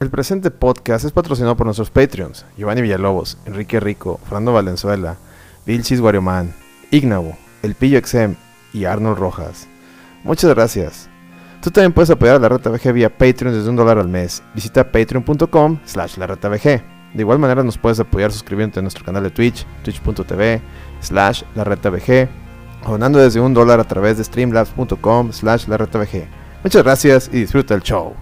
El presente podcast es patrocinado por nuestros Patreons, Giovanni Villalobos, Enrique Rico, Fernando Valenzuela, Vilchis Guariomán, Ignavo, El Pillo Exem y Arnold Rojas. Muchas gracias. Tú también puedes apoyar a la Reta VG vía Patreon desde un dólar al mes. Visita patreon.com slash la Reta VG. De igual manera nos puedes apoyar suscribiéndote a nuestro canal de Twitch, twitch.tv slash la Reta VG, donando desde un dólar a través de streamlabs.com slash la VG. Muchas gracias y disfruta el show.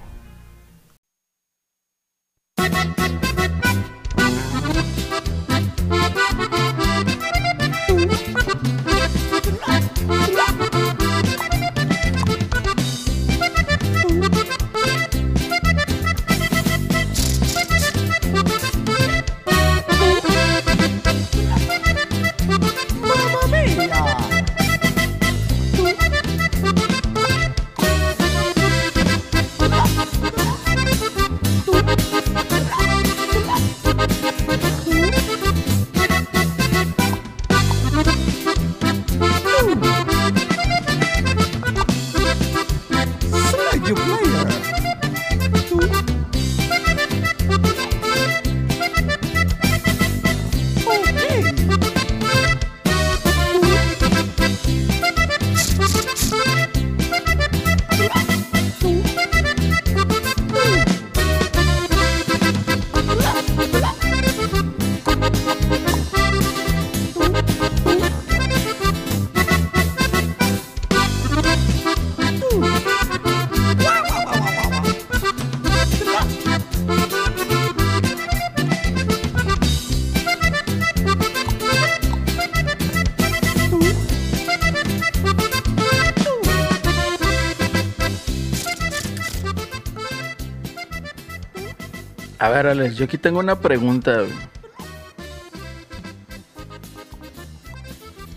Ver, Alex, yo aquí tengo una pregunta. güey.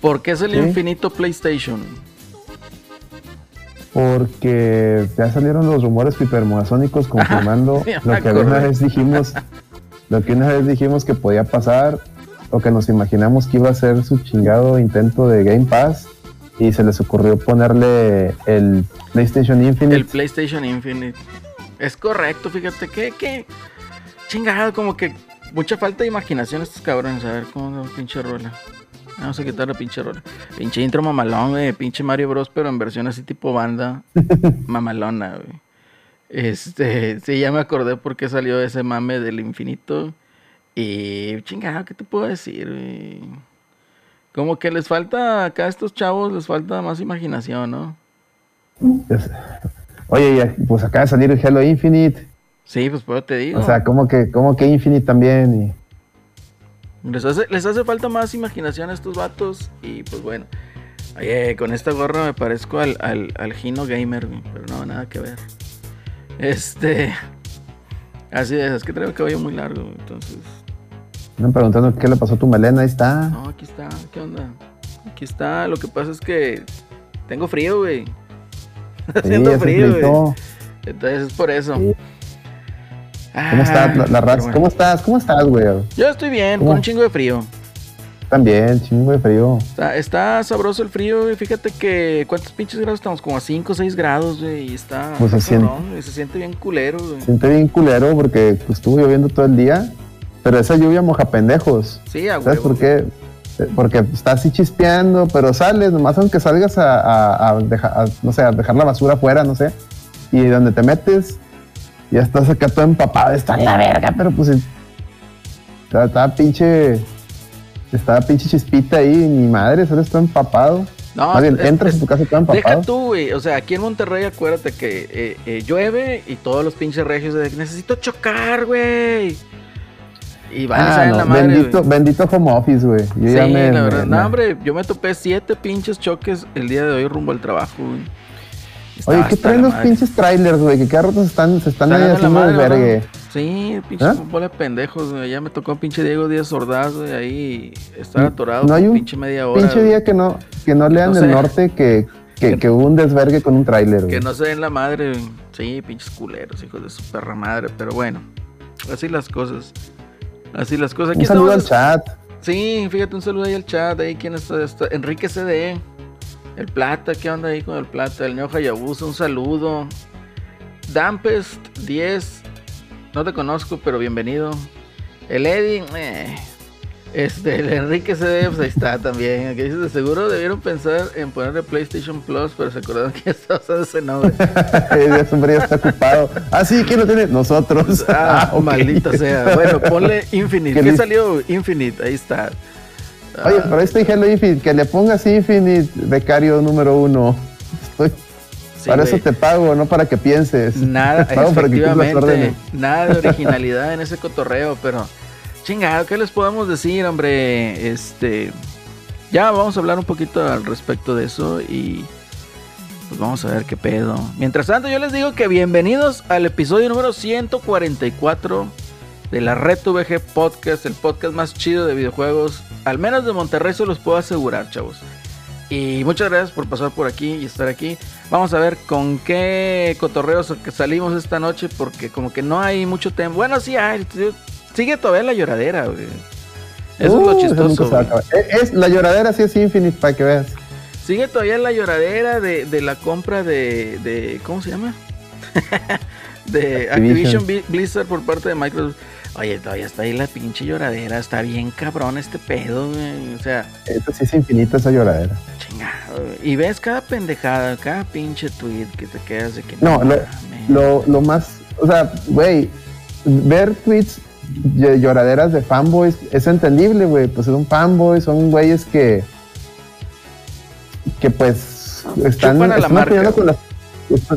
¿Por qué es el Sí. infinito PlayStation? Porque ya salieron los rumores hipermasónicos confirmando ya me lo que una vez dijimos, lo que una vez dijimos que podía pasar, o que nos imaginamos que iba a ser su chingado intento de Game Pass, y se les ocurrió ponerle el PlayStation Infinite. El PlayStation Infinite. Es correcto, fíjate que, que chingado, como que mucha falta de imaginación estos cabrones. A ver cómo la pinche rola. Vamos a quitar la pinche rola. Pinche intro mamalón, güey. Pinche Mario Bros, pero en versión así tipo banda. mamalona, güey. Este, sí, ya me acordé por qué salió ese mame del infinito. Y chingado, ¿qué te puedo decir, güey? Como que les falta, acá a estos chavos les falta más imaginación, ¿no? Es- Oye, ya, pues acaba de salir el Halo Infinite. Sí, pues por eso te digo. O sea, como que, como que Infinite también. Y, Les hace, les hace falta más imaginación a estos vatos. Y pues bueno. Oye, con esta gorra me parezco al, al, al Gino Gamer, pero no, nada que ver. Este. Así es, es que traigo el cabello muy largo, entonces. me preguntando qué le pasó a tu melena, ahí está. No, aquí está, ¿qué onda? Aquí está, lo que pasa es que tengo frío, güey. Está Sí, haciendo frío, güey. Entonces es por eso. Sí. ¿Cómo estás, la, la raza? bueno. ¿Cómo estás? ¿Cómo estás, güey? Yo estoy bien, ¿Cómo? con un chingo de frío. También, chingo de frío. Está, está sabroso el frío, güey. Fíjate que. ¿Cuántos pinches grados estamos? Como a 5 o 6 grados, güey. Y está. Pues se siente- güey, se siente bien culero, güey. Siente bien culero porque pues, estuvo lloviendo todo el día, pero esa lluvia moja pendejos. Sí, a ¿Sabes huevo. por qué? Eh, Porque está así chispeando, pero sales, nomás aunque salgas a, a- a dejar, a, no sé, a dejar la basura afuera, no sé, y donde te metes, ya estás acá todo empapado, está en la verga, pero pues está, está pinche, está pinche chispita ahí, mi madre, sales todo empapado. No, Más bien, es- entras es- a tu casa todo empapado. Deja tú, güey. O sea, aquí en Monterrey, acuérdate que eh, eh, llueve y todos los pinches regios de necesito chocar, güey. Y van Ah, salen no, la madre. bendito, güey. bendito home office, güey. Sí, me- la verdad. me- No, hombre, yo me topé siete pinches choques el día de hoy rumbo al trabajo, güey. Oye, ¿qué traen los madre. pinches trailers, güey? Que cada rato se están, se están ahí haciendo madre, desvergue. ¿verdad? Sí, pinches ¿Ah? bola de pendejos, güey. Ya me tocó pinche Diego Díaz Ordaz, güey, ahí estar No- atorado no hay un pinche media hora. Pinche güey. día que no, que no lean No sé. norte que, que, que hubo un desvergue con un tráiler, güey. Que no se den la madre, güey. Sí, pinches culeros, hijos de su perra madre. Pero bueno, así las cosas. Así las cosas. Aquí Un saludo al chat. Sí, fíjate, un saludo ahí al chat. Ahí, ¿quién está? Está- Enrique CD. El Plata, ¿qué onda ahí con el Plata? El Neo Hayabusa, un saludo. Dampest 10. no te conozco, pero bienvenido. El Eddie, eh. Este, el Enrique CD, pues ahí está también. Que dice, de seguro debieron pensar en ponerle PlayStation Plus, pero se acordaron que estaba usando ese nombre. Ese hombre ya está ocupado. Ah, sí, ¿quién lo tiene? Nosotros. Ah, ok. maldita sea. Bueno, ponle Infinite. ¿Qué salió? Infinite, ahí está. Oye, Ah, pero está Halo Infinite, que le pongas Infinite, becario número uno. Estoy, sí, para eso te pago, no para que pienses. Nada, pago efectivamente, nada de originalidad en ese cotorreo, pero chingado, ¿qué les podemos decir, hombre? Este, ya vamos a hablar un poquito al respecto de eso y pues vamos a ver qué pedo. Mientras tanto, yo les digo que bienvenidos al episodio número 144 de la Red VG Podcast, el podcast más chido de videojuegos, al menos de Monterrey se los puedo asegurar, chavos. Y muchas gracias por pasar por aquí y estar aquí. Vamos a ver con qué cotorreos salimos esta noche, porque como que no hay mucho tema. Bueno, sí hay. Sigue todavía la lloradera, güey. Eso Uh, es lo nunca chistoso. Es, es- la lloradera sí es Infinite, para que veas. Sigue todavía la lloradera de, de la compra de, de- ¿Cómo se llama? de Activision. Activision Blizzard por parte de Microsoft. Oye, todavía está ahí la pinche lloradera. Está bien cabrón este pedo, güey. O sea, Esa sí es infinita esa lloradera. chingado. güey. Y ves cada pendejada, cada pinche tweet que te quedas de que No, lo, lo, lo más, o sea, güey, ver tweets de lloraderas de fanboys es entendible, güey. Pues son fanboys, son güeyes que, que pues están, la están opinando con las,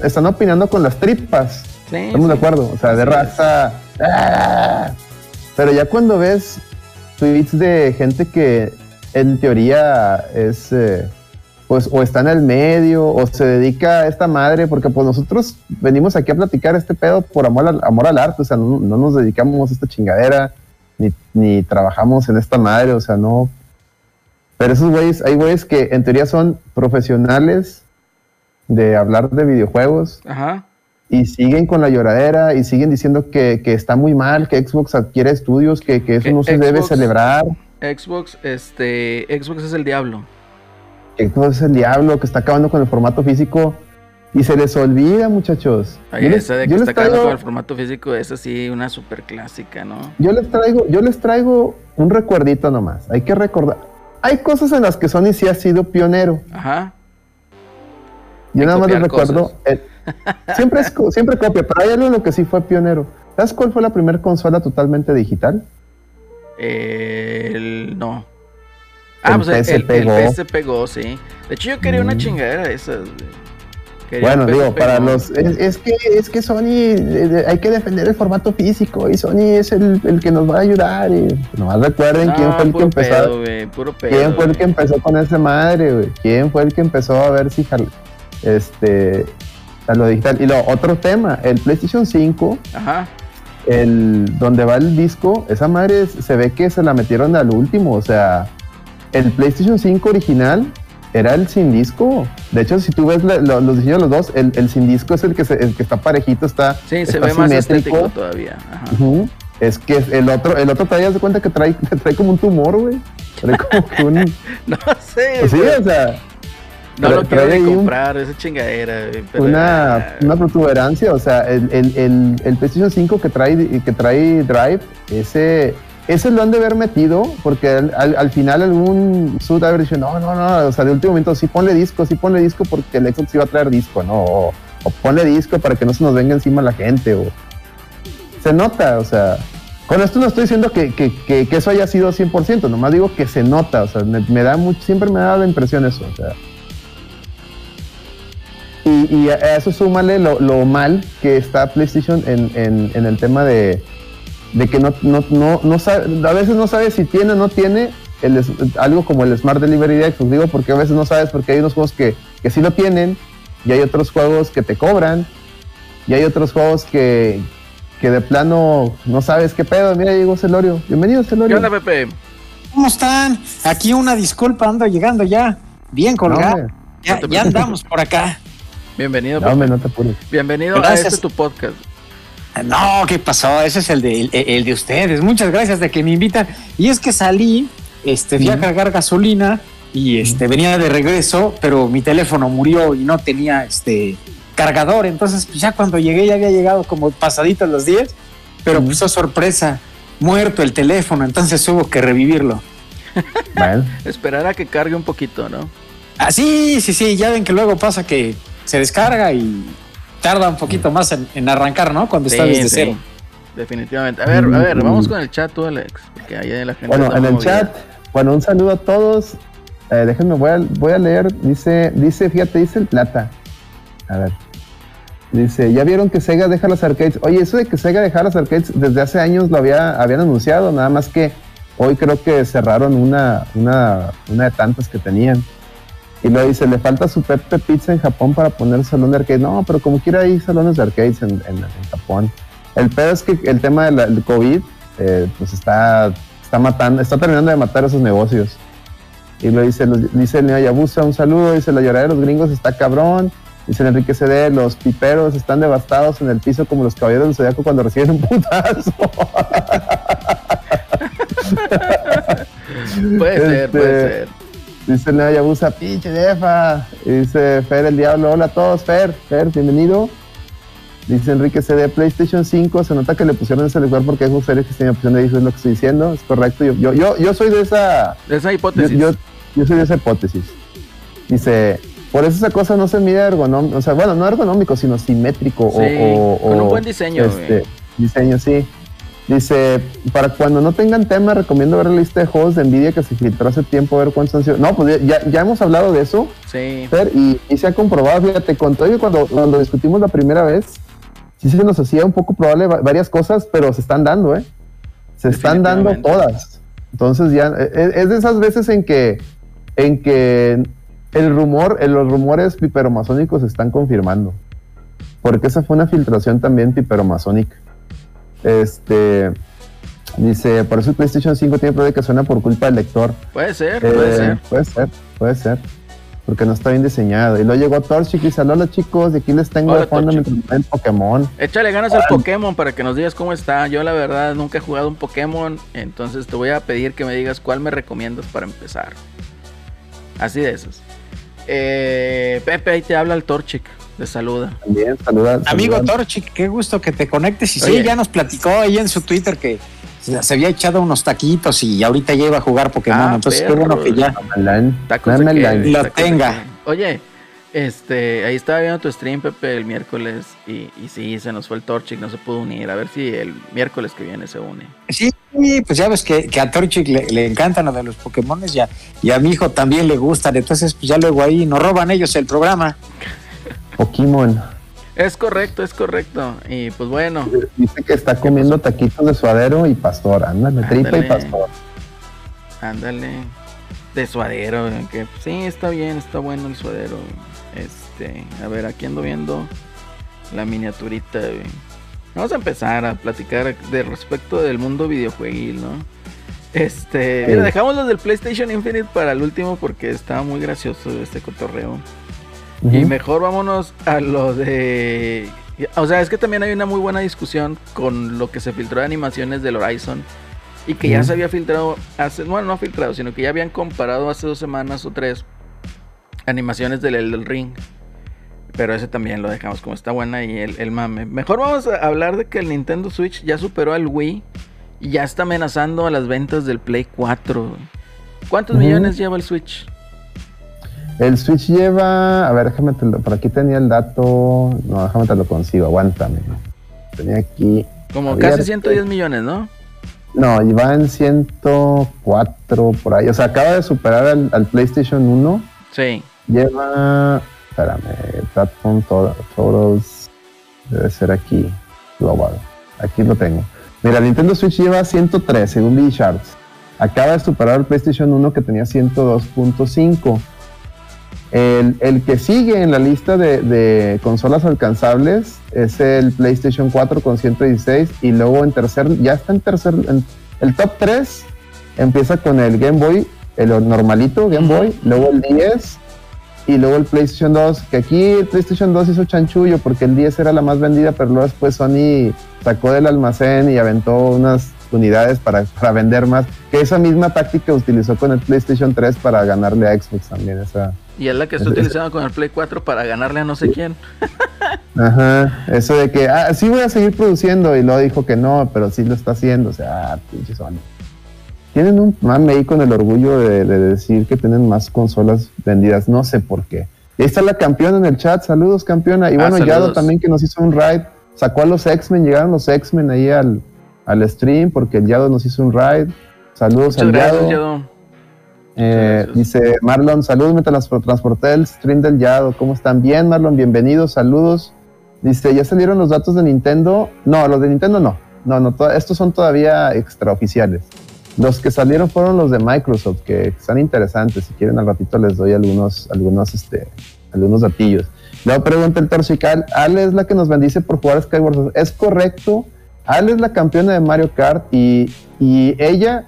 están opinando con las tripas. Sí, Estamos sí. de acuerdo, o sea, de es. raza. ¡Ah! Pero ya cuando ves tweets de gente que en teoría es, eh, pues, o está en el medio, o se dedica a esta madre, porque pues nosotros venimos aquí a platicar este pedo por amor al, amor al arte, o sea, no, no nos dedicamos a esta chingadera, ni, ni trabajamos en esta madre, o sea, no. Pero esos güeyes, hay güeyes que en teoría son profesionales de hablar de videojuegos Ajá. Y siguen con la lloradera y siguen diciendo que, que está muy mal, que Xbox adquiere estudios, que, que eso no se debe celebrar, Xbox, este, Xbox es el diablo. Xbox es el diablo, que está acabando con el formato físico y se les olvida, muchachos. Oye, Yo les- esa de que yo está les acabando traigo- con el formato físico, esa sí, una super clásica, ¿no? yo les traigo, yo les traigo un recuerdito nomás. Hay que recordar. Hay cosas en las que Sony sí ha sido pionero. Ajá. Yo nada más les recuerdo. el- siempre, es, siempre copia, pero hay algo en lo que sí fue pionero. ¿Sabes cuál fue la primera consola totalmente digital? El, no. Ah, El pues el, el, PSP el Go. PSP Go, sí. De hecho, yo quería una Mm. chingadera de esas. Quería Bueno, digo, para Go. los. Es, es que, es que Sony eh, hay que defender el formato físico y Sony es el, el que nos va a ayudar. Y nomás recuerden No, quién fue el que empezó. pedo, güey, puro pedo. ¿Quién fue el que empezó con esa madre, güey? ¿Quién fue el que empezó a ver si este a lo digital? Y lo otro tema, el PlayStation 5, Ajá. el donde va el disco, esa madre se ve que se la metieron al último, o sea, el PlayStation 5 original era el sin disco. De hecho, si tú ves la- los diseños de los dos, el, el sin disco es el que, se- el que está parejito, está, Sí, se ve más simétrico. estético todavía. Ajá. Es que el otro, el otro trae, de cuenta que trae, trae como un tumor, güey. Trae como que un. No sé. Pues sí, o sea, no lo quiero ni ahí un- comprar, esa chingadera. güey, pero- una, una protuberancia, o sea, el, el, el, el PlayStation 5 que trae, que trae Drive, ese, ese lo han de haber metido, porque al, al- al final algún sud haber dicho, no, no, no, o sea, de último momento, sí ponle disco, sí ponle disco porque el Xbox iba a traer disco, ¿no? O, o ponle disco para que no se nos venga encima la gente, o... Se nota, o sea... Con esto no estoy diciendo que, que, que, que eso haya sido 100%, nomás digo que se nota, o sea, me, me da mucho, siempre me da la impresión eso, o sea... Y, y a a eso súmale lo, lo mal que está PlayStation en, en- en el tema de, de que no, no, no, no sabe, a veces no sabes si tiene o no tiene el algo como el Smart Delivery de Xbox. Digo, porque a veces no sabes porque hay unos juegos que, que sí lo tienen y hay otros juegos que te cobran y hay otros juegos que, que de plano no sabes qué pedo. Mira, llegó Celorio. Bienvenido, ¿Qué Celorio. onda, Pepe? ¿Cómo están? Aquí una disculpa, ando llegando ya. Bien colgado. ya, No te ya andamos por acá. Bienvenido, no, hombre, no te apures. Bienvenido a este tu podcast. No, ¿qué pasó? Ese es el de, el, el de ustedes. Muchas gracias de que me invitan. Y es que salí, este, fui a cargar gasolina y este, venía de regreso, pero mi teléfono murió y no tenía este cargador. Entonces, pues ya cuando llegué, ya había llegado como pasaditos los 10. pero pues oh, sorpresa, muerto el teléfono, entonces hubo que revivirlo. Bueno, Esperar a que cargue un poquito, ¿no? Ah, sí, sí, sí, ya ven que luego pasa que se descarga y tarda un poquito más en, en arrancar, ¿no? Cuando está desde sí, cero. Definitivamente. A ver, a ver, vamos con el chat tú, Alex. Porque ahí la gente bueno, en el movida. chat, bueno, un saludo a todos. Eh, déjenme, voy a, voy a leer. Dice, dice, fíjate, dice el plata. A ver. Dice, ya vieron que Sega deja las arcades. Oye, eso de que Sega deja las arcades desde hace años lo había, habían anunciado, nada más que hoy creo que cerraron una, una, una de tantas que tenían. Y luego dice, le falta su Pepe Pizza en Japón para poner salón de arcade. No, pero como quiera hay salones de arcades en, en- en Japón. El pedo es que el tema del COVID, eh, pues está, está matando, está terminando de matar esos negocios. Y lo dice, los- dice el niño Yabusa, un saludo, dice la llorada de los gringos está cabrón. Dice el Enrique CD, los piperos están devastados en el piso como los caballeros del zodiaco cuando reciben un putazo. Puede ser, Este, puede ser. Dice el Neo Yabusa, pinche jefa. Y dice Fer el Diablo, hola a todos, Fer, Fer, bienvenido. Dice Enrique CD, PlayStation 5, se nota que le pusieron ese lugar porque es un serie que tiene opción de es lo que estoy diciendo, es correcto. Yo, yo, yo, yo soy de esa, De esa hipótesis. yo, yo soy de esa hipótesis. Dice, por eso esa cosa no se mide ergonómico, o sea, bueno, no ergonómico, sino simétrico. o- Sí, o, con un buen diseño, este, diseño, sí. Dice, para cuando no tengan tema, recomiendo ver la lista de juegos de Nvidia que se filtró hace tiempo, a ver cuántos han sido. No, pues ya, ya hemos hablado de eso, Sí. Fer, y, y se ha comprobado, fíjate, con todo y cuando, cuando discutimos la primera vez, sí se nos hacía un poco probable va- varias cosas, pero se están dando, ¿eh? Se están dando todas. Entonces ya, eh, es, es de esas veces en que, en que el rumor, los rumores piperomasónicos se están confirmando. Porque esa fue una filtración también piperomasónica. Este, dice, por eso el PlayStation 5 tiene problema de que suena por culpa del lector. Puede ser, puede Eh, ser. Puede ser, puede ser. Porque no está bien diseñado. Y luego llegó Torchic y dice, hola chicos, y aquí les tengo Hola, de fondo ven Pokémon. Échale ganas al Pokémon para que nos digas cómo está. Yo la verdad nunca he jugado un Pokémon, entonces te voy a pedir que me digas cuál me recomiendas para empezar. Así de esos. Eh, Pepe, ahí te habla el Torchic. Te saluda. También, saluda. Amigo saluda. Torchic, qué gusto que te conectes. Y Oye. sí, ya nos platicó ahí en su Twitter que se había echado unos taquitos y ahorita ya iba a jugar Pokémon. Ah, Entonces, qué perro. bueno que ya. Que- Lo tenga. Oye, este, ahí estaba viendo tu stream, Pepe, el miércoles. Y, y sí, se nos fue el Torchic, no se pudo unir. A ver si el miércoles que viene se une. Sí, pues ya ves que, que a Torchic le, le encantan lo de los Pokémon y a, y a mi hijo también le gustan. Entonces, pues ya luego ahí nos roban ellos el programa. Pokémon. Es correcto, es correcto. Y pues bueno, Dice que está comiendo taquitos de suadero y pastor. Ándale, tripa y Ándale. pastor. ándale. De suadero, que sí, está bien, está bueno el suadero. Este, a ver, aquí ando viendo la miniaturita. Vamos a empezar a platicar de respecto del mundo videojueguil, ¿no? Este, mira, dejamos los del PlayStation Infinite para el último porque estaba muy gracioso este cotorreo. Y mejor vámonos a lo de. O sea, es que también hay una muy buena discusión con lo que se filtró de animaciones del Horizon. Y que ya se había filtrado hace. Bueno, no filtrado, sino que ya habían comparado hace dos semanas o tres animaciones del Elden Ring. Pero ese también lo dejamos como está buena y el, el mame. Mejor vamos a hablar de que el Nintendo Switch ya superó al Wii y ya está amenazando a las ventas del Play 4. ¿Cuántos millones lleva el Switch? El Switch lleva. A ver, déjame. te lo- por aquí tenía el dato. No, déjame te lo consigo. Aguántame. Tenía aquí. Como Abierto. casi 110 millones, ¿no? No, iba en 104 por ahí. O sea, acaba de superar al, al PlayStation 1. Sí. Lleva. Espérame. Platform to- Totals. Debe ser aquí. Global. Aquí lo tengo. Mira, Nintendo Switch lleva 103 según B Charts. Acaba de superar al PlayStation 1 que tenía 102.5. El, el que sigue en la lista de, de consolas alcanzables es el PlayStation 4 con 116 y luego en tercer, ya está en tercer, en- el top 3 empieza con el Game Boy, el normalito Game Boy, luego el 10 y luego el PlayStation 2, que aquí el PlayStation 2 hizo chanchullo porque el 10 era la más vendida, pero luego después Sony sacó del almacén y aventó unas unidades para, para vender más, que esa misma táctica utilizó con el PlayStation 3 para ganarle a Xbox también, esa, Y es la que estoy utilizando con el Play 4 para ganarle a no sé quién. Ajá, eso de que, ah, sí voy a seguir produciendo y luego dijo que no, pero sí lo está haciendo, o sea, ah, pinche Sony. Tienen un mame ahí con el orgullo de, de decir que tienen más consolas vendidas, no sé por qué. Y ahí está la campeona en el chat, saludos campeona. Y Ah, bueno, Yado saludos. también que nos hizo un raid, sacó a los X-Men, llegaron los X-Men ahí al, al stream porque el Yado nos hizo un raid. Saludos Muchas al gracias, Yado. Yado. Eh, dice Marlon, saludos, me trans- transporté el stream del Yado. ¿Cómo están? Bien, Marlon, bienvenidos, saludos. Dice, ¿ya salieron los datos de Nintendo? No, los de Nintendo no. No, no, to- estos son todavía extraoficiales. Los que salieron fueron los de Microsoft, que están interesantes. Si quieren, al ratito les doy algunos, algunos, este, algunos datillos. Luego pregunta el Torcical, Ale es la que nos bendice por jugar Skyward. Es correcto. Ale es la campeona de Mario Kart y, y ella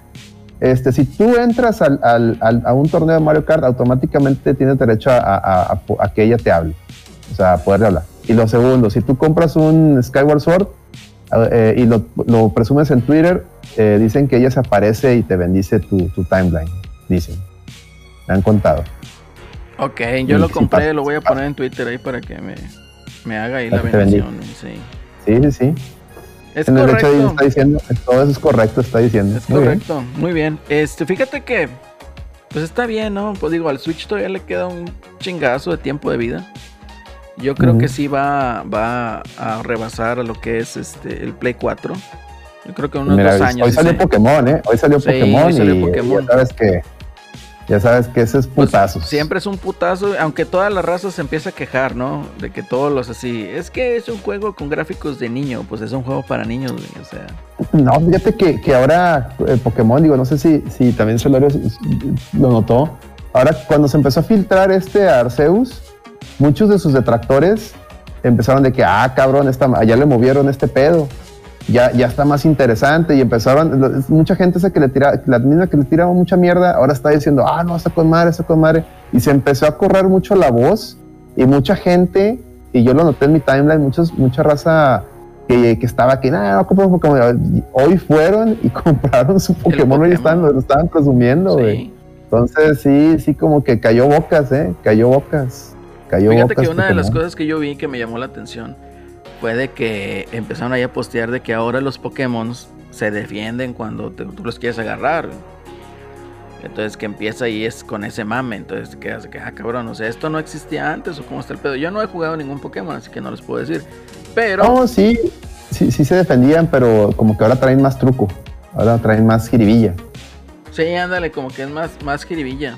este, si tú entras al- al- al- a un torneo de Mario Kart, automáticamente tienes derecho a, a- a- a que ella te hable, o sea, a poderle hablar. Y lo segundo, si tú compras un Skyward Sword eh, y lo, lo presumes en Twitter, eh, dicen que ella se aparece y te bendice tu, tu timeline, dicen. Me han contado. Ok, yo lo compré, pasa, lo voy a poner en Twitter ahí para que me, me haga ahí la bendición. Sí. Sí, sí, sí. Es en el hecho correcto. está diciendo, todo eso es correcto, está diciendo. Es Muy bien. correcto, muy bien. Este, fíjate que, pues está bien, ¿no? Pues digo, al Switch todavía le queda un chingazo de tiempo de vida. Yo creo que sí va, va a rebasar a lo que es este el Play 4. Yo creo que unos Mira, dos años. hoy salió Pokémon, ¿eh? Hoy salió Sí, Pokémon hoy salió y Pokémon. ya sabes que ya sabes que ese es pues, putazos. siempre es un putazo, aunque toda la raza se empieza a quejar, ¿no? De que todos los así, es que es un juego con gráficos de niño, pues es un juego para niños, güey, o sea. No, fíjate que, que ahora eh, Pokémon, digo, no sé si, si también Solario lo notó. Ahora, cuando se empezó a filtrar este Arceus, muchos de sus detractores empezaron de que, ah, cabrón, esta, ya le movieron este pedo. Ya, ya está más interesante y empezaron, mucha gente esa que le tira, la misma que le tiraba mucha mierda, ahora está diciendo, ah, no, está con madre, está con madre. Y se empezó a correr mucho la voz y mucha gente, y yo lo noté en mi timeline, muchos, mucha raza que, que estaba aquí, no, no compro Pokémon. Hoy fueron y compraron su Pokémon, Pokémon. están, lo estaban presumiendo, güey. Sí. Entonces sí, sí como que cayó bocas, ¿eh? Cayó bocas. Cayó Fíjate bocas que una de las Pokémon. cosas que yo vi que me llamó la atención fue de que empezaron ahí a postear de que ahora los Pokémon se defienden cuando te- tú los quieres agarrar. Entonces que empieza ahí es con ese mame. Entonces te quedas de que, ah, cabrón, o sea, esto no existía antes o cómo está el pedo. Yo no he jugado ningún Pokémon, así que no les puedo decir. Pero, No, sí, sí, sí se defendían, pero como que ahora traen más truco. Ahora traen más jiribilla. sí, ándale, como que es más, más jiribilla.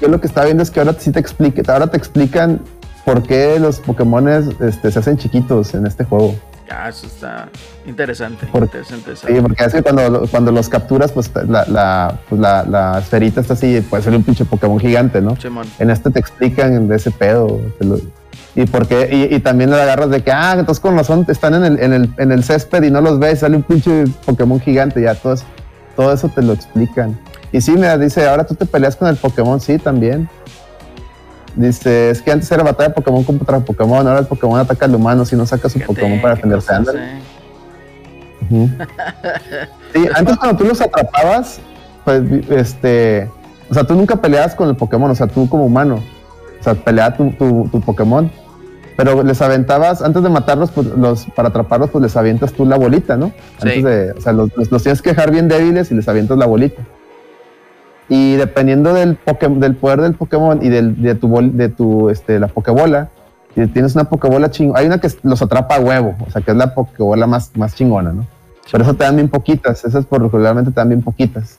Yo lo que estaba viendo es que ahora sí te explique, ahora te explican por qué los Pokémon este, se hacen chiquitos en este juego. Ah, eso está interesante. Por- interesante, Sí, porque es que cuando, cuando los capturas, pues la, la, pues, la, la esferita está así, puede ser un pinche Pokémon gigante, ¿no? Simón. En este te explican de ese pedo. lo- y, por qué, y, y también le agarras de que, ah, entonces con razón están en el, en, el, en el césped y no los ves, sale un pinche Pokémon gigante, ya todo, todo eso te lo explican. Y sí, mira, dice, ahora tú te peleas con el Pokémon, sí, también. Dice, es que antes era batalla de Pokémon contra Pokémon, ahora el Pokémon ataca al humano si no saca su Fíjate, Pokémon para defenderse. Ujú. Sí, antes cuando tú los atrapabas, pues este, o sea, tú nunca peleabas con el Pokémon, o sea, tú como humano, o sea, peleaba tu, tu, tu Pokémon, pero les aventabas, antes de matarlos, pues los, para atraparlos, pues les avientas tú la bolita, ¿no? Sí. Antes de, o sea, los, los- los tienes que dejar bien débiles y les avientas la bolita. Y dependiendo del, del poder del Pokémon y del, de tu, bol- de tu este, la Pokébola, si tienes una Pokébola chingona, hay una que los atrapa a huevo, o sea, que es la Pokébola más, más chingona, ¿no? Pero eso te dan bien poquitas, esas por regularmente te dan bien poquitas.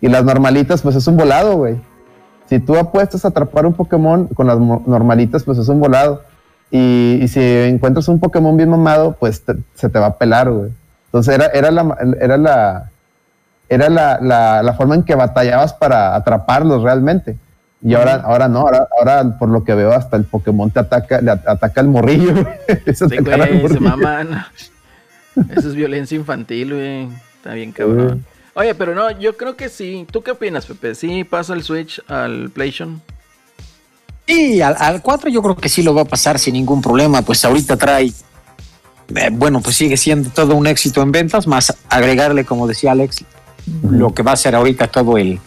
Y las normalitas, pues es un volado, güey. Si tú apuestas a atrapar un Pokémon con las normalitas, pues es un volado. Y, y si encuentras un Pokémon bien mamado, pues te- se te va a pelar, güey. Entonces era, era la, era la, era la, la, la forma en que batallabas para atraparlos realmente. Y ahora, ahora no, ahora, ahora por lo que veo hasta el Pokémon te ataca, le at- ataca el morrillo. Sí, al güey, se maman. Eso es violencia infantil, güey. Está bien cabrón. Oye, pero no, yo creo que sí. ¿Tú qué opinas, Pepe? ¿Sí pasa el Switch al PlayStation? Y al, al 4 yo creo que sí lo va a pasar sin ningún problema, pues ahorita trae, eh, bueno, pues sigue siendo todo un éxito en ventas, más agregarle, como decía Alex, lo que va a ser ahorita todo el,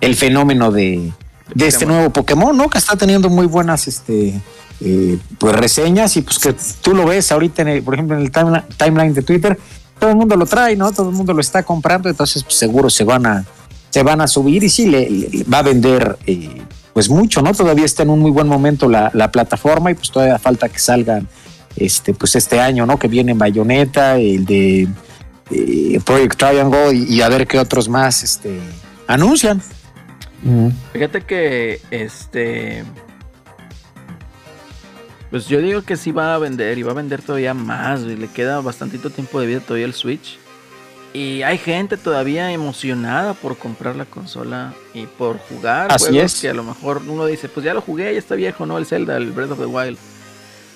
el fenómeno de, de este nuevo Pokémon, ¿no? Que está teniendo muy buenas este, eh, pues reseñas y pues que tú lo ves ahorita, en el- por ejemplo, en el timeline, timeline de Twitter, todo el mundo lo trae, ¿no? Todo el mundo lo está comprando, entonces pues, seguro se van a, se van a subir y sí le, le va a vender eh, pues mucho, ¿no? Todavía está en un muy buen momento la, la plataforma y pues todavía falta que salgan este, pues este año, ¿no? Que viene Bayonetta, el de eh, Project Triangle y, y a ver qué otros más este, anuncian. Fíjate que este. Pues yo digo que sí va a vender y va a vender todavía más. güey. Le queda bastantito tiempo de vida todavía el Switch. Y hay gente todavía emocionada por comprar la consola y por jugar Así juegos es. que a lo mejor uno dice, pues ya lo jugué, ya está viejo, ¿no? El Zelda, el Breath of the Wild.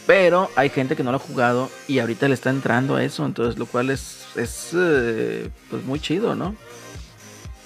Pero hay gente que no lo ha jugado y ahorita le está entrando a eso, entonces lo cual es, es eh, pues muy chido, ¿no?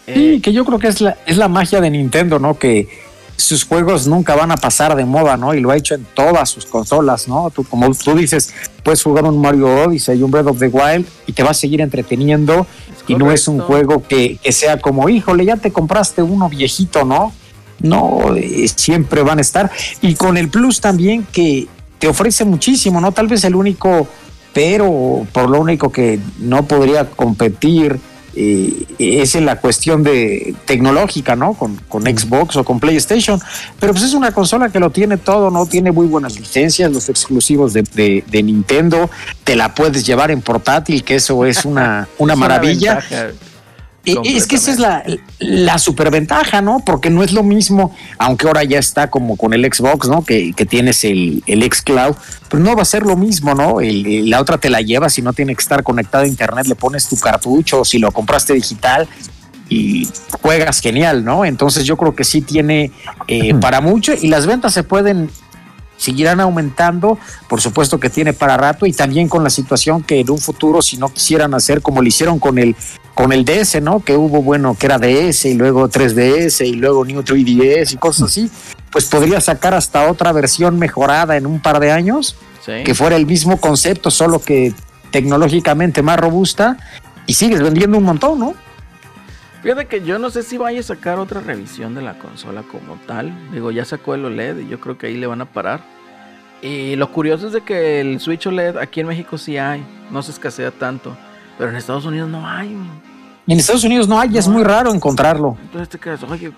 Sí, Eh, que yo creo que es la, es la magia de Nintendo, ¿no? Que sus juegos nunca van a pasar de moda, ¿no? Y lo ha hecho en todas sus consolas, ¿no? Tú, como tú dices, puedes jugar un Mario Odyssey y un Breath of the Wild y te va a seguir entreteniendo y no es un juego que, que sea como, híjole, ya te compraste uno viejito, ¿no? No, eh, siempre van a estar. Y con el plus también que te ofrece muchísimo, ¿no? Tal vez el único, pero por lo único que no podría competir eh, es en la cuestión de tecnológica, ¿no? Con, con Xbox o con PlayStation. Pero pues es una consola que lo tiene todo, ¿no? Tiene muy buenas licencias, los exclusivos de, de- de Nintendo. Te la puedes llevar en portátil, que eso es una, una Es maravilla. ventaja. Es que esa es la, la superventaja, ¿no? Porque no es lo mismo, aunque ahora ya está como con el Xbox, ¿no? Que, que tienes el, el xCloud, pero no va a ser lo mismo, ¿no? El- la otra te la llevas y no tiene que estar conectado a internet, le pones tu cartucho, si lo compraste digital y juegas genial, ¿no? Entonces yo creo que sí tiene eh, para mucho y las ventas se pueden seguirán aumentando, por supuesto que tiene para rato y también con la situación que en un futuro si no quisieran hacer como lo hicieron con el con el DS, ¿no? Que hubo bueno, que era DS y luego 3DS y luego New 3DS y cosas así, pues podría sacar hasta otra versión mejorada en un par de años Sí. que fuera el mismo concepto, solo que tecnológicamente más robusta y sigues vendiendo un montón, ¿no? Fíjate que yo no sé si vaya a sacar otra revisión de la consola como tal. Digo, ya sacó el OLED y yo creo que ahí le van a parar. Y lo curioso es de que el Switch OLED aquí en México sí hay, no se escasea tanto, pero en Estados Unidos no hay. En Estados Unidos no hay, es muy raro encontrarlo. Entonces te quedas, oye,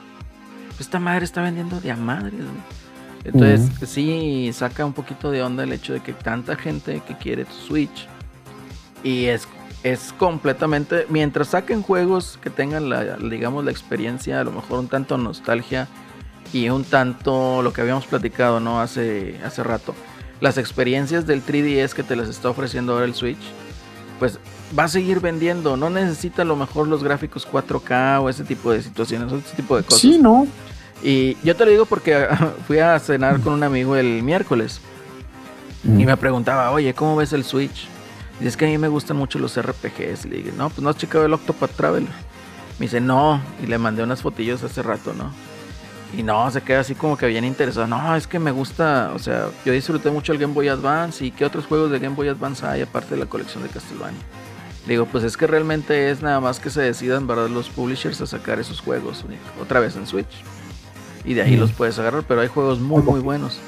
esta madre está vendiendo de a madres. güey". Entonces sí saca un poquito de onda el hecho de que tanta gente que quiere tu Switch y es, es completamente, mientras saquen juegos que tengan la, digamos, la experiencia, a lo mejor un tanto nostalgia y un tanto lo que habíamos platicado, ¿no? Hace, hace rato. Las experiencias del 3DS que te las está ofreciendo ahora el Switch, pues va a seguir vendiendo. No necesita a lo mejor los gráficos 4K o ese tipo de situaciones, o ese tipo de cosas. Sí, ¿no? Y yo te lo digo porque fui a cenar con un amigo el miércoles y me preguntaba, oye, ¿cómo ves el Switch? Y es que a mí me gustan mucho los RPGs. Le dije, no, pues no has checado el Octopath Traveler. Me dice, no. Y le mandé unas fotillos hace rato, ¿no? Y no, se queda así como que bien interesado. No, es que me gusta, o sea, yo disfruté mucho el Game Boy Advance. ¿Y qué otros juegos de Game Boy Advance hay aparte de la colección de Castlevania? Le digo, pues es que realmente es nada más que se decidan, ¿verdad? Los publishers a sacar esos juegos otra vez en Switch. Y de ahí Mm. los puedes agarrar, pero hay juegos muy, muy buenos.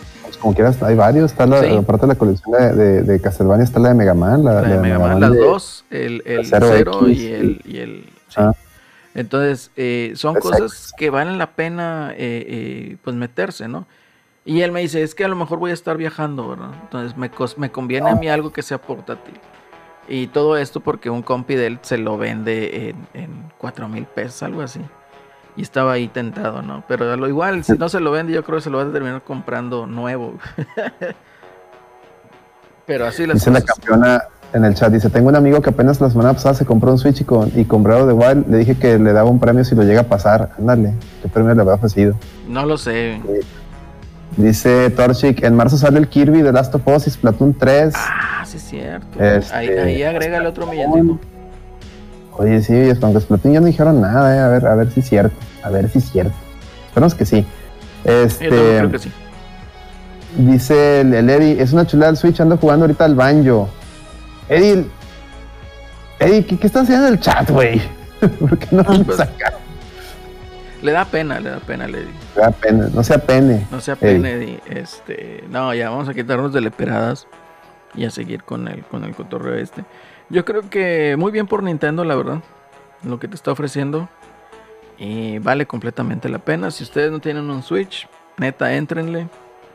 Como quieras, hay varios. Está la, Sí. aparte de la colección de, de, de Castlevania, está la de Mega Man. La, La de Mega Man, las de- dos, el, el Zero 0 X, y el... Y el sí. Ah. Entonces, eh, son Exacto. cosas que valen la pena eh, eh, pues meterse, ¿no? Y él me dice, es que a lo mejor voy a estar viajando, ¿verdad? Entonces me, me conviene a mí algo que sea portátil. Y todo esto porque un compi de él se lo vende en, en 4 mil pesos, algo así. Y estaba ahí tentado, ¿no? Pero a lo igual, si no se lo vende, yo creo que se lo va a terminar comprando nuevo. Pero así las Dice la campeona en el chat, dice, tengo un amigo que apenas la semana pasada se compró un Switch y con, y con Breath of the Wild le dije que le daba un premio si lo llega a pasar. Ándale, ¿qué premio le había ofrecido? No lo sé. Dice Torchic, en marzo sale el Kirby de Last of Us y Splatoon 3. Ah, sí es cierto. Este- Ahí, ahí agrega el otro millón. Oye, sí, aunque Splatoon ya no dijeron nada, eh. a ver, a ver si es cierto, a ver si es cierto. Esperemos que sí. Este, creo que sí. dice el, el Eddie, es una chulada el Switch, ando jugando ahorita al banjo. Eddie, Eddie, ¿qué, qué estás haciendo en el chat, güey? ¿Por qué no lo Pues, sacas? Le da pena, le da pena, le Me da pena, no sea pene. No sea Ey. pena, Eddie. Este, no, ya vamos a quitarnos de leperadas y a seguir con el, con el cotorreo este. Yo creo que muy bien por Nintendo, la verdad. Lo que te está ofreciendo. Y vale completamente la pena. Si ustedes no tienen un Switch, neta, éntrenle.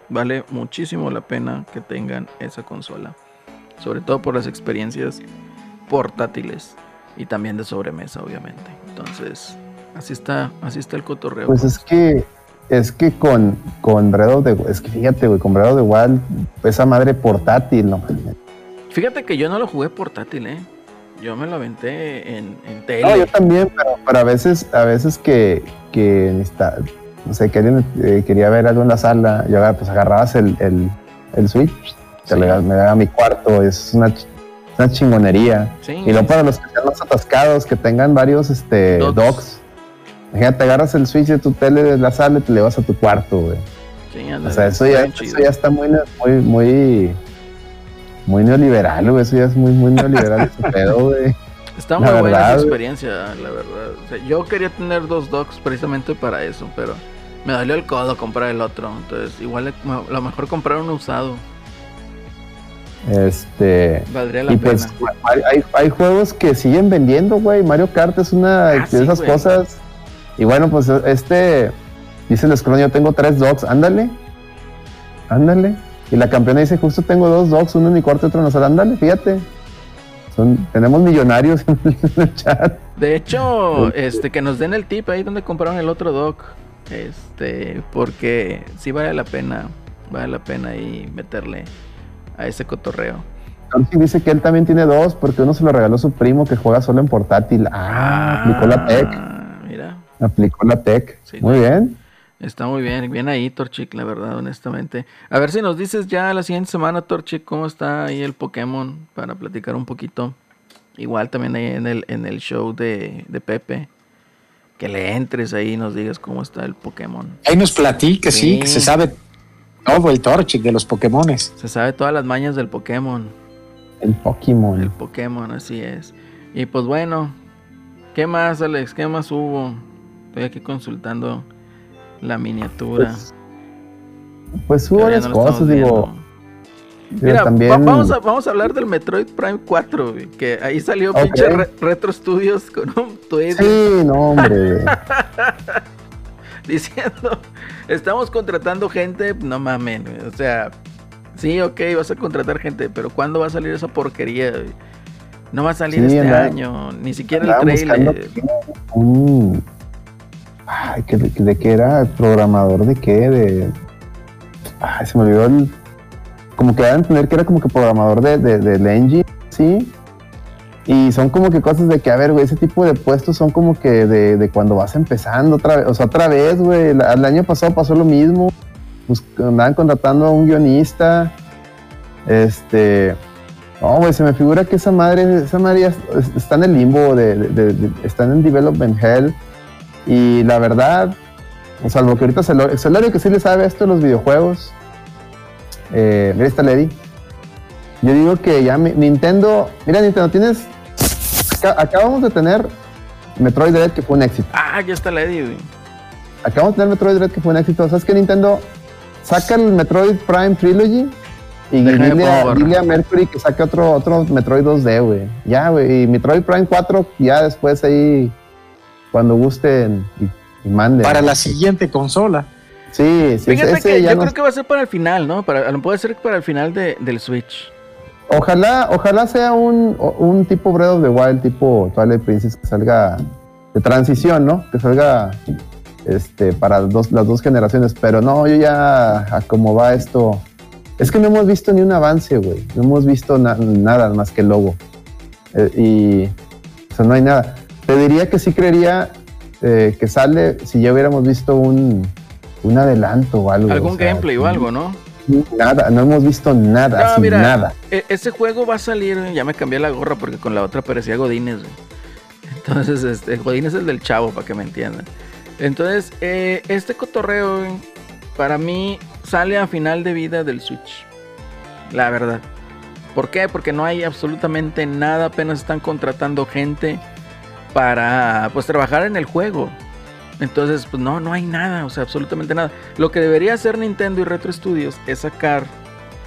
Vale muchísimo la pena que tengan esa consola. Sobre todo por las experiencias portátiles. Y también de sobremesa, obviamente. Entonces, así está, así está el cotorreo. Pues es que, es que con, con Breath of the es que fíjate, güey, con Breath of the esa madre portátil, no. Fíjate que yo no lo jugué portátil, ¿eh? Yo me lo aventé en, en tele. No, yo también, pero, pero a veces, a veces que, que necesita- no sé, que alguien eh, quería ver algo en la sala, yo pues agarrabas el, el, el Switch, te Sí. le- me daba a mi cuarto, es una, una chingonería. Sí, Y luego para los que sean más atascados, que tengan varios este, Docks. docks. Imagínate, agarras el Switch de tu tele de la sala y te le vas a tu cuarto, güey. sí, O sea, eso está ya, eso ya está muy, muy, muy neoliberal, güey. Eso ya es muy, muy neoliberal ese pedo, güey. Está la muy buena esa verdad. experiencia, la verdad. O sea, yo quería tener dos docks precisamente para eso, pero me dolió el codo comprar el otro. Entonces, igual a lo mejor comprar uno usado. Este. Valdría la Y pena. pues hay, hay, hay juegos que siguen vendiendo, güey. Mario Kart es una Ah, de sí, esas güey. cosas. Y bueno, pues este. Dice el scroll, yo tengo tres dogs. Ándale. Ándale. Y la campeona dice, justo tengo dos dogs, uno en mi cuarto y otro en la sala. Ándale, fíjate. Son, tenemos millonarios en el chat. De hecho, este, que nos den el tip ahí donde compraron el otro dock. Este, porque sí vale la pena, vale la pena ahí meterle a ese cotorreo. Dice que él también tiene dos porque uno se lo regaló su primo que juega solo en portátil. Ah, aplicó la tech. Mira, Aplicó la tech. Sí, Muy bien. Está muy bien, bien ahí, Torchic, la verdad, honestamente. A ver si nos dices ya la siguiente semana, Torchic, cómo está ahí el Pokémon para platicar un poquito. Igual también ahí en el, en el show de, de Pepe. Que le entres ahí y nos digas cómo está el Pokémon. Ahí nos platica, sí, Sí. que se sabe todo el Torchic de los Pokémones. Se sabe todas las mañas del Pokémon. El Pokémon. El Pokémon, así es. Y pues bueno, ¿qué más, Alex? ¿Qué más hubo? Estoy aquí consultando la miniatura. Pues, Pues hubo varias no cosas, digo. Mira, también. va- vamos, a, vamos a hablar del Metroid Prime 4, güey, que ahí salió pinche Re- Retro Studios con un tweet Sí, no, hombre. diciendo, estamos contratando gente, no mamen, güey, o sea, sí, ok, vas a contratar gente, pero ¿cuándo va a salir esa porquería? güey? No va a salir Sí, este año, ni siquiera el Andaba buscando trailer. Un. Ay, ¿que- ¿de, de qué era? ¿Programador de qué? De. Se me olvidó el. Como que a entender que era como que programador de, de, del engine, sí. Y son como que cosas de que, a ver, güey, ese tipo de puestos son como que de, cuando vas empezando otra vez. O sea, otra vez, güey. El, el año pasado pasó lo mismo. Pues andaban contratando a un guionista. Este. No, güey, se me figura que esa madre, esa madre está en el limbo, de, de- en development hell. Y la verdad, salvo que ahorita Celorio, que sí le sabe esto de los videojuegos. Eh, mira, está Lady. Yo digo que ya Nintendo, mira Nintendo, tienes, acá- acabamos de tener Metroid Dread que fue un éxito. Ah, ya está la Eddie, güey. Acabamos de tener Metroid Dread que fue un éxito. ¿Sabes qué Nintendo? Saca el Metroid Prime Trilogy y Déjame dile a, pongo, dile a Mercury que saque otro, otro Metroid 2D, güey. Ya, güey. Y Metroid Prime 4, ya después ahí, cuando gusten y, y manden. Para la siguiente consola. Sí, sí, Fíjate ese que ya yo no- creo que va a ser para el final, ¿no? Para, puede ser para el final de- del Switch. Ojalá, ojalá sea un, un tipo Breath of the Wild, tipo Twilight Princess, que salga de transición, ¿no? Que salga este, para dos, las dos generaciones. Pero no, yo ya, a cómo va esto. Es que no hemos visto ni un avance, güey. No hemos visto na- nada más que el logo. Eh, y, o sea, no hay nada. Te diría que sí creería eh, que sale si ya hubiéramos visto un, un adelanto o algo. Algún o sea, gameplay o algo, ¿no? Nada, no hemos visto nada, No, así, mira, nada. e- ese juego va a salir, ya me cambié la gorra porque con la otra parecía Godínez. Entonces, este, Godínez es el del chavo, para que me entiendan. Entonces, eh, este cotorreo, para mí, sale a final de vida del Switch. La verdad. ¿Por qué? Porque no hay absolutamente nada, apenas están contratando gente para, pues, trabajar en el juego. Entonces, pues no, no hay nada, o sea, absolutamente nada. Lo que debería hacer Nintendo y Retro Studios es sacar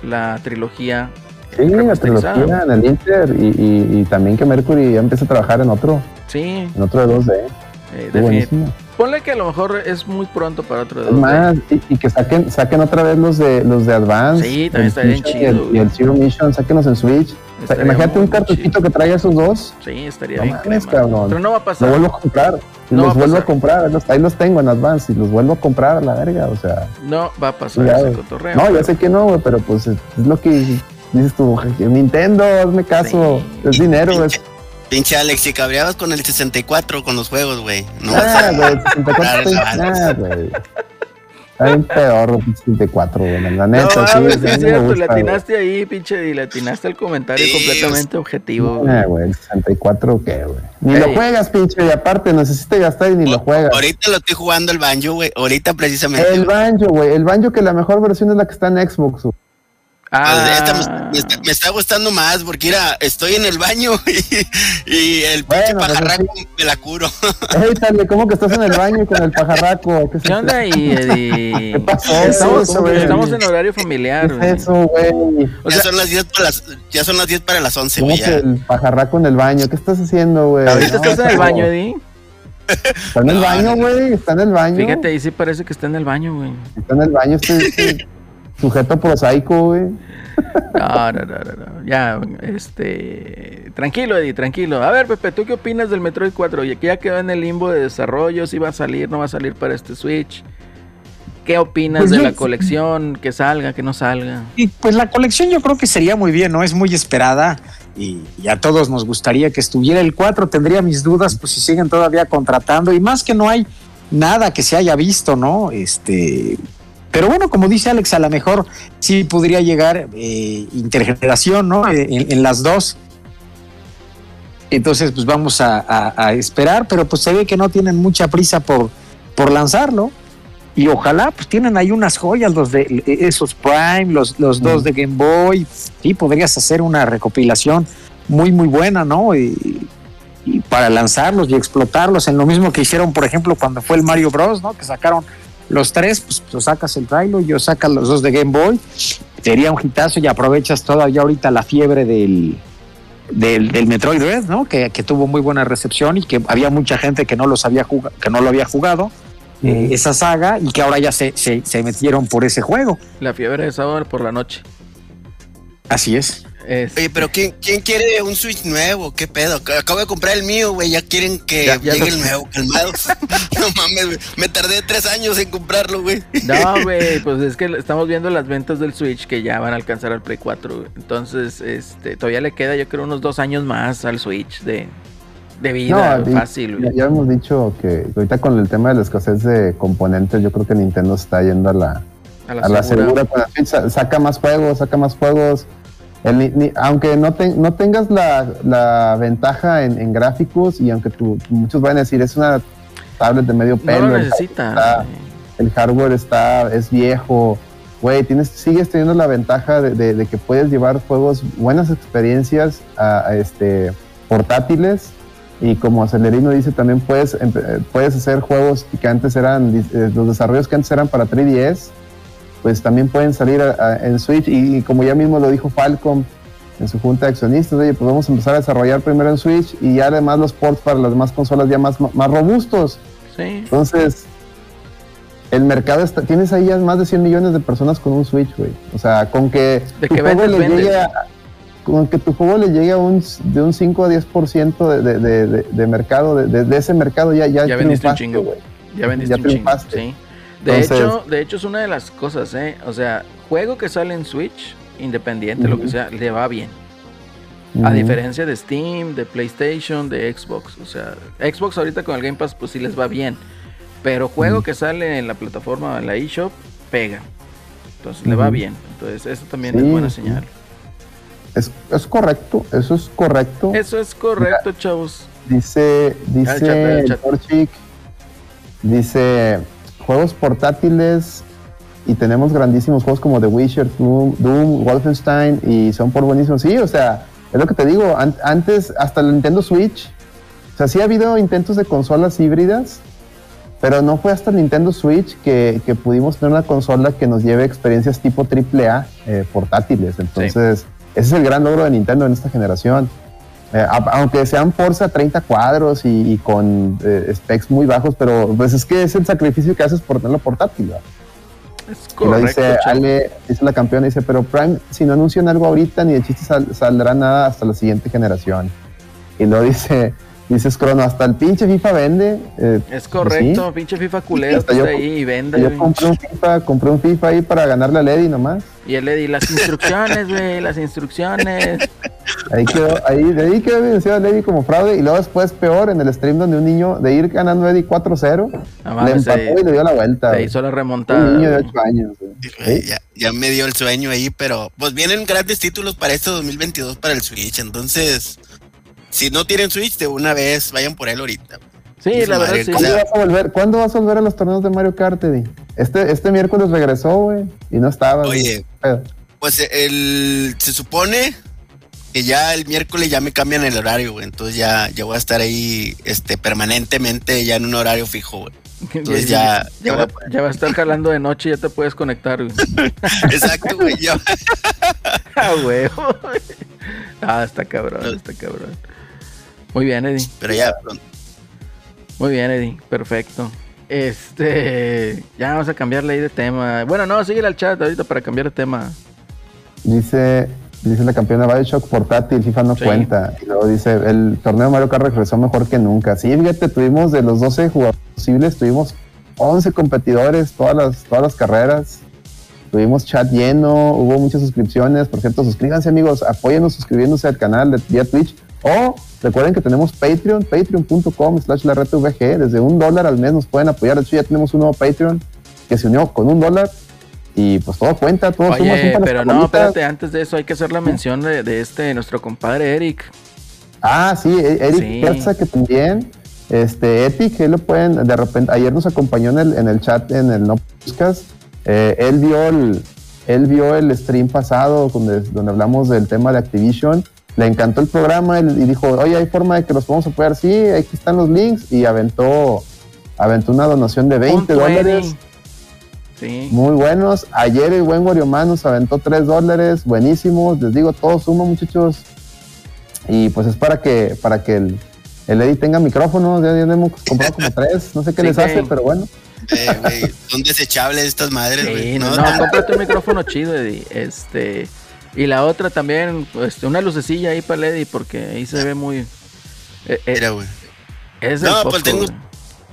la trilogía. Sí, la trilogía en el Inter y, y- y también que Mercury ya empieza a trabajar en otro, Sí, en otro de 2D. eh, Qué definit- buenísimo. Ponle que a lo mejor es muy pronto para otro de Es 2D. más, y, y que saquen, saquen otra vez los de los de Advance. Sí, también está bien chido, Y el, y el Zero Mission, sáquenlos en Switch. O sea, Estaría imagínate un cartuchito chido. que traiga esos dos. Sí, estaría No bien cabrón. Pero no va a Lo pasar. vuelvo a comprar. No los vuelvo a comprar. los- ahí los tengo en Advance y los vuelvo a comprar a la verga. O sea, No va a pasar Ya, ese cotorreo. no, ya pero- sé que no, güey, pero pues es es lo que dices tú. Nintendo, hazme caso. Sí. Es dinero. Es, Pinche Alex, si cabreabas con el 64 con los juegos, güey. No, ah, güey, 64 Claro, está ah, güey. Está bien peor el 64, güey. La No neta, sí. mames, a mí es cierto, gusta, le atinaste ahí, pinche, y le atinaste al comentario Sí, completamente objetivo. güey. Ah, güey, el 64, ¿qué, güey? Ni Ey. lo juegas, pinche, y aparte necesitas gastar y ni lo juegas. Ahorita lo estoy jugando el banjo, güey. Ahorita precisamente. El banjo, güey. El banjo que la mejor versión es la que está en Xbox. güey. Ah, Esta me, me está, me está gustando más porque mira, estoy en el baño y, y el pinche Bueno, pues, pajarraco me la curo. Ey, Tale, ¿cómo que estás en el baño con el pajarraco? ¿Qué, es ¿Qué onda ahí, Eddie? ¿Qué pasó? Estamos, ¿Qué es eso, estamos en horario familiar, ¿Qué güey. es eso, güey? O ya sea, son las 10 para las ya son las 10 para las 11, ¿Cómo güey. que ya. el pajarraco en el baño? ¿Qué estás haciendo, güey? ahorita No, estás en el baño, Eddie. Está en el No, baño, güey. Está en el baño. Fíjate, ahí sí parece que está en el baño, güey. Está en el baño este, este sujeto prosaico, güey. No, no, no, no, no. Ya, este. Tranquilo, Eddie, tranquilo. A ver, Pepe, ¿tú qué opinas del Metroid 4? Oye, que ya quedó en el limbo de desarrollo, si va a salir, no va a salir para este Switch. ¿Qué opinas Pues de yo- la colección? Que salga, que no salga. Y pues la colección yo creo que sería muy bien, ¿no? Es muy esperada y, y a todos nos gustaría que estuviera el 4. Tendría mis dudas, pues si siguen todavía contratando y más que no hay nada que se haya visto, ¿no? Este. Pero bueno, como dice Alex, a lo mejor sí podría llegar eh, intergeneración, ¿no? Eh, En, en las dos. Entonces, pues vamos a, a- a esperar, pero pues se ve que no tienen mucha prisa por, por lanzarlo. Y ojalá, pues tienen ahí unas joyas, los de esos Prime, los, los dos de Game Boy. Sí, podrías hacer una recopilación muy, muy buena, ¿no? Y, y para lanzarlos y explotarlos en lo mismo que hicieron, por ejemplo, cuando fue el Mario Bros, ¿no? Que sacaron los tres, pues lo sacas el trailer, yo sacas los dos de Game Boy. Sería un hitazo y aprovechas todavía ahorita la fiebre del, del, del Metroid Red, ¿no? Que, que tuvo muy buena recepción y que había mucha gente que no los había jugado, que no lo había jugado eh, esa saga y que ahora ya se, se, se metieron por ese juego. La fiebre de sábado por la noche. Así es. Es- Oye, pero ¿quién, ¿quién quiere un Switch nuevo? ¿Qué pedo? Acabo de comprar el mío, güey. Ya quieren que Ya- ya llegue el nuevo, calmados. no mames, güey. Me tardé tres años en comprarlo, güey. No, güey, pues es que estamos viendo las ventas del Switch que ya van a alcanzar al Play 4. güey. Entonces, este, todavía le queda, yo creo, unos dos años más al Switch de, de vida No, fácil. Ya, güey. ya hemos dicho que ahorita con el tema de la escasez de componentes, yo creo que Nintendo se está yendo a la, A la, a la segura. segura con la Switch, sa- saca más juegos, saca más juegos. El ni- ni- aunque no, te- no tengas la, la ventaja en, en gráficos y aunque tú, muchos van a decir es una tablet de medio No pelo, lo el, está- hardware está es viejo, güey, tienes sigues teniendo la ventaja de, de- de que puedes llevar juegos, buenas experiencias a, a, este portátiles. Y como Acelerino dice también puedes eh, puedes hacer juegos que antes eran eh, los desarrollos que antes eran para 3DS pues también pueden salir a- a- en Switch y, y como ya mismo lo dijo Falcom en su junta de accionistas, oye, pues vamos a empezar a desarrollar primero en Switch y ya además los ports para las demás consolas ya más, más robustos. Sí. Entonces, el mercado está, tienes ahí ya más de 100 millones de personas con un Switch, güey. O sea, con que De tu que juego vendes, le llegue a, con que tu juego le llegue a un, de un 5 a 10% de, de, de, de, de mercado, de, ese mercado ya, ya, Ya vendiste un chingo. güey. Ya vendiste Ya un chingo. Sí. De Entonces- hecho, de hecho es una de las cosas, ¿eh? O sea, juego que sale en Switch, independiente, lo que sea, le va bien. A diferencia de Steam, de PlayStation, de Xbox. O sea, Xbox ahorita con el Game Pass, pues sí les va bien. Pero juego que sale en la plataforma, en la eShop, pega. Entonces le va bien. Entonces eso también Sí, es buena señal. Es, es correcto, eso es correcto. Eso es correcto, chavos. Dice, chat, dice. Torchic, dice juegos portátiles y tenemos grandísimos juegos como The Witcher, Doom, Doom, Wolfenstein y son por buenísimos. Sí, o sea, es lo que te digo, an- antes hasta el Nintendo Switch, o sea, sí ha habido intentos de consolas híbridas, Pero no fue hasta Nintendo Switch que, que pudimos tener una consola que nos lleve experiencias tipo AAA eh, portátiles. Entonces, ese es el gran logro de Nintendo en esta generación. Eh, aunque sean Forza 30 cuadros y, y con eh, specs muy bajos, pero pues es que es el sacrificio que haces por tenerlo portátil. ¿verdad? Es Y lo correcto. dice. Ale, dice la campeona, dice, pero Prime, si no anuncian algo ahorita, ni de chiste sal- saldrá nada hasta la siguiente generación. Y luego dice, dice Scrono, hasta el pinche FIFA vende. eh, Es pues correcto, sí. pinche FIFA culero yo está com- ahí y vende. Yo güey. compré un FIFA, compré un FIFA ahí para ganarle a Lady nomás. Y le di las instrucciones, güey, las instrucciones. Ahí quedó, ahí, de ahí quedó evidenciado a Lady como fraude. Y luego después, peor, en el stream donde un niño de ir ganando a Eddie 4-0, No le empató y le dio la vuelta. se hizo la Un remontada. niño de güey. 8 años. Ya, ya me dio el sueño ahí, pero pues vienen grandes títulos para este 2022 para el Switch. Entonces, si no tienen Switch, de una vez vayan por él ahorita. Sí, la verdad sí. ¿Cuándo vas a volver, ¿cuándo vas a volver a los torneos de Mario Kart, Eddie? Este, este miércoles regresó, güey, y no estaba. güey. Oye, pues el se supone que ya el miércoles ya me cambian el horario, güey. Entonces ya, ya voy a estar ahí este, permanentemente ya en un horario fijo, güey. Entonces ya, ya, ya va, a- ya va a estar jalando de noche y ya te puedes conectar, güey. Exacto, güey. ya- Ah, huevo. Ah, está cabrón, está cabrón. Muy bien, Eddie. pero ya pronto. Muy bien, Eddie. Perfecto. Este. Ya vamos a cambiarle ahí de tema. Bueno, no, síguele al chat ahorita para cambiar de tema. Dice, dice la campeona Bioshock portátil, FIFA no Sí. cuenta. Y luego dice, el torneo de Mario Kart regresó mejor que nunca. Sí, fíjate, tuvimos de los 12 jugadores posibles, tuvimos 11 competidores, todas las, todas las carreras. Tuvimos chat lleno, hubo muchas suscripciones. Por cierto, suscríbanse amigos, apóyennos suscribiéndose al canal de vía Twitch. O recuerden que tenemos Patreon, patreon.com slash la VG. Desde un dólar al mes nos pueden apoyar. De hecho, ya tenemos un nuevo Patreon que se unió con un dólar. Y pues todo cuenta, todo suma, Oye, suma las pero no, espérate, antes de eso hay que hacer la mención de, de este, nuestro compadre Eric. Ah, sí, E- Eric Sí. Que también, este, Epic, él lo pueden, de repente, ayer nos acompañó en el, en el chat, en el No Buscas, eh, él vio el, él vio el stream pasado donde, donde hablamos del tema de Activision, le encantó el programa y dijo, oye, hay forma de que los podamos apoyar, sí, aquí están los links, y aventó, aventó una donación de 20 Punto, dólares. Sí. Muy buenos. Ayer el buen Guarioman nos aventó 3 dólares. Buenísimos. Les digo, todo suma, muchachos. Y pues es para que, para que el, el Eddie tenga micrófonos. Ya, ya hemos comprado como tres. No sé qué Sí, les hace, pero bueno. Eh, son desechables estas madres, Sí, no, No, no, cómprate un micrófono chido, Eddie. Este. Y la otra también, pues, una lucecilla ahí para Eddie, porque ahí se ve muy. eh, eh, Mira, güey. es el No, foco, pues tengo-.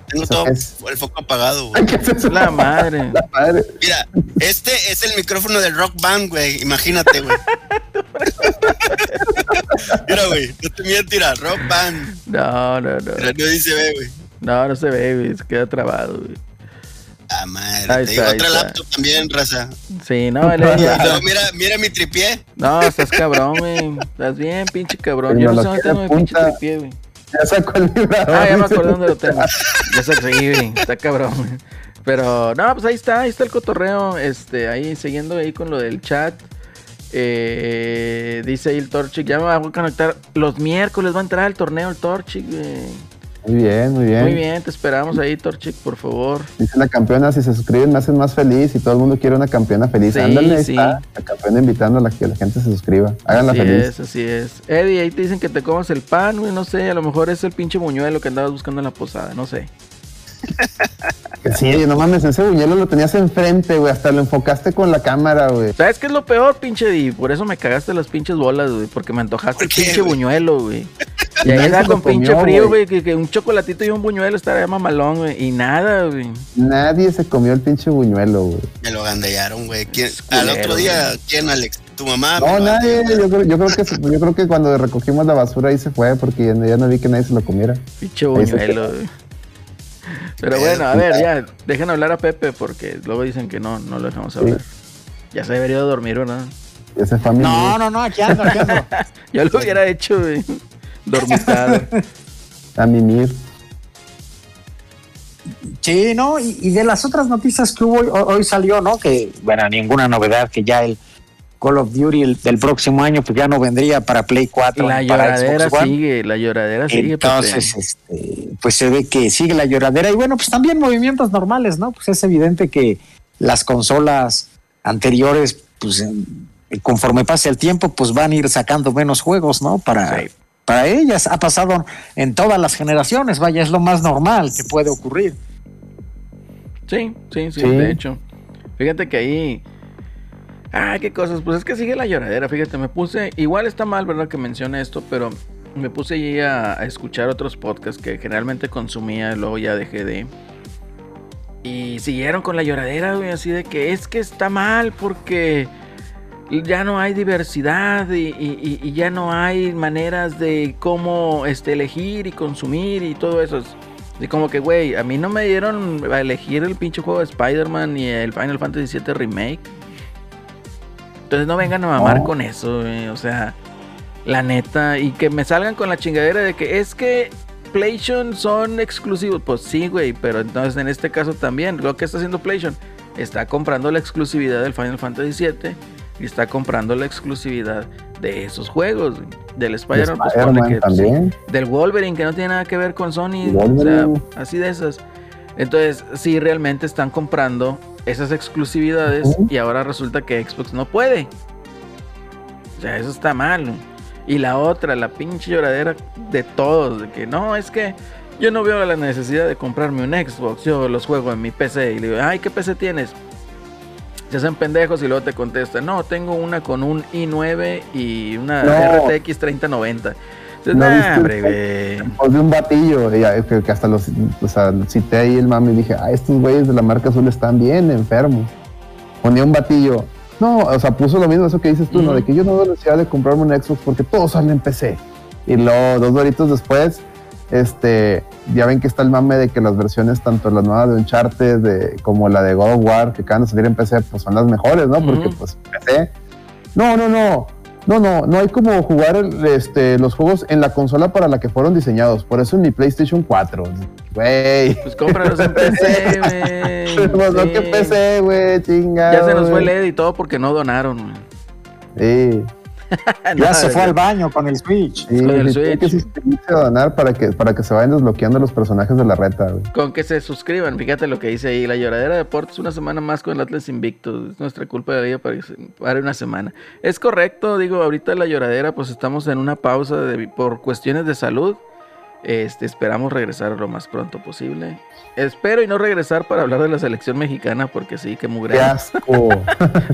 Tengo ¿Eso todo el foco apagado, güey. La madre. La madre. Mira, este es el micrófono del Rock Band, güey. Imagínate, güey. Mira, güey. No te miento, mira. Rock Band. No, no, no. Mira, no dice ve, güey. No, no se ve, güey. Se queda trabado, güey. Ah, madre. Ahí te está, digo, otra está. laptop también, raza. Sí, no, Eddie. luego, mira, mira mi tripié. No, estás cabrón, güey. Estás bien, pinche cabrón. Yo no sé dónde tengo mi pinche Punta. tripié, güey. Ya sacó el vibrador. Ah, ya me acordé dónde lo tengo. Ya se sí, güey. Está cabrón, güey. Pero, no, pues ahí está, ahí está el cotorreo. Este, ahí siguiendo ahí con lo del chat. Eh, dice ahí el Torchic, ya me voy a conectar. Los miércoles va a entrar al torneo el Torchic, güey. Muy bien, muy bien. Muy bien, te esperamos ahí, Torchic, por favor. Dice la campeona, si se suscriben me hacen más feliz y todo el mundo quiere una campeona feliz. Sí, Ándale, ahí sí. está. La campeona invitando a la que la gente se suscriba. Háganla así feliz. es, así es. Eddie, ahí te dicen que te comas el pan, güey, no sé, a lo mejor es el pinche buñuelo que andabas buscando en la posada, no sé. Sí, no mames, ese buñuelo lo tenías enfrente, güey. Hasta lo enfocaste con la cámara, güey. ¿Sabes qué es lo peor, pinche Di? Por eso me cagaste las pinches bolas, güey. Porque me antojaste ¿Por el pinche buñuelo, güey. Y ahí lo con pinche comió, frío, güey. Que, que un chocolatito y un buñuelo estaría mamalón, güey. Y nada, güey. Nadie se comió el pinche buñuelo, güey. Me lo gandallaron, güey. ¿Quién- Es Al otro día, ¿quién, Alex? ¿Tu mamá? No, nadie. Yo creo, yo, creo que, yo creo que cuando recogimos la basura ahí se fue porque ya no, vi que nadie se lo comiera. Pinche buñuelo, güey. Pero bueno, a ver, ya. Dejen hablar a Pepe porque luego dicen que no, no lo dejamos hablar. Ya se debería de dormir, ¿verdad? Ese fue a mi No, no, no, aquí ando, aquí ando. Yo lo hubiera hecho, güey. Dormitado. a mimir. Sí, ¿no? Y, y de las otras noticias que hubo, hoy, hoy salió, ¿no? Que, bueno, ninguna novedad, que ya el, Call of Duty el- del próximo año, pues ya no vendría para Play 4. La lloradera sigue, la lloradera sigue. Entonces, este, pues se ve que sigue la lloradera y bueno, pues también movimientos normales, ¿no? Pues es evidente que las consolas anteriores, pues conforme pase el tiempo, pues van a ir sacando menos juegos, ¿no? Para, Sí. para ellas. Ha pasado en todas las generaciones, vaya, es lo más normal que puede ocurrir. Sí, sí, sí, Sí. de hecho. Fíjate que ahí. Ah, qué cosas. Pues es que sigue la lloradera. Fíjate, me puse. Igual está mal, ¿verdad? Que mencione esto, pero me puse allí a, a escuchar otros podcasts que generalmente consumía, luego ya dejé de. Y siguieron con la lloradera, güey, así de que es que está mal porque ya no hay diversidad y, ya no hay maneras de cómo este, elegir y consumir y todo eso. Y como que, güey, a mí no me dieron a elegir el pinche juego de Spider-Man ni el Final Fantasy VII Remake. Entonces no vengan a mamar No. con eso. O sea, la neta. Y que me salgan con la chingadera de que es que PlayStation son exclusivos. Pues sí, güey. Pero entonces en este caso también. Lo que está haciendo PlayStation está comprando la exclusividad del Final Fantasy VII. Y está comprando la exclusividad de esos juegos. Del De Spider-Man, pues pues, también. del Wolverine, que no tiene nada que ver con Sony. O sea, así de esas. Entonces, sí, realmente están comprando esas exclusividades y ahora resulta que Xbox no puede. O sea, eso está mal. Y la otra, la pinche lloradera de todos, de que no, es que yo no veo la necesidad de comprarme un Xbox, yo los juego en mi PC. Y le digo, ay, ¿qué PC tienes? Se hacen pendejos y luego te contestan, no, tengo una con un i9 y una No. RTX 3090. ¿No nah, viste hombre, güey. De un batillo, que, que hasta los, o sea, cité ahí el mami y dije, ah, estos güeyes de la marca azul están bien enfermos. Ponía un batillo. No, o sea, puso lo mismo eso que dices tú, ¿no? De que yo no la necesidad de comprarme un Xbox porque todo sale en PC. Y luego, dos doritos después, este, ya ven que está el mame de que las versiones, tanto la nueva de Uncharted de, como la de God of War, que acaban de salir en PC, pues son las mejores, ¿no? Porque pues PC. No, no, no. No, no, no hay como jugar el- este, los juegos en la consola para la que fueron diseñados. Por eso en mi PlayStation 4. Güey. Pues cómpralos en PC, güey. Pues no que PC, güey, chinga. Ya se nos fue el LED y todo porque no donaron. güey. Sí, Ya se fue al baño con el Switch. sí, Con el Switch. que a donar para que, para que se vayan desbloqueando los personajes de la reta, güey. Con que se suscriban, fíjate lo que dice ahí. La lloradera de deportes una semana más con el Atlas invicto. Es nuestra culpa de la liga para que se pare una semana. Es correcto, digo, ahorita la lloradera, pues estamos en una pausa de- por cuestiones de salud. Este, esperamos regresar lo más pronto posible. Espero y no regresar para hablar de la selección mexicana, porque sí, que mugre. Qué asco.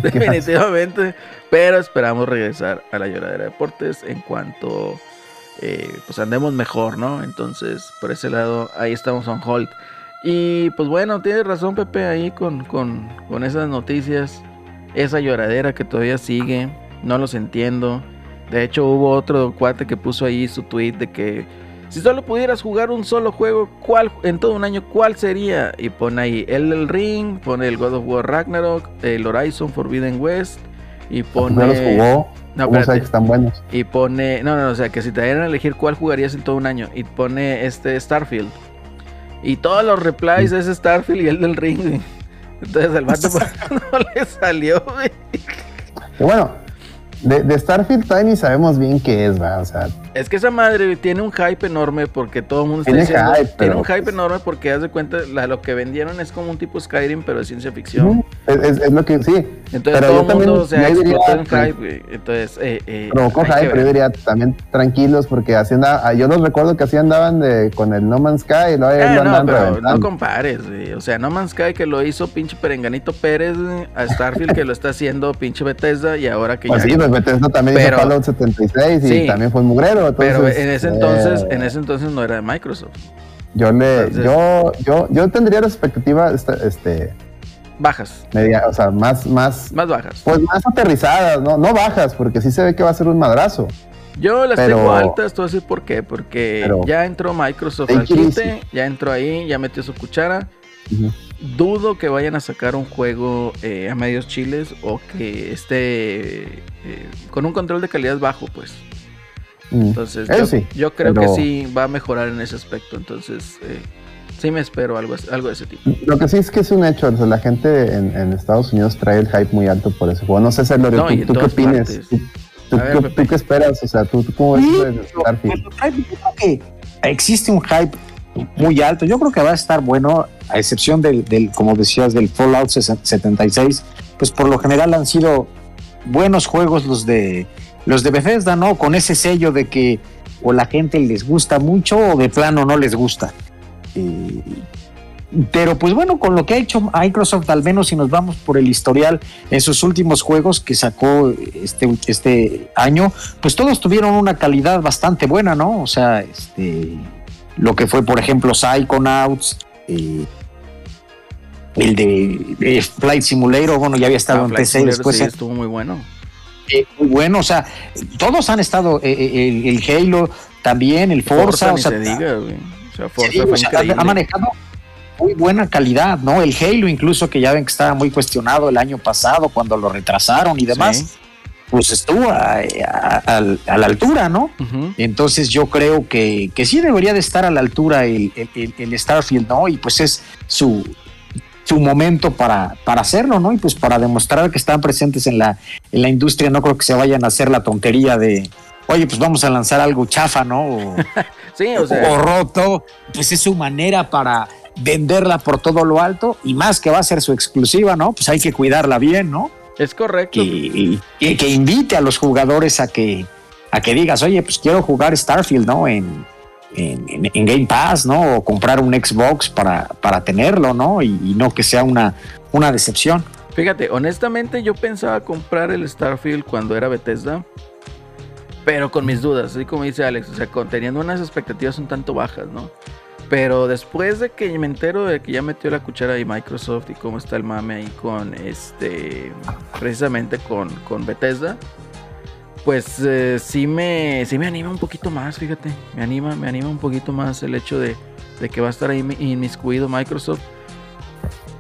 Definitivamente. Pero esperamos regresar a la lloradera de deportes en cuanto eh, pues andemos mejor, ¿no? Entonces, por ese lado, ahí estamos on hold. Y pues bueno, tienes razón, Pepe, ahí con, con, con esas noticias. Esa lloradera que todavía sigue. No los entiendo. De hecho, hubo otro cuate que puso ahí su tweet de que si solo pudieras jugar un solo juego, ¿cuál en todo un año, cuál sería? Y pone ahí el del Ring, pone el God of War Ragnarok, el Horizon Forbidden West y pone No los jugó. No, ¿Cómo sabe espérate. que están buenos? y pone, no, no, o sea, que si te dieran a elegir cuál jugarías en todo un año y pone este Starfield. Y todos los replies es Starfield y el del Ring. Entonces el vato no le salió, güey. Y bueno, de, de Starfield todavía ni sabemos bien qué es, ¿verdad? O sea, Es que esa madre tiene un hype enorme porque todo el mundo está Tiene diciendo. hype, tiene un hype pues- enorme porque haz de cuenta, la- lo que vendieron es como un tipo Skyrim, pero de ciencia ficción. es, es- es lo que sí. Entonces Pero todo el mundo también- se en hype. Entonces, eh, eh, Provocó hype, pero yo diría también tranquilos porque así andaba, yo los recuerdo que así andaban de, con el No Man's Sky y luego Ah, no, no compares, güey. O sea, No Man's Sky que lo hizo pinche Perenganito Pérez, a Starfield que lo está haciendo pinche Bethesda y ahora que Pues ya... sí, pues Bethesda también Pero- hizo Fallout 76 y Sí. también fue un mugrero. pero entonces, en ese entonces, eh, en ese entonces no era de Microsoft. yo le, entonces- yo, yo, yo tendría la expectativa, esta- este, Bajas, media, o sea, más, más, más bajas. pues más aterrizadas, no, no bajas, porque sí se ve que va a ser un madrazo. Yo las pero- tengo altas, a decir por qué. Porque pero- ya entró Microsoft al it quite, ya entró ahí, ya metió su cuchara. Ujú. Dudo que vayan a sacar un juego eh, a medios chiles o que esté eh, con un control de calidad bajo, pues. Mm. Entonces, yo, sí, yo creo pero- que sí va a mejorar en ese aspecto. Entonces, eh, sí me espero algo, algo de ese tipo. Lo que sí es que es un hecho, o sea, la gente en, en Estados Unidos trae el hype muy alto por ese juego. No sé, Celorio, No, ¿tú, tú qué opinas? ¿Tú, ver, qué esperas? O sea, ¿tú, tú cómo ves Sí, el Starfield? Yo creo que existe un hype muy alto. Yo creo que va a estar bueno, a excepción del, del como decías, del Fallout 76. Pues por lo general han sido buenos juegos los de los de Bethesda, ¿no? Con ese sello de que o la gente les gusta mucho o de plano no les gusta. Eh, pero pues bueno, con lo que ha hecho Microsoft, al menos si nos vamos por el historial en sus últimos juegos que sacó este, este año, pues todos tuvieron una calidad bastante buena, ¿no? O sea, este, lo que fue, por ejemplo, Psychonauts, eh, el de, de Flight Simulator, bueno, ya había estado Ah, en Flight PC Simulator después. sí, eh, estuvo muy bueno. eh, muy bueno, o sea, todos han estado, eh, el, el Halo también, el Forza, o ni sea, se diga. O sea, Forza Sí, fue o sea, increíble. ha manejado muy buena calidad, ¿no? El Halo incluso que ya ven que estaba muy cuestionado el año pasado cuando lo retrasaron y demás, Sí. Pues estuvo a, a- la altura, ¿no? Entonces yo creo que, que sí debería de estar a la altura el, el- el- el Starfield, ¿no? Y pues es su, su momento para, para hacerlo, ¿no? Y pues para demostrar que están presentes en la, en la industria, no creo que se vayan a hacer la tontería de, oye, pues vamos a lanzar algo chafa, ¿no? O, Sí, o sea, o roto, pues es su manera para venderla por todo lo alto y más que va a ser su exclusiva, ¿no? Pues hay que cuidarla bien, ¿no? Es correcto. Que, que, que invite a los jugadores a que, a que digas, oye, pues quiero jugar Starfield, ¿no? En, en, en- en Game Pass, ¿no? O comprar un Xbox para, para tenerlo, ¿no? Y, y no que sea una, una decepción. Fíjate, honestamente yo pensaba comprar el Starfield cuando era Bethesda, pero con mis dudas, así como dice Alex, o sea, con, teniendo unas expectativas un tanto bajas, ¿no? Pero después de que me entero de que ya metió la cuchara ahí Microsoft y cómo está el mame ahí con este, precisamente con, con Bethesda, pues eh, sí, me, sí me anima un poquito más, fíjate, me anima, me anima un poquito más el hecho de, de que va a estar ahí inmiscuido Microsoft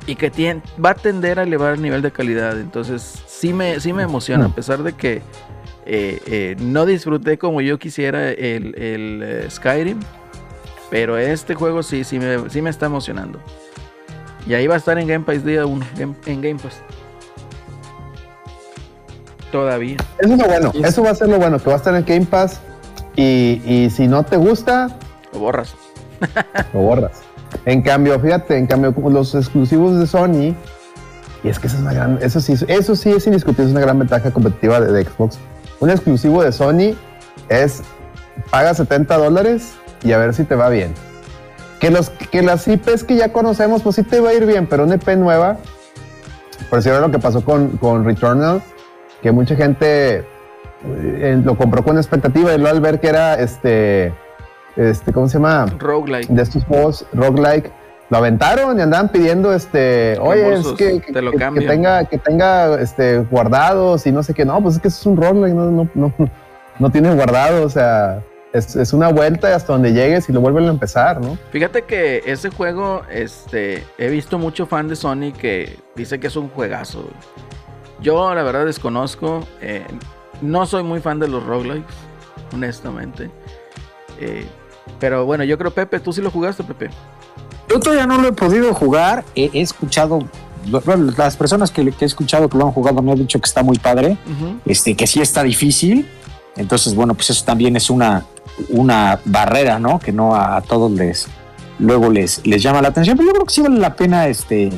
y que va a tender a elevar el nivel de calidad. Entonces, sí me, sí me emociona, a pesar de que eh, eh, no disfruté como yo quisiera el, Skyrim, pero este juego sí, sí me, sí me está emocionando. Y ahí va a estar en Game Pass día 1, en Game Pass. Todavía. Eso es lo bueno, eso va a ser lo bueno, que va a estar en Game Pass y, y si no te gusta, Lo borras. lo borras. En cambio, fíjate, en cambio, como los exclusivos de Sony, y es que eso es una gran, eso sí, eso sí es indiscutible, es una gran ventaja competitiva de, de Xbox. Un exclusivo de Sony es paga 70 dólares y a ver si te va bien. Que, los, que las IPs que ya conocemos, pues sí te va a ir bien, pero una IP nueva, por decirlo lo que pasó con, con Returnal, que mucha gente eh, lo compró con expectativa y luego al ver que era este, este, ¿cómo se llama? Roguelike. de estos juegos roguelike lo aventaron y andaban pidiendo este oye es que, que- te lo que- que tenga que tenga este guardados y no sé qué no pues es que eso es un roguelike no, no, no, no tiene guardado o sea es, es una vuelta hasta donde llegues y lo vuelven a empezar no Fíjate que ese juego, este, he visto mucho fan de Sony que dice que es un juegazo. güey. Yo la verdad desconozco, eh, no soy muy fan de los roguelikes, honestamente. Eh, pero bueno, yo creo Pepe, tú sí lo jugaste, Pepe. Yo todavía no lo he podido jugar. He, he escuchado, las personas que, que he escuchado que lo han jugado me han dicho que está muy padre, este, que sí está difícil. Entonces, bueno, pues eso también es una, una barrera, ¿no? Que no a, a todos les luego les, les llama la atención. Pero yo creo que sí vale la pena este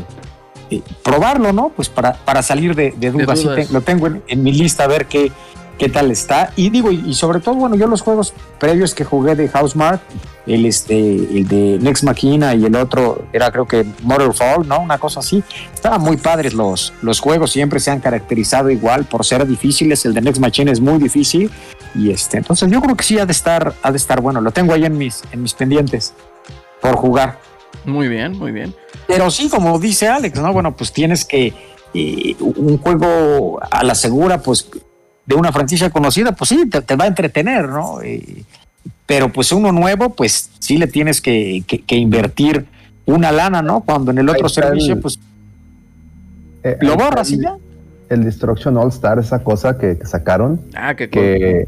eh, probarlo, ¿no? Pues para, para salir de, de dudas. Te- lo tengo en, en mi lista a ver qué, qué tal está. Y digo, y, y sobre todo, bueno, yo los juegos previos que jugué de Housemark, el, este, el de Next Machina y el otro era creo que Fall, ¿no? Una cosa así. Estaban muy padres los, los juegos, siempre se han caracterizado igual por ser difíciles. El de Next Machine es muy difícil. Y este, entonces yo creo que sí ha de estar, ha de estar bueno. Lo tengo ahí en mis, en mis pendientes por jugar. Muy bien, muy bien. Pero sí, como dice Alex, ¿no? Bueno, pues tienes que eh, un juego a la segura, pues de una franquicia conocida, pues sí, te, te va a entretener, ¿no? Eh, pero pues uno nuevo, pues sí le tienes que, que- que invertir una lana, ¿no? Cuando en el otro servicio, el- pues Eh, lo el- borras y ya. El Destruction All Star esa cosa que, que sacaron Ah, qué Que-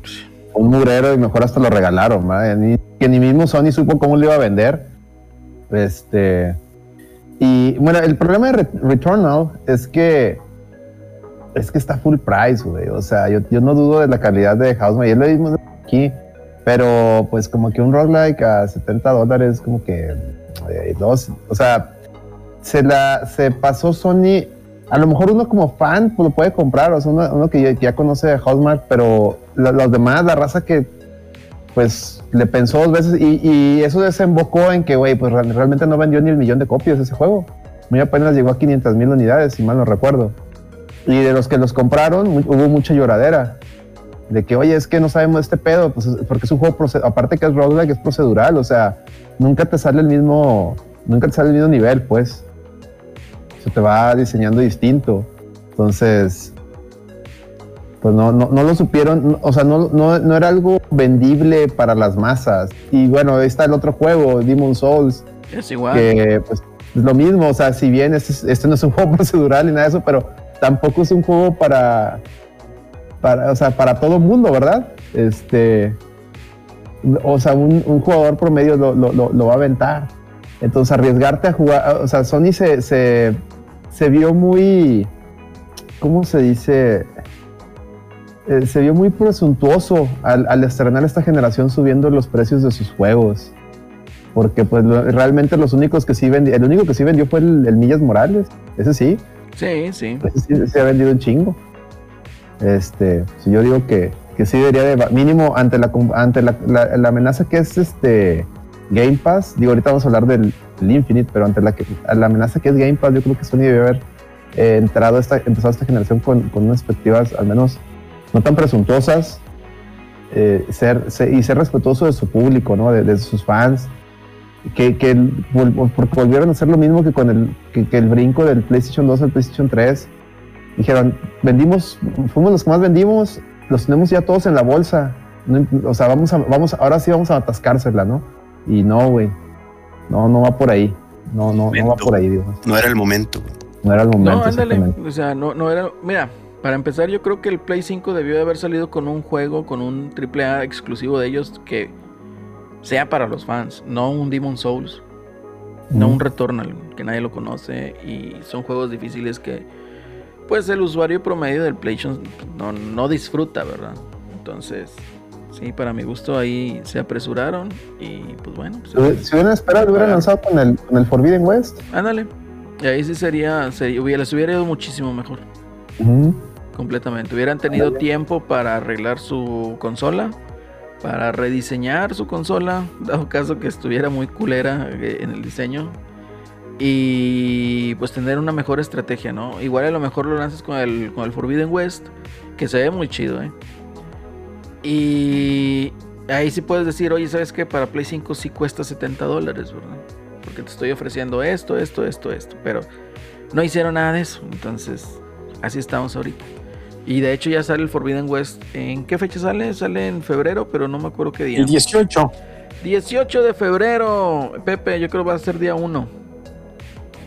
un mugrero y mejor hasta lo regalaron. Ni- que ni mismo Sony supo cómo lo iba a vender Este. Y bueno, el problema de Re- Returnal es que. Es que está full price, güey. O sea, yo, yo no dudo de la calidad de Housemarque. Ya lo vimos aquí. Pero, pues, como que un roguelike a 70 dólares, como que. eh, dos. O sea, se la se pasó Sony. A lo mejor uno como fan pues, lo puede comprar, o sea, uno, que ya, conoce de Housemarque, pero los demás, la raza que pues le pensó dos veces y, y eso desembocó en que, güey, pues real- realmente no vendió ni el millón de copias ese juego. Muy apenas llegó a 500 mil unidades, si mal no recuerdo. Y de los que los compraron, hubo mucha lloradera. De que, oye, es que no sabemos este pedo, pues es- porque es un juego, aparte que es roguelike, es procedural, o sea, nunca te sale el mismo, nunca te sale el mismo nivel, pues. Se te va diseñando distinto. Entonces, pues no, no, no lo supieron, no- o sea, no, no, no era algo vendible para las masas. Y bueno, ahí está el otro juego, Demon Souls, Es igual. que pues es lo mismo, o sea, si bien este, es- este no es un juego procedural ni nada de eso, pero tampoco es un juego para, para o sea, para todo el mundo, ¿verdad? Este, o sea, un, un jugador promedio lo, lo- lo- lo va a aventar. Entonces, arriesgarte a jugar, o sea, Sony se, se, se vio muy, ¿cómo se dice? Eh, se vio muy presuntuoso al, al estrenar esta generación subiendo los precios de sus juegos. Porque pues lo- realmente los únicos que sí vendió, el único que sí vendió fue el, el Millas Morales. Ese sí, Sí, sí. ese sí se ha vendido un chingo. Este, si yo digo que, que sí debería de, mínimo ante la ante la, la- la amenaza que es este Game Pass, digo ahorita vamos a hablar del, del Infinite, pero ante la, que, la amenaza que es Game Pass, yo creo que Sony debe haber eh, entrado esta, empezado esta generación con, con unas perspectivas al menos no tan presuntuosas eh, ser, se- y ser respetuoso de su público, ¿no? de, de sus fans. Que, que el- vol- volvieron a hacer lo mismo que con el, que, que el brinco del PlayStation 2 al PlayStation 3. Dijeron, vendimos, fuimos los que más vendimos, los tenemos ya todos en la bolsa. O sea, vamos a, vamos, ahora sí vamos a atascársela, ¿no? Y no, güey. No, no va por ahí. No, no, no va por ahí, digo. No era el momento. No era el momento. No, ándale. O sea, no, no era. Mira, para empezar, yo creo que el Play 5 debió de haber salido con un juego, con un AAA exclusivo de ellos que sea para los fans, no un Demon Souls, no un Returnal, que nadie lo conoce y son juegos difíciles que, pues, el usuario promedio del PlayStation no, no disfruta, ¿verdad? Entonces, sí, para mi gusto ahí se apresuraron y, pues bueno, pues, Si hubiera- si hubieran esperado, lo hubieran lanzado con el, con el Forbidden West. ándale. Y ahí sí sería, sería hubiera, les hubiera ido muchísimo mejor. Completamente. Hubieran tenido tiempo para arreglar su consola, para rediseñar su consola, dado caso que estuviera muy culera eh, en el diseño. Y pues tener una mejor estrategia, ¿no? Igual a lo mejor lo lanzas con el, con el Forbidden West, que se ve muy chido, ¿eh? Y ahí sí puedes decir, oye, ¿sabes qué? Para Play 5 sí cuesta 70 dólares, ¿verdad? Porque te estoy ofreciendo esto, esto, esto, esto. Pero no hicieron nada de eso. Entonces, así estamos ahorita. Y de hecho ya sale el Forbidden West. ¿En qué fecha sale? Sale en febrero, pero no me acuerdo qué día. El 18. 18 de febrero. Pepe, yo creo que va a ser día 1.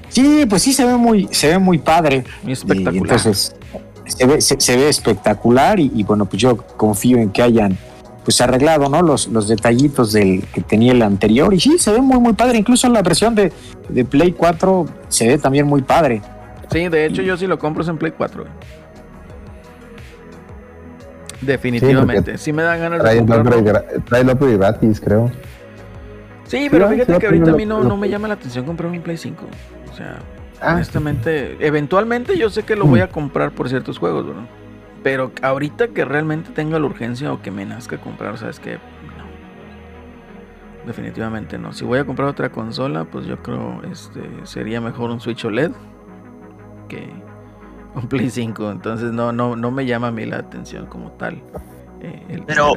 Sí, pues sí se ve muy, se ve muy padre. Muy Y espectacular. entonces se ve, se, se ve espectacular y, y bueno, pues yo confío en que hayan pues arreglado, ¿no? Los, los detallitos del que tenía el anterior. Y sí, se ve muy, muy padre. Incluso la versión de, de Play 4 se ve también muy padre. Sí, de hecho yo sí lo compro es en Play 4. güey. Definitivamente. Sí, me dan ganas de Trae el comprarlo. trae el upgrade gratis, creo. Sí, pero Sí, fíjate sí, que ahorita a mí no, no me llama la atención comprar un Play 5. O sea, honestamente, eventualmente yo sé que lo voy a comprar por ciertos juegos, ¿verdad? Pero ahorita que realmente tenga la urgencia o que me nazca comprar, ¿sabes qué? No. Definitivamente no. Si voy a comprar otra consola, pues yo creo este sería mejor un Switch OLED que un Play 5. Entonces no, no, no me llama a mí la atención como tal. eh, el. Pero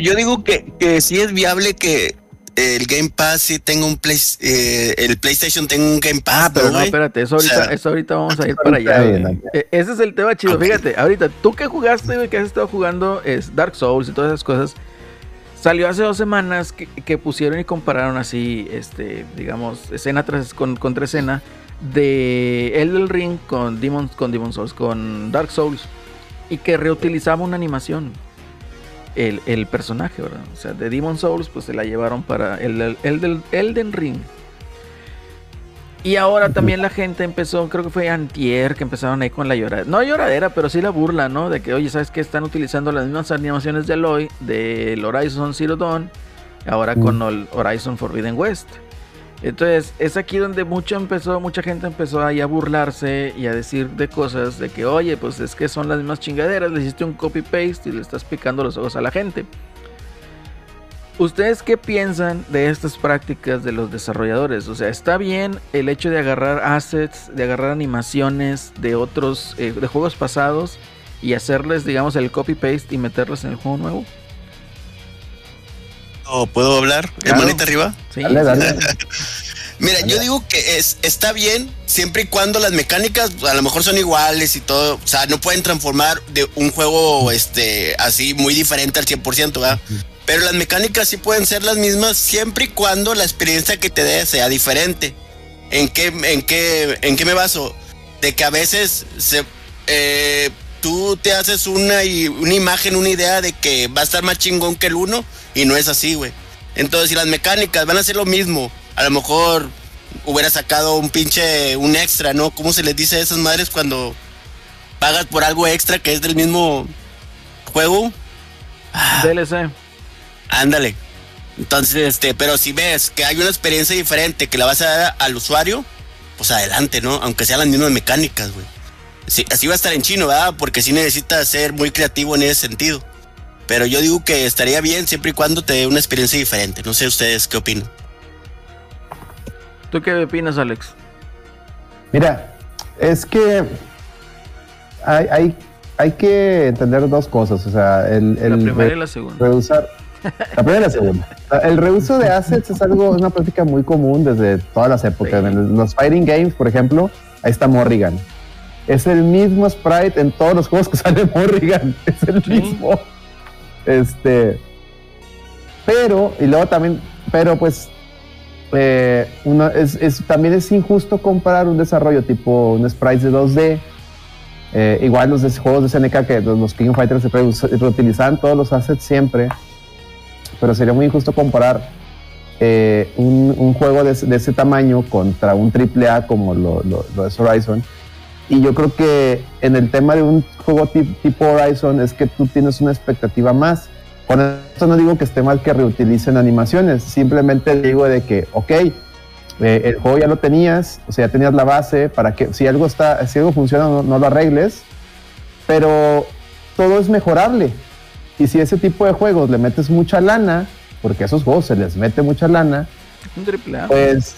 Yo digo que, que sí es viable que el Game Pass sí tenga un Play, eh, el PlayStation tenga un Game Pass, Ah, pero no, güey? espérate, eso ahorita, O sea, eso ahorita vamos a ir para allá. bien. E- Ese es el tema chido. Ok. Fíjate, ahorita, tú que jugaste, güey, que has estado jugando es Dark Souls y todas esas cosas. Salió hace dos semanas que, que pusieron y compararon así, este, digamos, escena tras con, contra escena de Elden Ring con Demon, con Demon Souls, con Dark Souls. Y que reutilizaba una animación. El, el personaje, ¿verdad? O sea, de Demon Souls, pues se la llevaron para el, el, el del Elden Ring. Y ahora también la gente empezó, creo que fue antier, que empezaron ahí con la lloradera. No lloradera, pero sí la burla, ¿no? De que, oye, ¿sabes qué? Están utilizando las mismas animaciones de Aloy, del Horizon Zero Dawn, ahora con el Horizon Forbidden West. Entonces, es aquí donde mucho empezó, mucha gente empezó ahí a burlarse y a decir de cosas de que, oye, pues es que son las mismas chingaderas, le hiciste un copy-paste y le estás picando los ojos a la gente. ¿Ustedes qué piensan de estas prácticas de los desarrolladores? O sea, ¿está bien el hecho de agarrar assets, de agarrar animaciones de otros, eh, de juegos pasados y hacerles, digamos, el copy-paste y meterlas en el juego nuevo? ¿O puedo hablar? Claro. ¿Hermanita arriba? Sí. Dale, dale. Mira, yo digo que es, está bien siempre y cuando las mecánicas a lo mejor son iguales y todo. O sea, no pueden transformar de un juego este así muy diferente al 100%, ¿verdad? Pero las mecánicas sí pueden ser las mismas siempre y cuando la experiencia que te dé sea diferente. ¿En qué, en qué, en qué me baso? De que a veces se, eh, tú te haces una, una imagen, una idea de que va a estar más chingón que el uno y no es así, güey. Entonces, si las mecánicas van a ser lo mismo, a lo mejor hubiera sacado un pinche, un extra, ¿no? ¿Cómo se les dice a esas madres cuando pagas por algo extra que es del mismo juego? DLC. Ándale. Entonces, este, pero si ves que hay una experiencia diferente que la vas a dar al usuario, pues adelante, ¿no? Aunque sean las mismas mecánicas, güey. Sí, así va a estar en chino, ¿verdad? Porque sí necesitas ser muy creativo en ese sentido. Pero yo digo que estaría bien siempre y cuando te dé una experiencia diferente. No sé ustedes qué opinan. ¿Tú qué opinas, Alex? Mira, es que hay, hay, hay que entender dos cosas. O sea, el, el La primera re- y la segunda. reusar. La primera y la segunda. El reuso de assets es algo, una práctica muy común desde todas las épocas. Sí. En los fighting games, por ejemplo, ahí está Morrigan. Es el mismo sprite en todos los juegos que sale Morrigan. Es el mismo. Este. Pero, y luego también, pero pues, eh, uno, es, es- también es injusto comparar un desarrollo tipo un sprite de 2D. eh, igual los de- juegos de SNK que los, los King Fighters se reutilizaban todos los assets siempre. Pero sería muy injusto comparar eh, un, un juego de, ese- de ese tamaño contra un AAA como lo, lo- lo es Horizon. Y yo creo que en el tema de un juego ti- tipo Horizon es que tú tienes una expectativa más. Con esto no digo que esté mal que reutilicen animaciones, simplemente digo de que, ok, eh, el juego ya lo tenías, o sea, ya tenías la base para que si algo está, si algo funciona no, no lo arregles, pero todo es mejorable. Y si ese tipo de juegos le metes mucha lana, porque a esos juegos se les mete mucha lana, Un triple A. pues,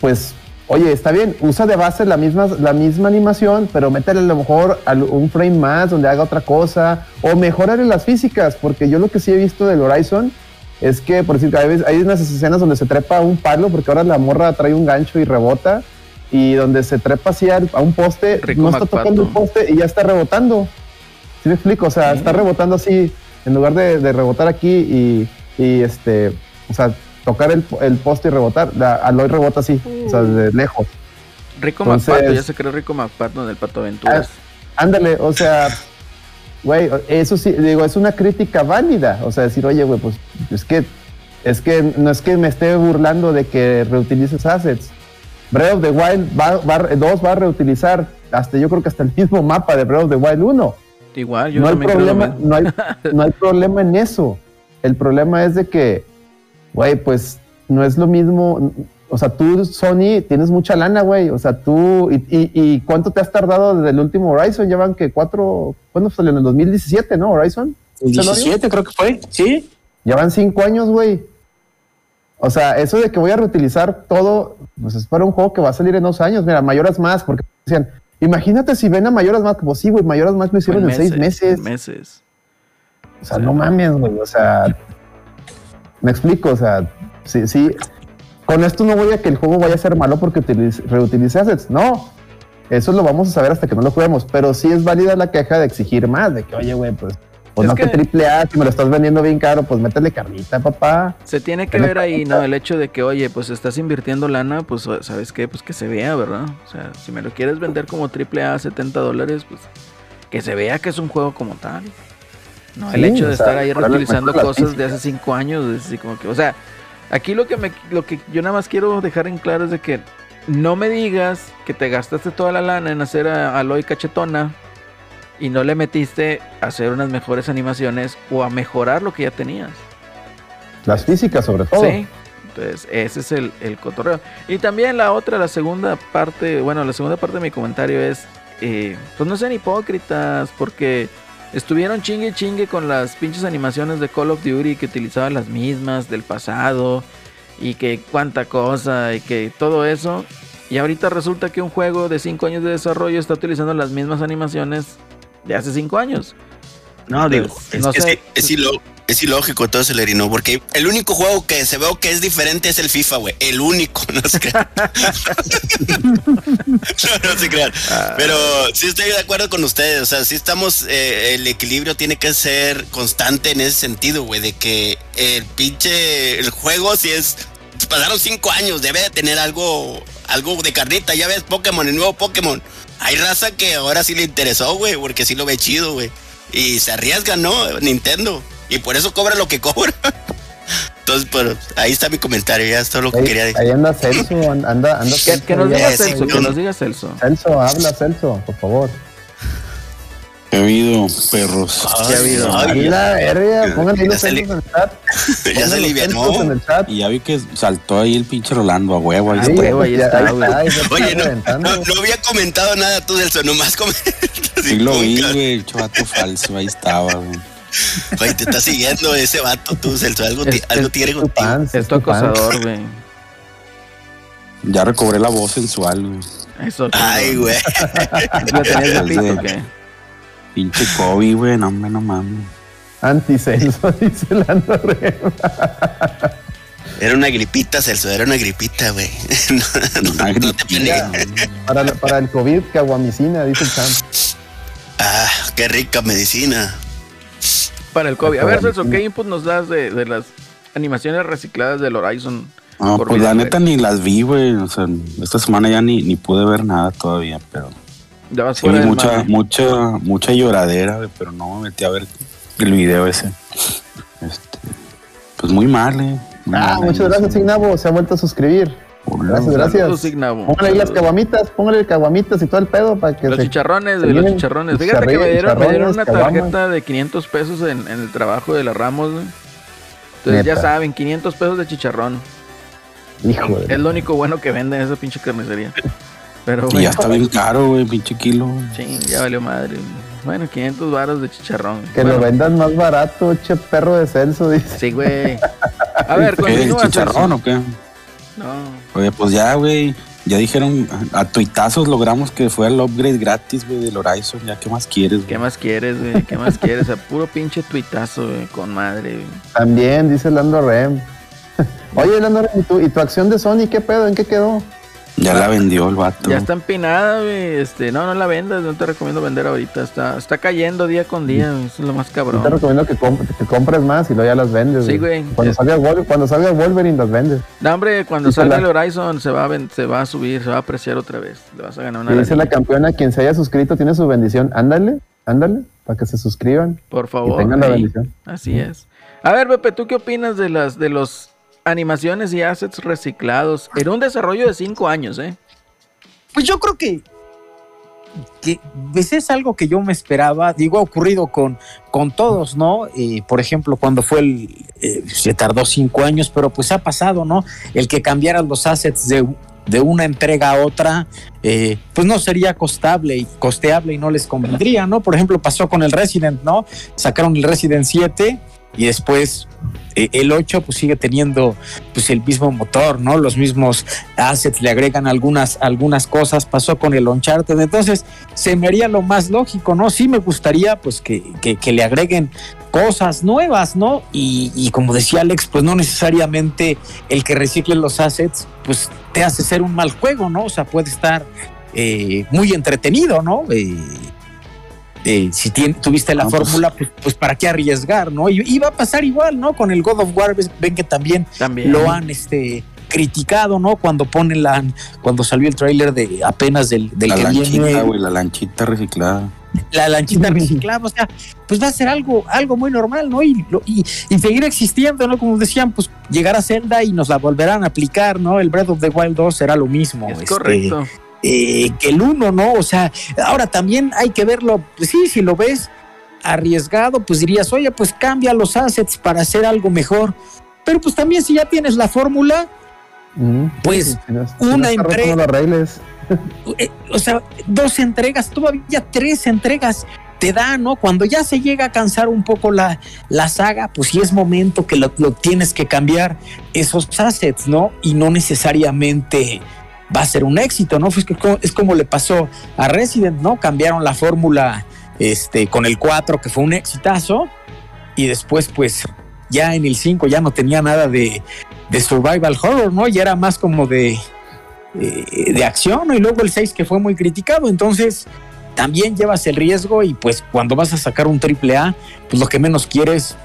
pues, oye, está bien, usa de base la misma, la misma animación, pero métele a lo mejor un frame más donde haga otra cosa, o mejorarle las físicas, porque yo lo que sí he visto del Horizon es que, por decir, hay, hay unas escenas donde se trepa a un palo, porque ahora la morra trae un gancho y rebota, y donde se trepa así a un poste, Rico no está McPato. tocando el poste y ya está rebotando. ¿Sí me explico? O sea, Sí. está rebotando así, en lugar de, de rebotar aquí y, y, este, o sea, tocar el, el poste y rebotar, la, Aloy rebota así, o sea, de lejos. Rico entonces- McPato, ya se creó Rico McPato en el Pato Aventuras. Ándale, o sea, güey, eso sí, digo, es una crítica válida. O sea, decir, oye, güey, pues es que, es que no es que me esté burlando de que reutilices assets. Breath of the Wild va, va, 2 va a reutilizar, hasta yo creo que hasta el mismo mapa de Breath of the Wild 1. Igual, yo no hay creo lo problema, no hay, no hay problema en eso. El problema es de que, güey, pues no es lo mismo. O sea, tú, Sony, tienes mucha lana, güey. O sea, tú, y, y- y cuánto te has tardado desde el último Horizon? Llevan que cuatro, ¿cuándo salió? En el 2017, ¿no? Horizon. El ¿Celorio? 17 creo que fue, ¿sí? Llevan cinco años, güey. O sea, eso de que voy a reutilizar todo, pues es para un juego que va a salir en dos años. Mira, Mayoras Más, porque decían, imagínate si ven a Mayoras Más, como sí, güey, Mayoras Más lo hicieron en, seis meses. meses. O sea, no mames, güey. O sea, me explico. O sea, sí, sí. Con esto no voy a que el juego vaya a ser malo porque utilice- reutilice assets. No. Eso lo vamos a saber hasta que no lo juguemos. Pero sí es válida la queja de exigir más. De que, oye, güey, pues, pues Es no que- triple A, si me lo estás vendiendo bien caro, pues métele carnita, papá. Se tiene que ver ahí. ¿no? El hecho de que, oye, pues estás invirtiendo lana, pues, ¿sabes qué? Pues que se vea, ¿verdad? O sea, si me lo quieres vender como triple A 70 dólares, pues que se vea que es un juego como tal. No, el Sí, hecho de o sea, estar ahí reutilizando cosas de hace cinco años, es así como que, o sea, aquí lo que me, lo que yo nada más quiero dejar en claro es de que no me digas que te gastaste toda la lana en hacer a Aloy cachetona y no le metiste a hacer unas mejores animaciones o a mejorar lo que ya tenías. Las físicas, sobre todo. Sí. Entonces, ese es el, el cotorreo. Y también la otra, la segunda parte, bueno, la segunda parte de mi comentario es, eh, pues no sean hipócritas, porque estuvieron chingue chingue con las pinches animaciones de Call of Duty que utilizaban las mismas del pasado y que cuánta cosa y que todo eso. Y ahorita resulta que un juego de 5 años de desarrollo está utilizando las mismas animaciones de hace 5 años. No, digo, es, no es sé. Es ilógico todo ese lerino, porque el único juego que se veo que es diferente es el FIFA, güey. El único, no se crean. no, no se. Pero sí estoy de acuerdo con ustedes. O sea, sí estamos, eh, el equilibrio tiene que ser constante en ese sentido, güey, de que el pinche, el juego si es, pasaron cinco años, debe de tener algo, algo de carnita. Ya ves Pokémon, el nuevo Pokémon. Hay raza que ahora sí le interesó, güey, porque sí lo ve chido, güey. Y se arriesga, ¿no? Nintendo. Y por eso cobra lo que cobra. Entonces, pero ahí está mi comentario, ya es todo lo que Ahí, quería decir. ahí anda Celso, an- anda, anda Que, Celso que nos diga sí, Celso, que no. nos diga Celso. Celso, habla Celso, por favor. ¿Qué ha habido, perros? ¿Qué ha habido? La verga, pónganle ahí los en el chat. ya se alivianó. Y ya vi que saltó ahí el pinche Rolando a huevo. Ahí Ah, huevo, ahí está, ahí está Oye, no, no, no había comentado nada tú, Celso, nomás comentas. Sí lo vi, güey, el chavato falso, ahí estaba, güey. Oye, te está siguiendo ese vato, tú, Celso. Algo, ti- Es- algo es tiene contigo. fans, Es tu acosador, güey. Ya recobré la voz sensual, güey. Eso. Ay, güey. ¿Lo tenías de pito o qué? Pinche Kobe, güey, no, hombre, no mames. Anti-Celso, dice Lando Rema. Era una gripita, Celso, era una gripita, güey. No, no, Una no te güey. Para, para el COVID, caguamicina, dice el Sam. Ah, qué rica medicina. Para el COVID. A ver, Celso, ¿qué input nos das de, de las animaciones recicladas del Horizon? No, Por pues la neta ni las vi, güey. O sea, esta semana ya ni, ni pude ver nada todavía, pero Ya vas sí mucha, mucha, mucha lloradera, güey, pero no me metí a ver el video ese. Este, pues muy mal, eh. Muy Ah, mal, muchas gracias, Ignabo. Se ha vuelto a suscribir. Gracias, gracias. Póngale ahí las caguamitas, póngale caguamitas y todo el pedo para que Los se- chicharrones, se güey, los chicharrones. Fíjate que me dieron, me dieron una tarjeta de 500 pesos en, en el trabajo de la Ramos, güey. Entonces ya saben, 500 pesos de chicharrón. Hijo Es de... lo único bueno que venden esa pinche carnicería. Pero Y bueno, ya está bien caro, güey, pinche kilo. ching, ya valió madre. Bueno, 500 varos de chicharrón. Que Bueno, lo vendan más barato, che perro de Celso, dice. Sí, güey. A ver, ¿Qué? continúa. ¿Chicharrón o qué? No. Oye, pues ya, güey. Ya dijeron, a tuitazos logramos que fuera el upgrade gratis, güey, del Horizon. Ya, ¿qué más quieres, güey? ¿Qué más quieres, güey? ¿Qué más quieres? A puro pinche tuitazo, güey, con madre, güey. También, dice Lando Rem. Oye, Lando Rem, ¿y tu, ¿y tu acción de Sony qué pedo? ¿En qué quedó? Ya la vendió el vato. Ya está empinada, güey. Este, no, no la vendas, no te recomiendo vender ahorita. Está, está cayendo día con día, güey. Eso es lo más Yo cabrón. te recomiendo que, comp- que compres más y luego ya las vendes. Sí, güey. Cuando, Es- salga cuando salga Wolverine, las vendes. No, hombre, cuando Dice salga la- el Horizon se va, a se va a subir, se va a apreciar otra vez. Le vas a ganar una Y dice la campeona, quien se haya suscrito tiene su bendición. Ándale, ándale, para que se suscriban Por y favor. tengan la bendición. Así es. A ver, Pepe, ¿tú qué opinas de las de los animaciones y assets reciclados en un desarrollo de cinco años, eh? Pues yo creo que, que pues es algo que yo me esperaba. Digo, ha ocurrido con, con todos, ¿no? Por ejemplo, cuando fue el. eh, se tardó cinco años, pero pues ha pasado, ¿no? El que cambiaran los assets de, de una entrega a otra, eh, pues no sería costable y costeable y no les convendría, ¿no? Por ejemplo, pasó con el Resident, ¿no? Sacaron el Resident 7 y después eh, el 8 pues sigue teniendo pues el mismo motor, ¿no? Los mismos assets, le agregan algunas, algunas cosas, pasó con el Uncharted, entonces se me haría lo más lógico, ¿no? Sí me gustaría pues que, que- que le agreguen cosas nuevas, ¿no? Y, y como decía Alex, pues no necesariamente el que recicle los assets, pues te hace ser un mal juego, ¿no? O sea, puede estar eh, muy entretenido, ¿no? Eh, eh, si tien- tuviste la pues. fórmula, pues, pues para qué arriesgar, ¿no? Y, y va a pasar igual, ¿no? Con el God of War, ven que también También. lo han este criticado, ¿no? Cuando ponen la cuando salió el tráiler de apenas del, del La que lanchita, viene güey, la lanchita reciclada. la lanchita reciclada, o sea, pues va a ser algo, algo muy normal, ¿no? Y, lo- y, y seguir existiendo, ¿no? Como decían, pues llegar a Zelda y nos la volverán a aplicar, ¿no? El Breath of the Wild 2 será lo mismo. Es este, correcto. Eh, que el uno, ¿no? O sea, ahora también hay que verlo, pues sí, si lo ves arriesgado, pues dirías, oye, pues cambia los assets para hacer algo mejor. Pero pues también si ya tienes la fórmula, Mm. Pues, una no está roto, entre- no lo arregles. eh, o sea, dos entregas, todavía tres entregas te da, ¿no? Cuando ya se llega a cansar un poco la, la saga, pues sí es momento que lo, lo tienes que cambiar esos assets, ¿no? Y no necesariamente va a ser un éxito, ¿no? Es como le pasó a Resident, ¿no? Cambiaron la fórmula este, con el 4, que fue un exitazo, y después, pues, ya en el 5 ya no tenía nada de, de survival horror, ¿no? Ya era más como de, eh, de acción, ¿no? Y luego el 6 que fue muy criticado, entonces también llevas el riesgo y pues cuando vas a sacar un triple A, pues lo que menos quieres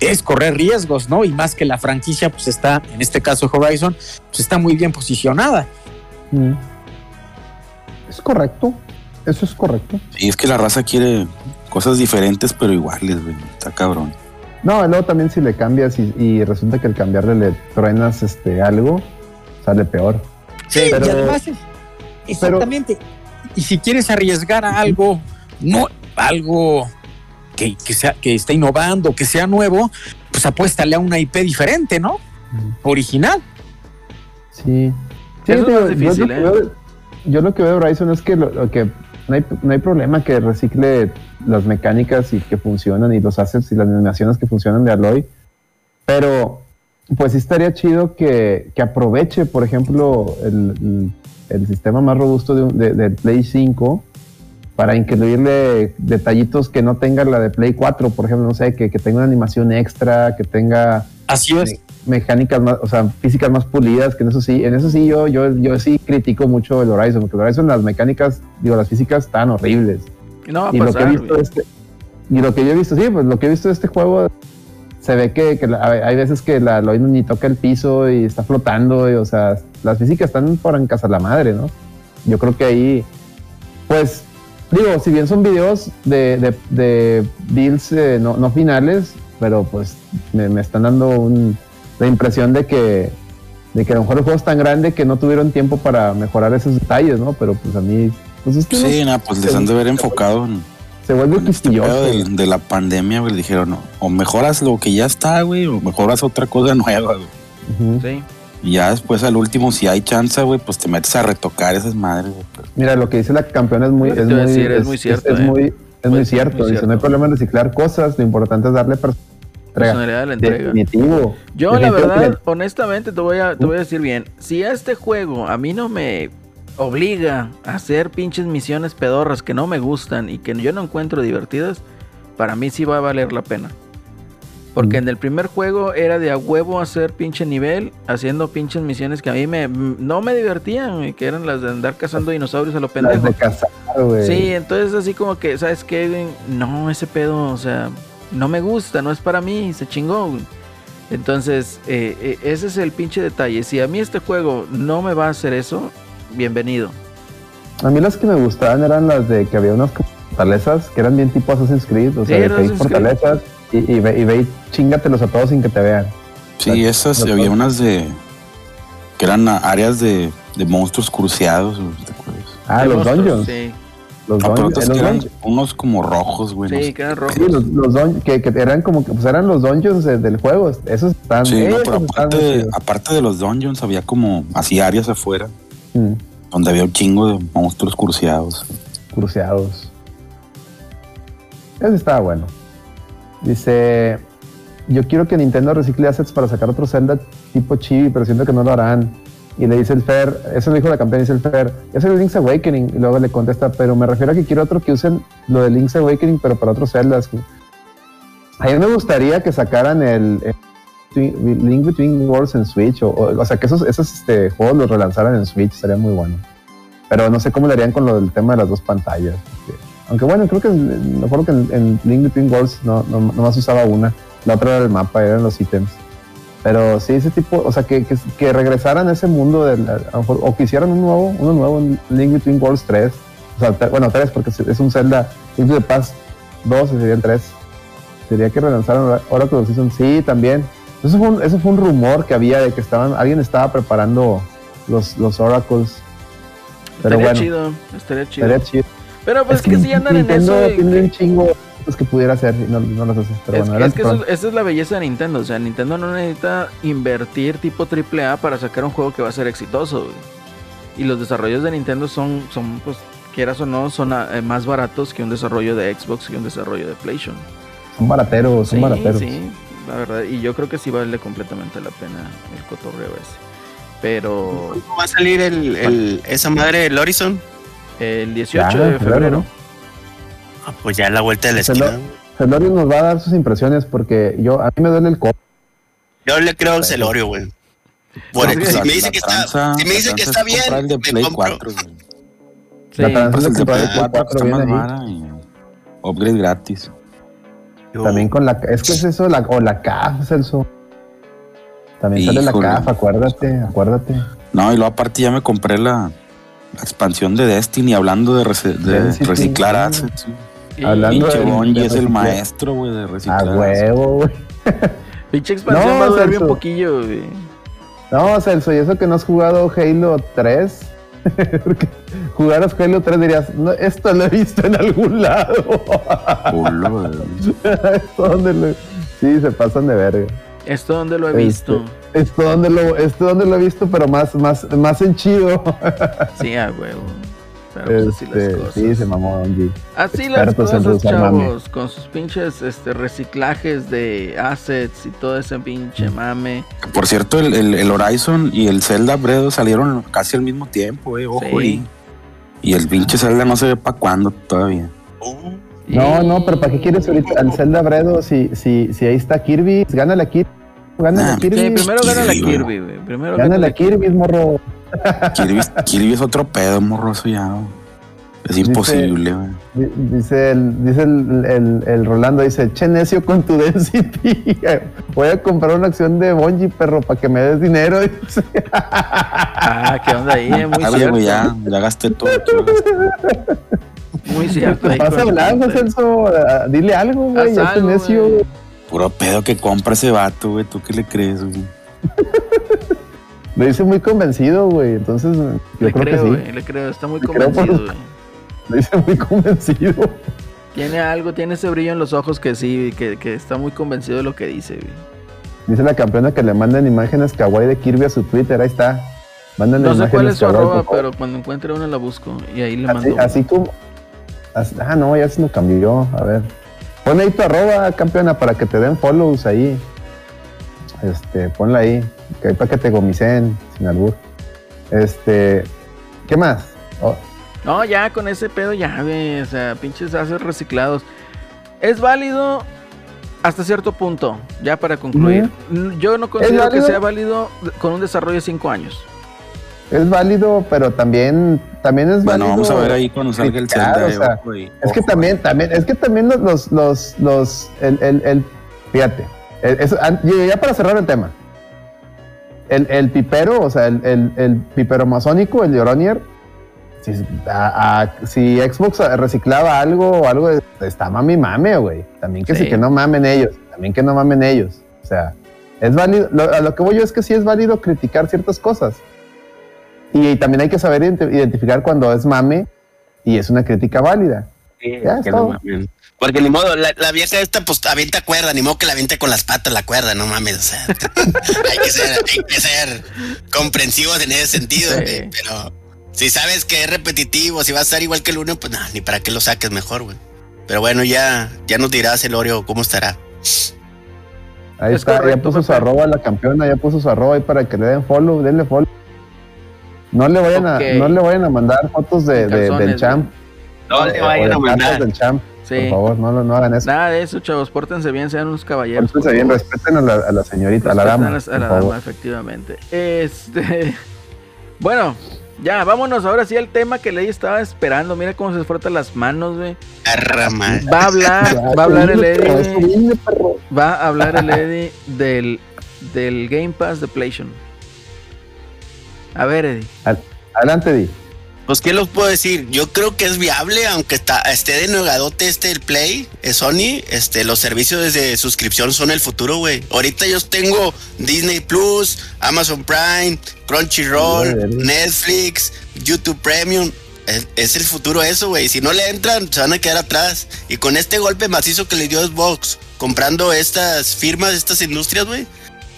es correr riesgos, ¿no? Y más que la franquicia, pues está, en este caso Horizon, pues está muy bien posicionada. Mm. Es correcto. Eso es correcto. Y es que la raza quiere cosas diferentes, pero iguales, güey. Está cabrón. No, y luego también si le cambias y, y resulta que al cambiarle le truenas este, algo, sale peor. Sí, pero- y además es- exactamente. y si quieres arriesgar a algo, no algo que, que sea que esté innovando, que sea nuevo, pues apuéstale a una IP diferente, ¿no? Original. Sí. Sí, Eso es yo difícil, lo que ¿eh? veo- Yo lo que veo de Horizon es que, lo, lo que no, hay, no hay problema que recicle las mecánicas y que funcionan y los assets y las animaciones que funcionan de Aloy. Pero pues sí estaría chido que, que aproveche, por ejemplo, el, sistema más robusto de, un- de- del Play 5 para incluirle detallitos que no tenga la de Play 4, por ejemplo, no sé, que, que tenga una animación extra, que tenga Así es. Mecánicas más, o sea, físicas más pulidas, que en eso sí, en eso sí yo, yo, yo sí critico mucho el Horizon, porque el Horizon las mecánicas, digo, las físicas están horribles. Y no va a Y lo que he visto este, y lo que yo he visto, sí, pues lo que he visto de este juego, se ve que, que la- hay veces que la Aloy ni toca el piso y está flotando, y, o sea, las físicas están por en casa la madre, ¿no? Yo creo que ahí, pues, digo, si bien son videos de, de, de builds eh, no, no finales, pero pues me, me están dando un- la impresión de que, de que a lo mejor el juego es tan grande que no tuvieron tiempo para mejorar esos detalles, ¿no? Pero pues a mí, pues es que no- Sí, nada, pues les han de haber enfocado en, se vuelve en este de, la pandemia, güey. Dijeron, no, o mejoras lo que ya está, güey, o mejoras otra cosa nueva, güey. Sí. Y ya después al último, si hay chance, güey, pues te metes a retocar esas madres, güey. Mira, lo que dice la campeona es muy, es muy, decir, es muy cierto, Es, eh. muy, es muy cierto. muy Dice, cierto. no hay problema en reciclar cosas, lo importante es darle pers- entrega. Personalidad de la entrega. Definitivo. Yo, la verdad, que- honestamente, te voy, a, te voy a decir bien. Si este juego a mí no me obliga a hacer pinches misiones pedorras que no me gustan y que yo no encuentro divertidas, para mí sí va a valer la pena. Porque Mm. en el primer juego era de a huevo hacer pinche nivel, haciendo pinches misiones que a mí me, no me divertían, que eran las de andar cazando dinosaurios a lo las pendejo. de cazar, güey. Sí, entonces así como que, ¿sabes qué? No, ese pedo, o sea, no me gusta, no es para mí, se chingó. Entonces, eh, eh, ese es el pinche detalle. Si a mí este juego no me va a hacer eso, bienvenido. A mí las que me gustaban eran las de que había unas fortalezas que eran bien tipo Assassin's Creed, o Sí, sea, de que fortalezas y, y ve, y ve y chingatelos a todos sin que te vean. Sí, Las- esas, las- había unas de. que eran áreas de, de monstruos cruciados, ¿te acuerdas? Ah, De los monstruos, dungeons. Sí, Los, pero dungeons, otras los que eran dungeons. unos como rojos, güey. no sí, que eran rojos. Sí, los, los que, que eran como que pues eran los dungeons de- del juego. Esos están. Sí, no, pero aparte, aparte de los dungeons, había como así áreas afuera Mm, donde había un chingo de monstruos cruciados. cruceados. Ese estaba bueno. Dice: Yo quiero que Nintendo recicle assets para sacar otro Zelda tipo chibi, pero siento que no lo harán. Y le dice el Fer, eso lo dijo la campaña, dice el Fer, es el Link's Awakening. Y luego le contesta, pero me refiero a que quiero otro que usen lo de Link's Awakening, pero para otros Zeldas. A mí me gustaría que sacaran el, Link Between Worlds en Switch, o, o, sea, que esos, este, juegos los relanzaran en Switch, sería muy bueno. Pero no sé cómo le harían con lo del tema de las dos pantallas. aunque bueno, creo que me que en, en Link Between Worlds no, no, nomás usaba una, la otra era el mapa, eran los ítems. Pero sí, ese tipo, o sea, que, que, que regresaran a ese mundo, del, a lo mejor, o que hicieran un nuevo, uno nuevo en Link Between Worlds 3, O sea, te- bueno, tres, porque es un Zelda. Link the Past 2 y serían tres. Sería que relanzaron Oracle of Season. Sí, también. Eso fue, un, eso fue un rumor que había de que estaban, alguien estaba preparando los, los Oracles. Pero estaría bueno, chido, estaría chido. estaría chido. Pero pues es que si andan en Nintendo eso. de tiene que- un chingo que pudiera hacer y no, no los hace. Pero es, bueno, es que eso- esa es la belleza de Nintendo. O sea, Nintendo no necesita invertir tipo AAA para sacar un juego que va a ser exitoso. güey. Y los desarrollos de Nintendo son, son pues, quieras o no, son ah, eh, más baratos que un desarrollo de Xbox y un desarrollo de PlayStation. son barateros, son sí, barateros. sí, la verdad. Y yo creo que sí vale completamente la pena el cotorreo ese. Pero ¿Cómo va a salir el, el- esa madre del Horizon? el 18 Ya, de febrero, febrero. ¿no? Ah, pues ya a la vuelta de la lo- esquina. Celorio nos va a dar sus impresiones porque yo a mí me duele el codo. Yo le creo al Celorio, güey. Por- No, si me dice que está, tranza- si me dice la que tranza está es comprar el bien, de me Play compro. 4, güey. Sí. La el de comprar Play el 4 que está viene más vara y upgrade gratis. Yo- También con la es que es eso la, o la CAF, Celso. También sale la Híjole. CAF, acuérdate, acuérdate. No, y luego aparte ya me compré la, la expansión de Destiny hablando de, rece- de reciclar assets. sí. Hablando Pinche de es el maestro, güey, de A reciclar. assets. huevo, güey. Pinche expansión No, va a durar bien poquillo, güey. No, Celso, y eso que no has jugado Halo 3. Porque jugaras Halo 3 dirías, no, esto lo he visto en algún lado. Culo, esto donde lo... Sí, se pasan de verga. Esto donde lo he Este, visto. Esto donde lo, esto donde lo he visto, pero más, más, más en chido. Sí, a huevo. Pero pues así las Este, cosas. sí, se mamó Bungie. Así las cosas, mame. chavos. Con sus pinches este, reciclajes de assets y todo ese pinche mame. Que, Por cierto, el, el- el Horizon y el Zelda Bredo salieron casi al mismo tiempo, eh, ojo. Sí. Y, y el pinche Zelda no se ve para cuándo todavía. Uh, No, no, pero ¿para qué quieres ahorita al Zelda Bredo si, si, si ahí está Kirby? Gánale a Kirby. Gánale a Kirby. Sí, primero gana la Kirby, güey. Primero Gánale gana a Kirby, morro. Kirby, Kirby es otro pedo, morroso ya. Es imposible, güey. Di- Dice el, dice el, el, el Rolando, dice, che necio con tu density. Voy a comprar una acción de Bungie, perro, para que me des dinero. Dice. Ah, ¿qué onda ahí? eh? Muy Dale, cierto. güey, ya, ya gasté todo. gasté. Muy cierto. Vas hablando, Celso. ah, Dile algo, güey. Este algo, necio. Puro pedo que compra ese vato, güey. ¿Tú qué le crees, güey? Lo dice muy convencido, güey. Entonces, yo Le creo, creo, que sí. güey. Le creo. Está muy Le convencido, güey. Lo dice muy convencido. Tiene algo, tiene ese brillo en los ojos que sí, que, que está muy convencido de lo que dice, güey. Dice la campeona que le manden imágenes kawaii de Kirby a su Twitter. Ahí está. Mándenle No sé cuál es su kawaii, arroba, pero cuando encuentre una la busco y ahí le Así, mando. así como. así- ah, no, ya se lo cambió. A ver. Pon ahí tu arroba, campeona, para que te den follows ahí. Este, ponla ahí. Que para que te gomicen sin albur. Este. ¿Qué más? Oh, No, ya con ese pedo ya, güey. O sea, pinches haces reciclados. Es válido hasta cierto punto, ya para concluir. Yo no considero que sea válido con un desarrollo de 5 años. es válido, pero también, también es Bueno, válido. vamos a ver ahí cuando salga el Zelda. o eh, sea, ojo, y- Es que ojo, también, también, es que también los, los, los, los el, el, el- fíjate, eso, ya para cerrar el tema, el, el pipero, o sea, el, el, el pipero masónico, el de Oronier, si, a- a- si Xbox reciclaba algo o algo, de- está mami mame, güey. También que sí. Sí. que no mamen ellos, también que no mamen ellos. O sea, es válido, lo- a lo que voy yo es que sí es válido criticar ciertas cosas. Y, también hay que saber identi- identificar cuando es mame y es una crítica válida. Sí, Ya, que es no. Porque ni modo, la, la vieja esta pues avienta cuerda, ni modo que la aviente con las patas la cuerda, no mames, o sea, hay que ser, hay que ser comprensivos en ese sentido, Sí. güey, pero si sabes que es repetitivo, si va a estar igual que el uno, pues no, ni para qué lo saques mejor, güey. Pero bueno, ya, ya nos dirás el Oreo cómo estará. Ahí Es está, ya puso su arroba la campeona, ya puso su arroba ahí para que le den follow, denle follow. No le vayan, a, no le vayan a mandar fotos de, En de- calzones, del champ. No le vayan a mandar. cartas del champ, Sí. por favor, no, lo- no hagan eso. Nada de eso, chavos. Pórtense bien, sean unos caballeros. Pórtense bien, respeten a la, a la señorita, a la dama. a la- a la favor. dama, efectivamente. Este. Bueno, ya, vámonos ahora sí al tema que Ley estaba esperando. Mira cómo se frotan las manos, güey. Va a hablar, va a hablar el Eddie. Va a hablar el Eddie del, del Game Pass de PlayStation. A ver, Eddie. Adelante, Di. Pues, ¿qué los puedo decir? Yo creo que es viable, aunque está, esté de nuegadote este el Play, eh, Sony, este, los servicios de suscripción son el futuro, güey. Ahorita yo tengo Disney Plus, Amazon Prime, Crunchyroll, Netflix, YouTube Premium. Es, es el futuro eso, güey. Si no le entran, se van a quedar atrás. Y con este golpe macizo que le dio Xbox, comprando estas firmas, estas industrias, güey.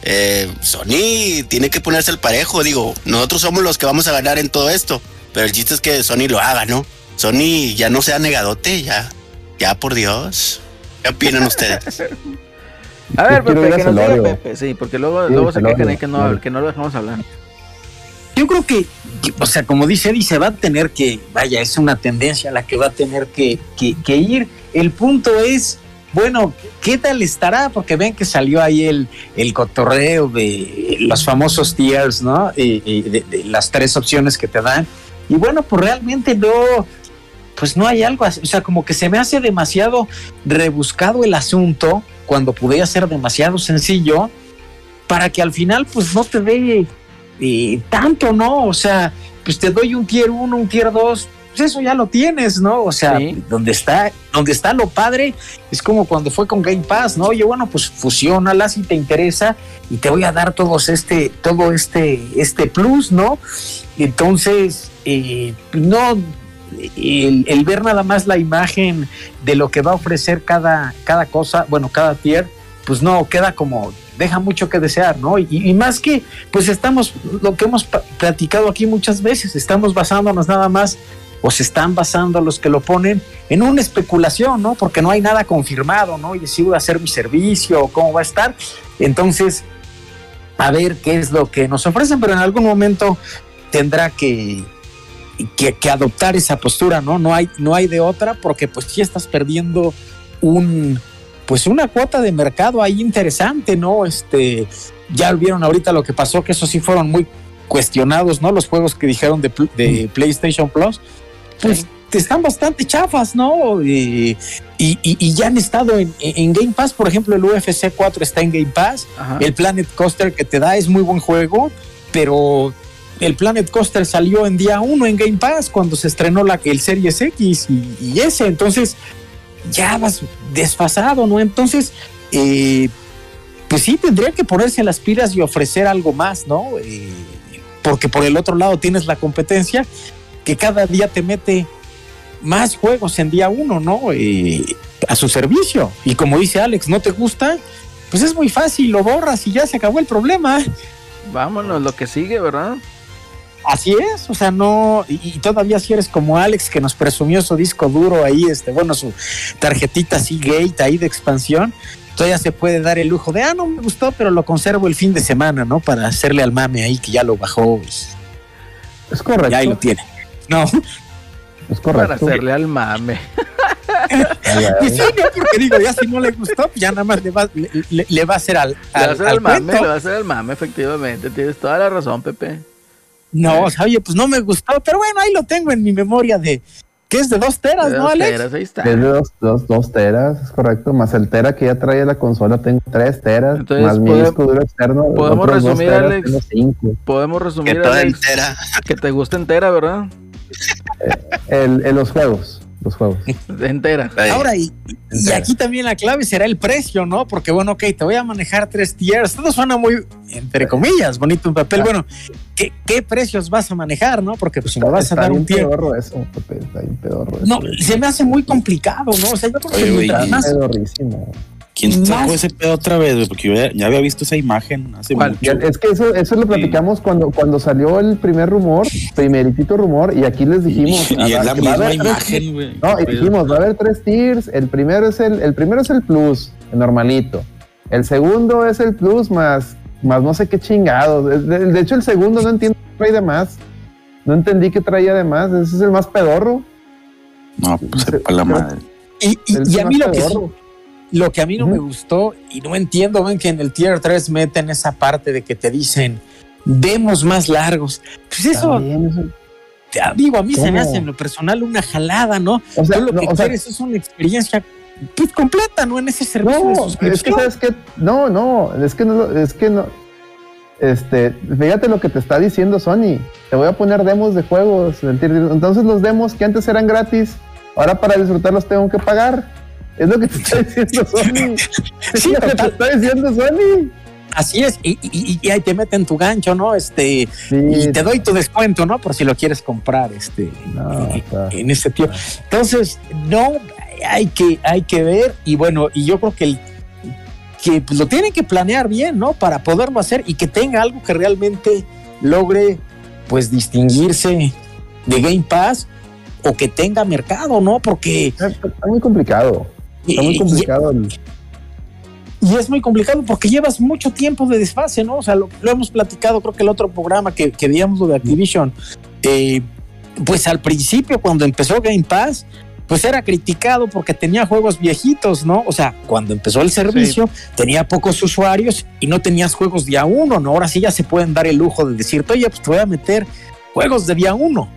eh, Sony tiene que ponerse al parejo. Digo, nosotros somos los que vamos a ganar en todo esto. Pero el chiste es que Sony lo haga, ¿no? Sony ya no sea negadote, ya. Ya, por Dios. ¿Qué opinan ustedes? A ver, Pepe, que nos diga. Pepe, sí, porque luego, Sí, luego se quejan que no, que no lo dejamos hablar. Yo creo que, que, o sea, como dice Eddie, se va a tener que, vaya, es una tendencia a la que va a tener que, que- que ir. El punto es, bueno, ¿qué tal estará? Porque ven que salió ahí el, el cotorreo de los famosos tiers, ¿no? Y, y de, de las tres opciones que te dan. Y bueno, pues realmente no, pues no hay algo así. O sea, como que se me hace demasiado rebuscado el asunto cuando podría ser demasiado sencillo para que al final pues no te dé eh, tanto, ¿no? O sea, pues te doy un tier 1, un tier 2, pues eso ya lo tienes, ¿no? O sea, Sí. donde está, donde está lo padre, es como cuando fue con Game Pass, ¿no? Oye, bueno, pues fusiónala si te interesa y te voy a dar todos este, todo este, este plus, ¿no? Entonces, eh, no, el, el ver nada más la imagen de lo que va a ofrecer cada, cada cosa, bueno, cada tier, pues no, queda como, deja mucho que desear, ¿no? Y, y más que, pues estamos, lo que hemos platicado aquí muchas veces, estamos basándonos nada más, o se están basando los que lo ponen en una especulación, ¿no? Porque no hay nada confirmado, ¿no? Y si voy a hacer mi servicio, o cómo va a estar. Entonces, a ver qué es lo que nos ofrecen, pero en algún momento tendrá que, que, que adoptar esa postura, ¿no? No hay, no hay de otra, porque pues sí estás perdiendo un, pues una cuota de mercado ahí interesante, ¿no? Este, ya vieron ahorita lo que pasó, que eso sí fueron muy cuestionados, ¿no? Los juegos que dijeron de, de PlayStation Plus, pues están bastante chafas, ¿no? Y, y- y- y ya han estado en, en Game Pass, por ejemplo, el UFC 4 está en Game Pass, Ajá. el Planet Coaster que te da es muy buen juego, pero el Planet Coaster salió en día 1 en Game Pass cuando se estrenó la, el Series X y, y ese, entonces ya vas desfasado, ¿no? Entonces, eh, pues sí, tendría que ponerse las pilas y ofrecer algo más, ¿no? Eh, porque por el otro lado tienes la competencia que cada día te mete más juegos en día uno, ¿no? Eh, a su servicio. Y como dice Alex, ¿no te gusta? Pues es muy fácil, lo borras y ya se acabó el problema. Vámonos, lo que sigue, ¿verdad? Así es, o sea, no, y, y todavía si eres como Alex que nos presumió su disco duro ahí, este, bueno, su tarjetita Seagate ahí de expansión, todavía se puede dar el lujo de, ah, no me gustó, pero lo conservo el fin de semana, ¿no? Para hacerle al mame ahí que ya lo bajó y Es correcto. ya ahí lo tiene. No, Es Para correcto. hacerle al mame. Pues sí, no, porque digo, ya si no le gustó, pues ya nada más le va, le, le- le va a hacer al, Le va a al, hacer al al mame, cuento. le va a hacer al mame, efectivamente. Tienes toda la razón, Pepe. No, o sea, oye, pues no me gustó, pero bueno, ahí lo tengo en mi memoria de que es de dos teras, De ¿no, dos Alex? teras, ahí está. Es de dos, dos, dos teras, es correcto. Más el tera que ya trae la consola, tengo tres teras. Entonces, más mi podemos- disco duro externo. podemos resumir, teras, Alex. cinco. Podemos Que resumir, toda Alex, entera. que te gusta entera, ¿verdad? El, en los juegos. Los juegos. Entera. Ahora, y, y aquí también la clave será el precio, ¿no? Porque, bueno, ok, te voy a manejar tres tiers. Todo suena muy, entre comillas, bonito en papel. Bueno, ¿qué, qué precios vas a manejar, no? Porque pues, si me vas a dar un tier. pedorro eso, Pepe, está bien pedorro eso. No, se me hace muy complicado, ¿no? O sea, yo creo que mientras más. pedorrísimo. ¿Quién sacó ese pedo otra vez? Porque yo ya, ya había visto esa imagen hace ¿Cuál? Mucho. Es que eso, eso lo platicamos cuando, cuando salió el primer rumor, primeritito rumor, y aquí les dijimos. Y es la que va a misma imagen, güey. No, y dijimos, va a haber tres tiers. El primero es el, el primero es el plus, el normalito. El segundo es el plus más, más no sé qué chingados. De, de hecho, el segundo no entiendo qué trae de más. No entendí qué traía de más. Ese es el más pedorro. No, pues sepa la madre. Y, y- y a mí lo que. Lo que a mí no me gustó y no entiendo, ven que en el tier 3 meten esa parte de que te dicen, demos más largos. Pues eso, te- digo, a mí se me hace en lo personal una jalada, ¿no? O sea, lo no, que o sea, quieres es una experiencia pues, completa, ¿no? En ese servicio de No, es que sabes que no, no, es que no, es que no. Este, fíjate lo que te está diciendo Sony. Te voy a poner demos de juegos. Entonces los demos que antes eran gratis, ahora para disfrutarlos tengo que pagar. Es lo que te está diciendo Sony. Sí, es lo que te está diciendo Sony. Así es, y, y- y ahí te meten tu gancho, ¿no? Este, Sí, y te doy tu descuento, ¿no? Por si lo quieres comprar, este, No, en- está- en este tiempo. Entonces, no, hay que, hay que ver, y bueno, y yo creo que el que lo tienen que planear bien, ¿no? Para poderlo hacer y que tenga algo que realmente logre, pues, distinguirse de Game Pass o que tenga mercado, ¿no? Porque está, está muy complicado. Está muy complicado. Y es muy complicado porque llevas mucho tiempo de desfase, ¿no? O sea, lo, lo hemos platicado, creo que el otro programa que, que veíamos lo de Activision, eh, pues al principio cuando empezó Game Pass, pues era criticado porque tenía juegos viejitos, ¿no? O sea, cuando empezó el servicio tenía pocos usuarios y no tenías juegos día uno, ¿no? Ahora sí ya se pueden dar el lujo de decirte, oye, pues te voy a meter juegos de día uno.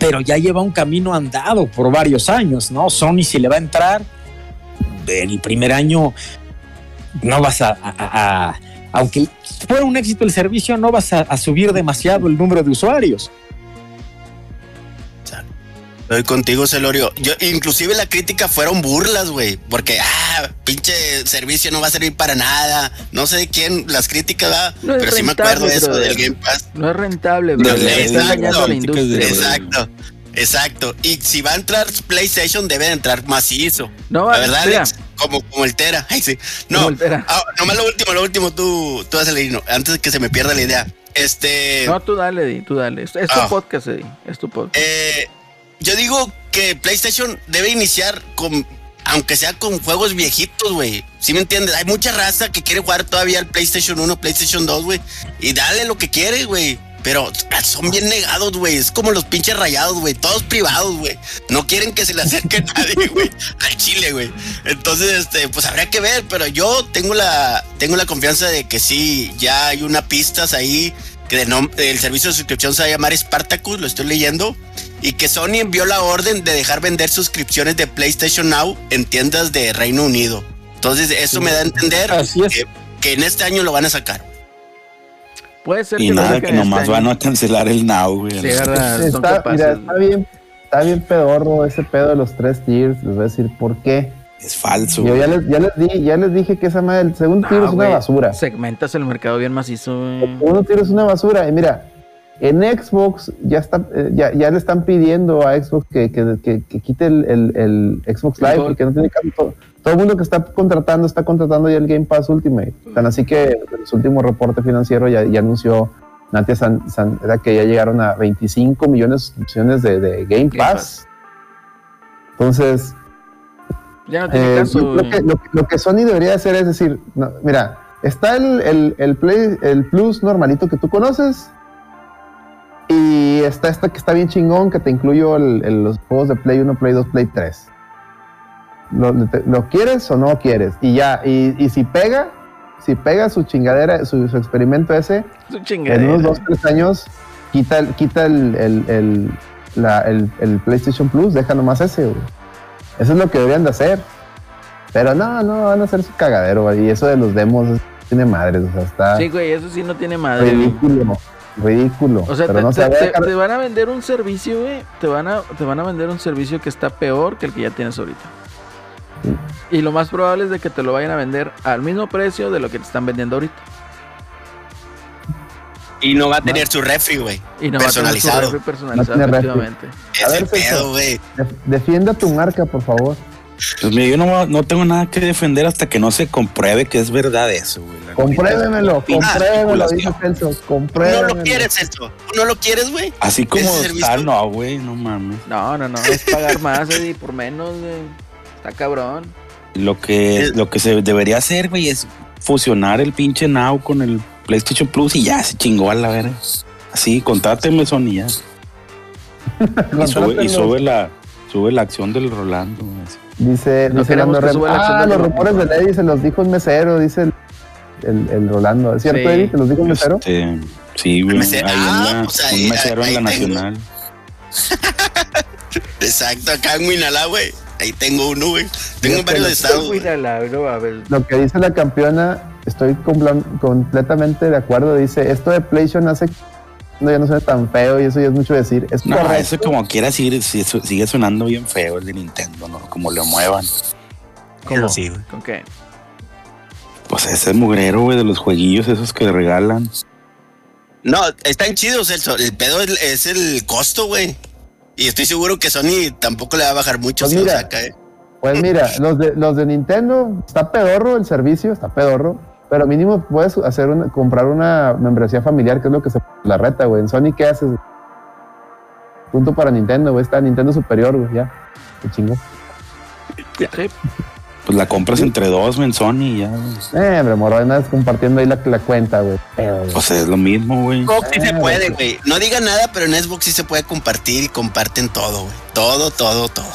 Pero ya lleva un camino andado por varios años, ¿no? Sony si le va a entrar, el primer año no vas a, aunque fuera un éxito el servicio, no vas a subir demasiado el número de usuarios. Estoy contigo, Celorio. Yo, inclusive la crítica fueron burlas, güey. Porque, ah, pinche servicio no va a servir para nada. No sé de quién las críticas, ¿verdad? No es pero sí me rentable, acuerdo de eso del Game Pass. No es rentable, No, bro. exacto, la industria. Exacto, exacto. Y si va a entrar PlayStation, debe de entrar macizo. No, La verdad, Alex, como, como el Tera. Ay, sí. No, Como el Tera. ah, nomás lo último, lo último, tú, tú haces el antes de que se me pierda la idea. Este. No, tú dale, Eddie, tú dale. Es, es tu Ah. podcast, Eddie. Es tu podcast. Eh, yo digo que PlayStation debe iniciar con, aunque sea con juegos viejitos, güey. ¿Sí me entiendes? Hay mucha raza que quiere jugar todavía al PlayStation 1, PlayStation 2, güey. Y dale lo que quiere, güey. Pero son bien negados, güey. Es como los pinches rayados, güey. Todos privados, güey. No quieren que se le acerque nadie, güey. Al Chile, güey. Entonces, este, pues habría que ver. Pero yo tengo la, tengo la confianza de que sí, ya hay una pistas ahí. Que de nom- el servicio de suscripción se va a llamar Spartacus, lo estoy leyendo. Y que Sony envió la orden de dejar vender suscripciones de PlayStation Now en tiendas de Reino Unido. Entonces, eso me da a entender Así es. que, que en este año lo van a sacar. Puede ser Y que nada, que nomás este van a cancelar el Now, güey. Sí, verdad, son Está, mira, está bien, está bien pedorro ese pedo de los tres tiers. Les voy a decir por qué. Es falso. Yo ya les, ya les di, ya les dije que esa madre, el segundo tier No, es una basura. Segmentas el mercado bien macizo, El segundo tier es una basura. Y mira, en Xbox ya está, eh, ya, ya le están pidiendo a Xbox que, que, que- que quite el, el- el Xbox Live porque no tiene caso. Todo, el mundo que está contratando está contratando ya el Game Pass Ultimate. Tan así que en su último reporte financiero ya, ya anunció Natia San, San- era que ya llegaron a 25 millones de suscripciones de, de Game Game Pass. Entonces, Ya no tiene eh, caso, yo creo güey. que lo, que- lo que Sony debería hacer es decir, no, mira, está el, el, el Play, el Plus normalito que tú conoces y está este que está bien chingón que te incluyo el- los juegos de Play 1, Play 2, Play 3. ¿Lo, quieres o no quieres? Y ya, y, y si pega, si pega su chingadera, su, su experimento ese, en unos 2, 3 años, quita, quita el, el, el- la- el- el PlayStation Plus, deja nomás ese, güey. Eso es lo que deberían de hacer. Pero no, no, van a hacer su cagadero, güey. Y eso de los demos tiene madres, o sea, está Sí, güey, eso sí no tiene madre, güey. ridículo. Ridículo. O sea, te, no se te- va te van a vender un servicio, güey. Te van a, te van a vender un servicio que está peor que el que ya tienes ahorita. Sí. Y lo más probable es de que te lo vayan a vender al mismo precio de lo que te están vendiendo ahorita. Y no va a tener su refri, güey. Y no va a tener su Personalizado. refri personalizado, No tiene refri. efectivamente. A ver, Celso. pedo, güey. Def- defienda tu marca, por favor. Pues mira, yo no, no tengo nada que defender hasta que no se compruebe que es verdad eso, güey. Compruébemelo, pinche compruébemelo, dice. Celso. ¿No Compruébemelo. lo quieres, esto? ¿Tú no lo quieres, güey? Así como está, no, güey, no mames. No, no, no. Es pagar más, Eddie, por menos, güey. Está cabrón. Lo que, Es- lo que se debería hacer, güey, es fusionar el pinche Now con el PlayStation Plus y ya se chingó a la verga. Así, contráteme Sony ya. Y sube, y Contrátenlo. sube la, sube la acción del Rolando. güey, así. Dice, No dice queremos que suba la acción Ah, del los Rolando. rumores de Lady se los dijo un mesero, dice el, el, el Rolando. ¿Es cierto, Sí. Eddie? ¿Te los dijo un mesero? Este, sí, güey. mesero- ahí ah, en la, pues ahí- un mesero ahí en la. Nacional. Exacto, acá en Huinalá, güey. Ahí tengo uno, güey. Tengo varios estados. Lo que dice la campeona estoy compla- completamente de acuerdo. Dice, esto de PlayStation hace que no, ya no suena tan feo y eso ya es mucho decir. Es No, correcto. eso como quiera sigue, sigue sonando bien feo el de Nintendo, ¿no? Como lo muevan. ¿Cómo? Sí, güey. ¿Con qué? Pues ese mugrero, güey, de los jueguillos esos que regalan. No, están chidos. El, el pedo es, es el costo, güey. Y estoy seguro que Sony tampoco le va a bajar mucho Pues si lo mira. saca, eh. Pues mira, los de, los de Nintendo, está pedorro el servicio, está pedorro, pero mínimo puedes hacer una, comprar una membresía familiar, que es lo que se la reta, güey. En Sony, ¿qué haces? Punto para Nintendo, güey. Está Nintendo superior, güey, ya. Qué chingo. Sí, Pues la compras entre dos en Sony y ya. güey. Eh, hombre, morro, andas compartiendo ahí la, la cuenta, güey. Pedo, güey. Pues es lo mismo, güey. Xbox sí se Eh, puede, güey. No diga nada, pero en Xbox sí se puede compartir y comparten todo, güey. Todo, todo, todo.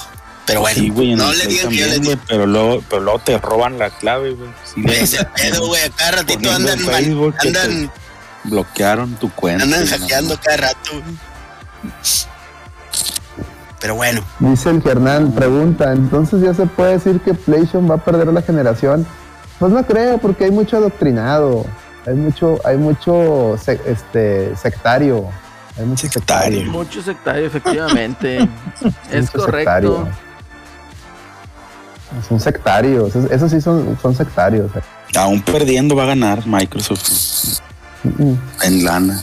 Pero bueno, sí, güey, en no le digan que yo les güey, pero luego, pero luego te roban la clave, güey. Sí, digo ese pedo, güey. A cada ratito Poniendo andan, Facebook bloquearon tu cuenta. andan no, hackeando cada rato, güey. Pero bueno, Dice el Hernán, pregunta, entonces ya se puede decir que PlayStation va a perder la generación. Pues no creo, porque hay mucho adoctrinado, hay mucho, hay mucho este sectario, hay mucho Sectario. sectario. mucho sectario, efectivamente. es mucho correcto. sectario. Son sectarios, esos, esos sí son, son sectarios. Aún perdiendo va a ganar Microsoft Mm, en lana.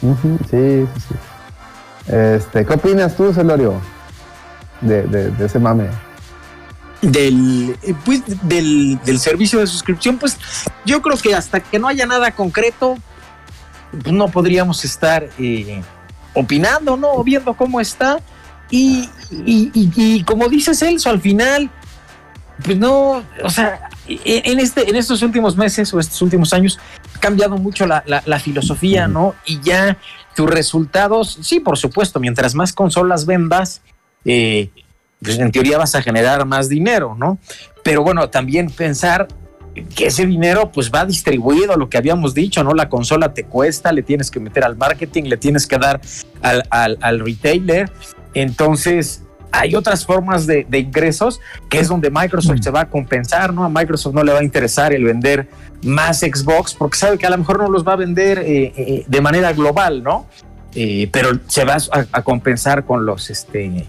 Sí, sí, sí. Este, ¿Qué opinas tú, Celorio? De, de, de ese mame. del, eh, pues, del, del servicio de suscripción, pues yo creo que hasta que no haya nada concreto, pues, no podríamos estar eh, opinando, ¿no? O viendo cómo está. Y, y, y- y como dice Celso, al final, pues no, o sea, en, en este, en estos últimos meses o estos últimos años ha cambiado mucho la, la- la filosofía, ¿no? Y ya tus resultados, sí, por supuesto, mientras más consolas vendas, eh, pues en teoría vas a generar más dinero, ¿no? Pero bueno, también pensar que ese dinero pues va distribuido, lo que habíamos dicho, ¿no? La consola te cuesta, le tienes que meter al marketing, le tienes que dar al, al- al retailer. Entonces, hay otras formas de, ingresos que es donde Microsoft se va a compensar, ¿no? A Microsoft no le va a interesar el vender más Xbox porque sabe que a lo mejor no los va a vender eh, eh, de manera global, ¿no? Eh, pero se va a, compensar con los, este,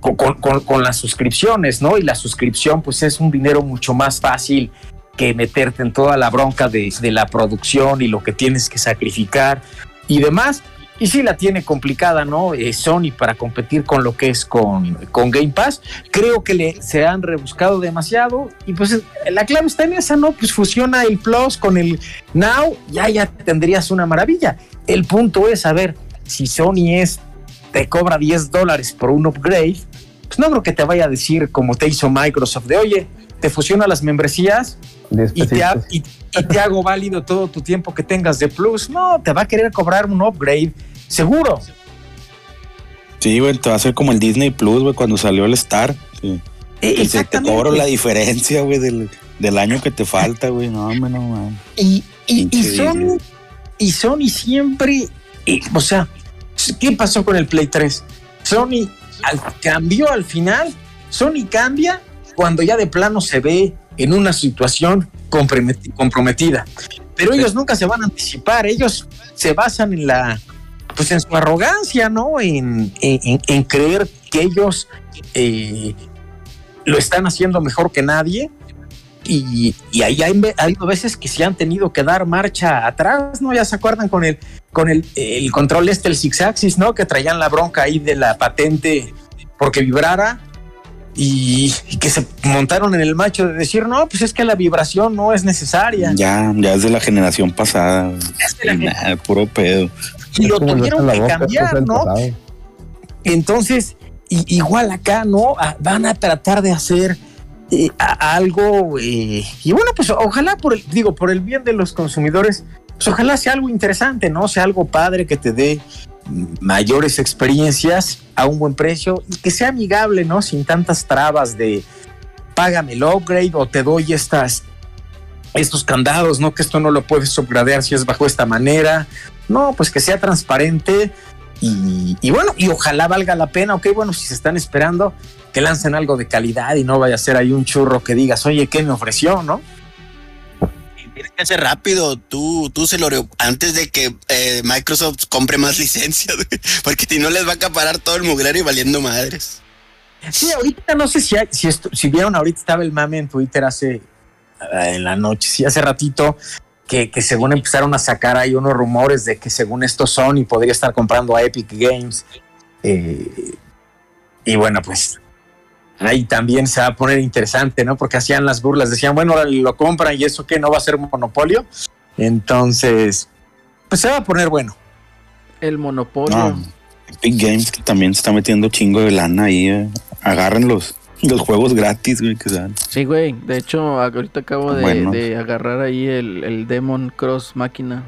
con, las suscripciones, ¿no? Y la suscripción, pues es un dinero mucho más fácil que meterte en toda la bronca de la producción y lo que tienes que sacrificar y demás. Y sí la tiene complicada, ¿no? Eh, Sony para competir con lo que es con, con Game Pass. Creo que le, se han rebuscado demasiado y pues la clave está en esa, ¿no? Pues fusiona el Plus con el Now, ya ya tendrías una maravilla. El punto es, a ver, si Sony es, te cobra 10 dólares por un upgrade, pues no creo que te vaya a decir como te hizo Microsoft de, oye, te fusiona las membresías y te, y, y te hago válido todo tu tiempo que tengas de plus. No, te va a querer cobrar un upgrade, seguro. Sí, güey, te va a hacer como el Disney Plus, güey, cuando salió el Star. Sí. Eh, Y se te cobro la diferencia, güey, del, del año que te falta, güey. No, hombre, no, man. Y, y, y y Sony siempre, eh, o sea, ¿qué pasó con el Play 3? Sony al- cambió al final, Sony cambia cuando ya de plano se ve en una situación comprometi- comprometida. Pero ellos nunca se van a anticipar, ellos se basan en la, pues en su arrogancia, ¿no? En, en- creer que ellos eh, lo están haciendo mejor que nadie y, y ahí hay, ve- ha habido veces que se han tenido que dar marcha atrás, ¿no? Ya se acuerdan con el, con el, el control este, el Six Axis, ¿no? Que traían la bronca ahí de la patente porque vibrara y, y que se montaron en el macho de decir, no, pues es que la vibración no es necesaria. Ya, ya es de la generación pasada. Es de la puro pedo. y lo Es tuvieron que cambiar, ¿no? pasado. Entonces, igual acá, ¿no? Van a tratar de hacer eh, a- algo, eh, y bueno, pues ojalá por el, digo, por el bien de los consumidores, pues ojalá sea algo interesante, ¿no? Sea algo padre que te dé mayores experiencias a un buen precio y que sea amigable, ¿no? Sin tantas trabas de págame el upgrade o te doy estas estos candados, ¿no? Que esto no lo puedes upgradear si es bajo esta manera. No, pues que sea transparente y, y bueno, y ojalá valga la pena, ok, bueno, si se están esperando, que lancen algo de calidad y no vaya a ser ahí un churro que digas, oye, ¿qué me ofreció, no? Tienes que hacer rápido. Tú, tú se lo antes de que eh, Microsoft compre más licencias, porque si no les va a acaparar todo el mugrero y valiendo madres. Sí, ahorita no sé si, hay- si, si vieron, ahorita estaba el mame en Twitter hace eh, en la noche, sí, hace ratito, que, que según empezaron a sacar ahí unos rumores de que según esto Sony podría estar comprando a Epic Games. Eh, y bueno, pues ahí también se va a poner interesante, ¿no? Porque hacían las burlas, decían, bueno, lo compran y eso que no va a ser monopolio. Entonces, pues se va a poner bueno. El monopolio. No, Epic Games que también se está metiendo chingo de lana ahí. eh. Agarren los, los juegos gratis, güey, que sean. Sí, güey. De hecho, ahorita acabo de, Bueno. de agarrar ahí el, el Demon Cross máquina.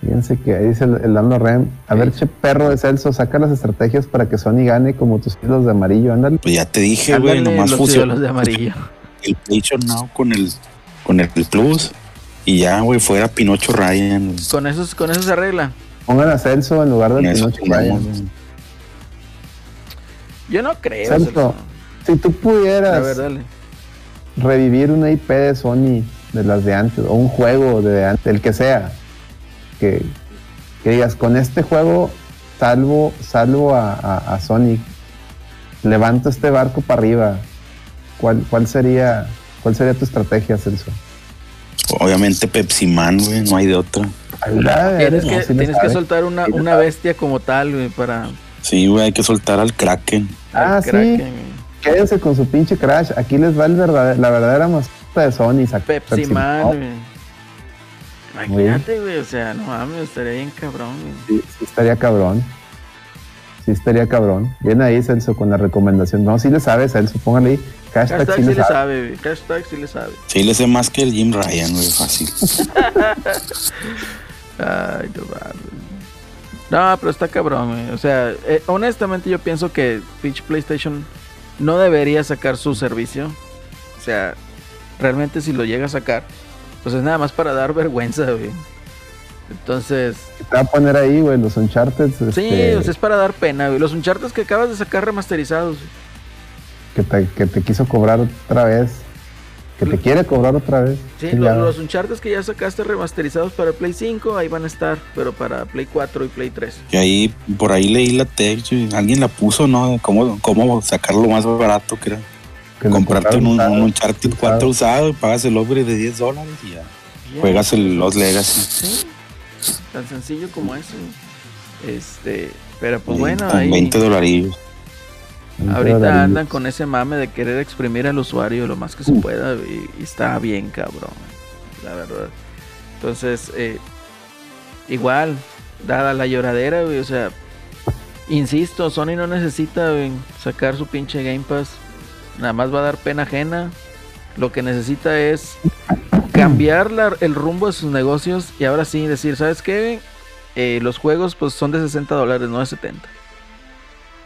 Fíjense que ahí dice el, el Lando Rem. A ver, che perro de Celso, saca las estrategias para que Sony gane como tus hilos de amarillo. Ándale. Pues ya te dije, güey, nomás los fusiona de amarillo. el PlayStation Now con el, con el Plus. Y ya, güey, fuera Pinocho Ryan. Con eso, con eso se arregla. Pongan a Celso en lugar Con de eso Pinocho Ryan. Yo no creo. Celso. Si tú A pudieras ver, dale. revivir una IP de Sony de las de antes, o un juego de antes, el que sea, que, que digas, con este juego salvo, salvo a, a, a Sonic, levanto este barco para arriba, ¿cuál, cuál sería cuál sería tu estrategia, Celso? Obviamente Pepsi Man, güey, no hay de otra. Ayuda, Tienes no, que, sí le tienes que soltar una, una bestia como tal, güey, para. Sí, güey, hay que soltar al Kraken. Ah, al sí. Kraken. Quédense con su pinche Crash, aquí les va el verdad- la verdadera mascota de Sony. sac- Pepsi Man, Man. Imagínate, güey. O sea, no mames, estaría bien cabrón, güey. Sí, sí estaría cabrón. Sí estaría cabrón. Bien ahí, Celso, con la recomendación. No, sí le sabe, Celso, póngale ahí. Hashtag, Hashtag sí sí le sabe. sabe, güey. Hashtag sí le sabe. Sí, le sé más que el Jim Ryan, güey, fácil. Ay, no mames. No, pero está cabrón, güey. O sea, eh, honestamente yo pienso que pinche PlayStation no debería sacar su servicio. O sea, realmente si lo llega a sacar, pues es nada más para dar vergüenza, güey. Entonces, Te va a poner ahí, güey, los Uncharted. sí, este, es para dar pena, güey. Los Uncharted que acabas de sacar remasterizados. que, te, que te quiso cobrar otra vez. Que te quiere cobrar otra vez. Sí, los, los Uncharted que ya sacaste remasterizados para Play 5, ahí van a estar, pero para Play 4 y Play 3. Y ahí, por ahí leí la text, güey, alguien la puso, ¿no? ¿Cómo, cómo sacarlo más barato, que era que le comprarte un, un. Uncharted 4 usado y pagas el upgrade de 10 dólares y ya. Juegas el Los Legacy. Sí, tan sencillo como eso. Este, pero pues bueno, ahí 20 dolarillos. ahorita andan con ese mame de querer exprimir al usuario lo más que se pueda y, y está bien cabrón, la verdad. Entonces, eh, igual, dada la lloradera, güey, o sea, insisto, Sony no necesita güey, sacar su pinche Game Pass, nada más va a dar pena ajena. Lo que necesita es cambiar la- el rumbo de sus negocios y ahora sí decir, ¿sabes qué? Eh, los juegos pues son de 60 dólares, no de 70.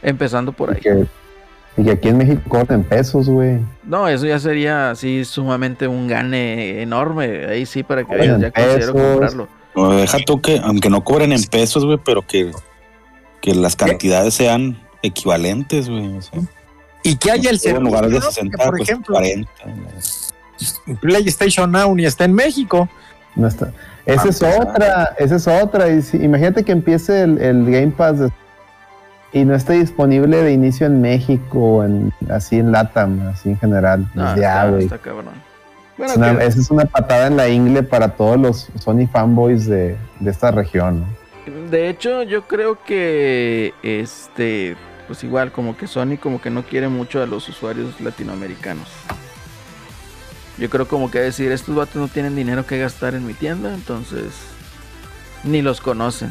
Empezando por ahí. que, y que aquí en México corten pesos, güey. No, eso ya sería así sumamente un gane enorme. Ahí sí, para que veas, ya considero comprarlo. No, deja tú que, aunque no cobren en pesos, güey, pero que, que las cantidades sean equivalentes, güey. O sea, Y que haya el en lugar de servicio, ¿no? 60, Que, por pues ejemplo, 40. güey. PlayStation Now ni está en México. No está. Esa Ah, es pues, otra, esa es otra. Y si- imagínate que empiece el, el Game Pass de- y no esté disponible de inicio en México, en, así en LATAM, así en general. No, Pues ya, está cabrón. Bueno, Es una- que- esa es una patada en la ingle para todos los Sony fanboys de, de esta región. ¿no? de hecho, yo creo que este, pues igual, como que Sony como que no quiere mucho a los usuarios latinoamericanos. Yo creo como que decir, estos vatos no tienen dinero que gastar en mi tienda, entonces ni los conocen.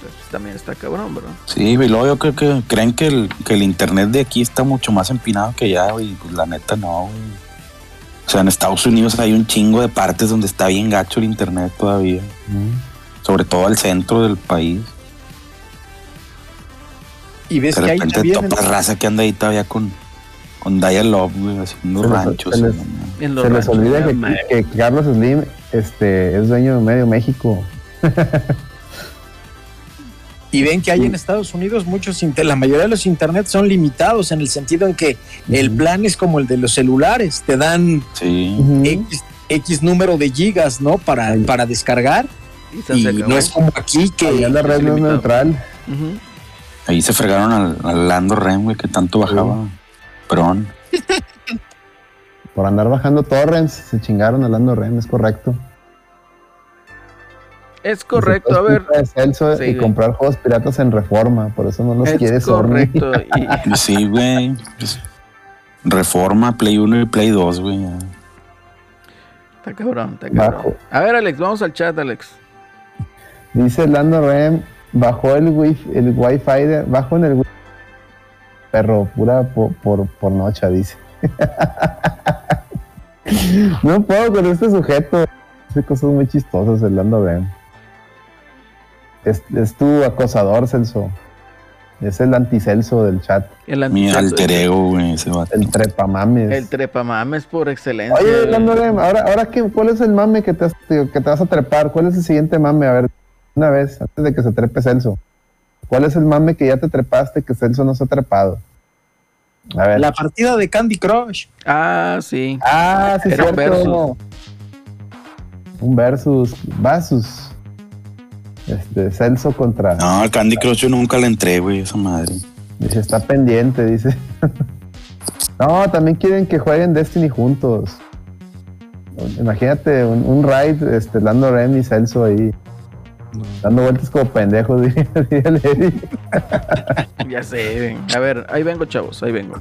Entonces, también está cabrón, bro. Sí, y luego yo creo que creen que el, que el internet de aquí está mucho más empinado que allá, güey. Pues la neta no. O sea, en Estados Unidos hay un chingo de partes donde está bien gacho el internet todavía. Sobre todo al centro del país. Y ves De que repente también. topas raza que anda ahí todavía con, con Dial-Up, güey, haciendo Se les- ranchos. se les-. En los Se les ranchos. olvida que, que Carlos Slim este, es dueño de Medio México. Y ven que hay en Estados Unidos muchos, la mayoría de los internet son limitados en el sentido en que el plan es como el de los celulares, te dan Sí. X, X número de gigas, ¿no? Para, para descargar. Y Y no es como aquí que Allá la red no es neutral. Ujú. Ahí se fregaron al, al Lando Rem, güey, que tanto bajaba. Perón. Por andar bajando torrents, se chingaron hablando Ren, es correcto. Es correcto, a ver. Es Celso Sí, y güey. comprar juegos piratas en reforma, por eso no los quiere Es Sony. correcto. Y, Sí, güey. Pues, Reforma, Play 1 y Play 2, güey. está cabrón, está cabrón. Bajo. A ver, Alex, vamos al chat, Alex. Dice Lando Rem, bajó el wifi, el wifi de, bajo en el wifi. Perro, pura por, por, por noche, dice. no puedo con este sujeto. Hace cosas muy chistosas el Lando Rem. Es, es tu acosador, Celso. Es el anticelso del chat. El Mi anticelso- alter ego, güey, ese vato. El trepamames. El trepamames por excelencia. Oye, Lando Rem, ahora, ahora qué, ¿cuál es el mame que te, has- que te vas a trepar? ¿Cuál es el siguiente mame? A ver, una vez, antes de que se trepe Celso. ¿Cuál es el mame que ya te trepaste que Celso no se ha trepado? A ver. la partida de Candy Crush. Ah, sí. Ah, sí, Era un cierto. versus. Un versus. Vasus. Este, Celso contra. No, Candy Crush yo nunca le entré, güey, esa madre. Dice, está pendiente, dice. no, también quieren que jueguen Destiny juntos. Imagínate un, un raid, este, Lando Ren y Celso ahí. Dando vueltas como pendejos. Ya sé. A ver, ahí vengo, chavos, ahí vengo.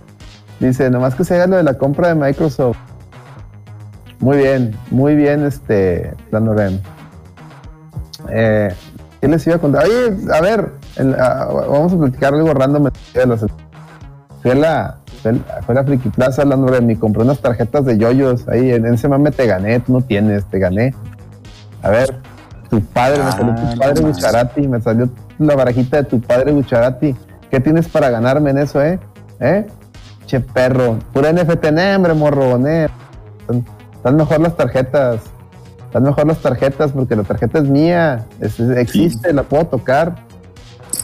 Dice, nomás que se haga lo de la compra de Microsoft. Muy bien, muy bien, este, Lando Ren. Eh, ¿Qué les iba a contar? Oye, a ver, el- vamos a platicar algo random. Fui a la, fui a la- fui a la Friki Plaza, Lando Ren, y compré unas tarjetas de yoyos. Ahí, en ese mame te gané, tú no tienes, te gané. A ver, tu padre, me salió Ah, tu padre no Bucharati, me salió la barajita de tu padre Bucharati. ¿Qué tienes para ganarme en eso, eh? ¿Eh? Che perro, pura NFT, hombre, morro, ne. Están, están mejor las tarjetas. Están mejor las tarjetas porque la tarjeta es mía. Es- existe, la puedo tocar.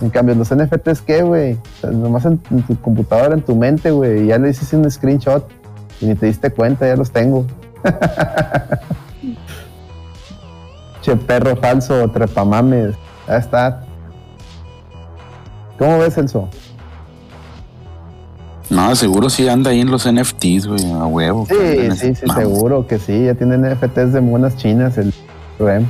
En cambio, los NFTs, ¿qué, güey? O sea, nomás en, en tu computadora, en tu mente, güey. Ya le hiciste un screenshot y ni te diste cuenta, ya los tengo. che perro falso, trepamames. Ya está. ¿Cómo ves, Celso? No, seguro sí anda ahí en los NFTs, güey, a huevo. Sí, sí, sí, seguro que sí. Ya tienen NFTs de monas chinas, el Rem.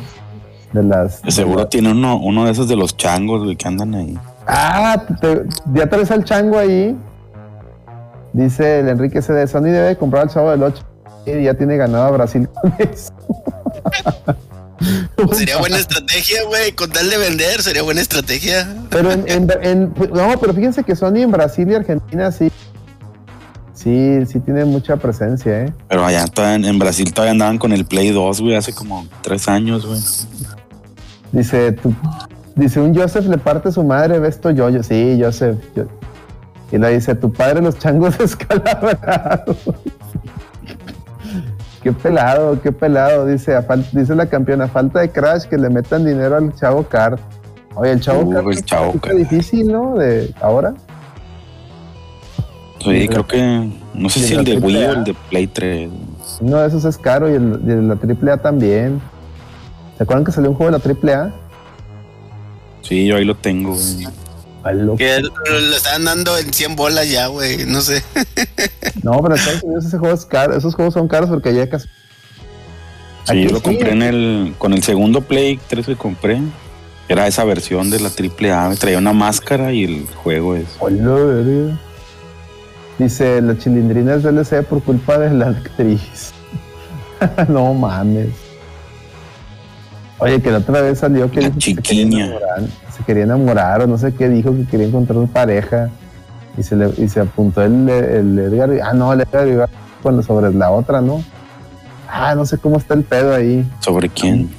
De las. De Seguro tiene uno, uno de esos de los changos, güey, que andan ahí. Ah, te- ya traes al chango ahí. Dice el Enrique CD. Sony debe comprar al chavo del 8. Y ya tiene ganado a Brasil con eso. Sería buena estrategia, güey. Con tal de vender, sería buena estrategia. Pero en, en- en- no, pero fíjense que Sony en Brasil y Argentina sí. Sí, sí tiene mucha presencia, ¿eh? Pero allá todavía en, en Brasil todavía andaban con el Play 2, güey, hace como tres años, güey. Dice, tu- dice, un Joseph le parte su madre, ves esto yo, yo, sí, Joseph. yo- y le dice, tu padre los changos descalabrados. Qué pelado, qué pelado, dice, a fal- dice la campeona, falta de crash, que le metan dinero al chavo Card. Oye, el chavo Card es Chavo difícil, ¿no? De ahora. Sí, creo que. No sé ¿Y si el de Wii o el de Play 3. Uno de esos es caro y el, y el de la AAA también. ¿Se acuerdan que salió un juego de la AAA? Sí, yo ahí lo tengo, güey. Que lo estaban dando en 100 bolas ya, güey. No sé. No, pero en Estados Unidos ese juego es caro. Esos juegos son caros porque ya casi. Sí, Aquí yo lo sí, compré en el. Con el segundo Play 3 que compré. Era esa versión de la AAA. Me traía una máscara y el juego es. Hola. Dice, la chilindrina es DLC por culpa de la actriz. no mames. Oye, que la otra vez salió que La que se quería, enamorar, o no sé qué, dijo que quería encontrar una pareja y se, le, y se apuntó el, el Edgar. Ah, no, el Edgar iba cuando sobre la otra, ¿no? Ah, no sé cómo está el pedo ahí. ¿Sobre quién?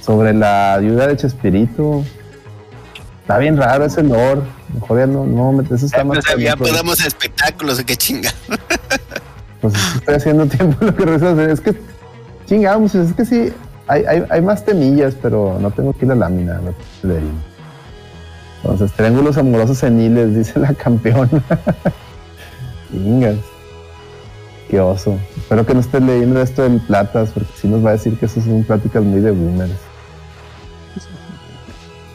Sobre la ayuda de Chespirito. Está bien raro ese lore. Mejor ya no, no, eso está más. Pues, ya canijo. podamos espectáculos, qué chinga. Pues estoy haciendo tiempo lo que hacer. Es que, chingamos, es que sí, hay, hay, hay más temillas, pero no tengo aquí la lámina. no. Entonces, triángulos amorosos seniles, dice la campeona. Ingas. Qué oso. Espero que no estés leyendo esto del Platas, porque si nos va a decir que eso son pláticas muy de boomers.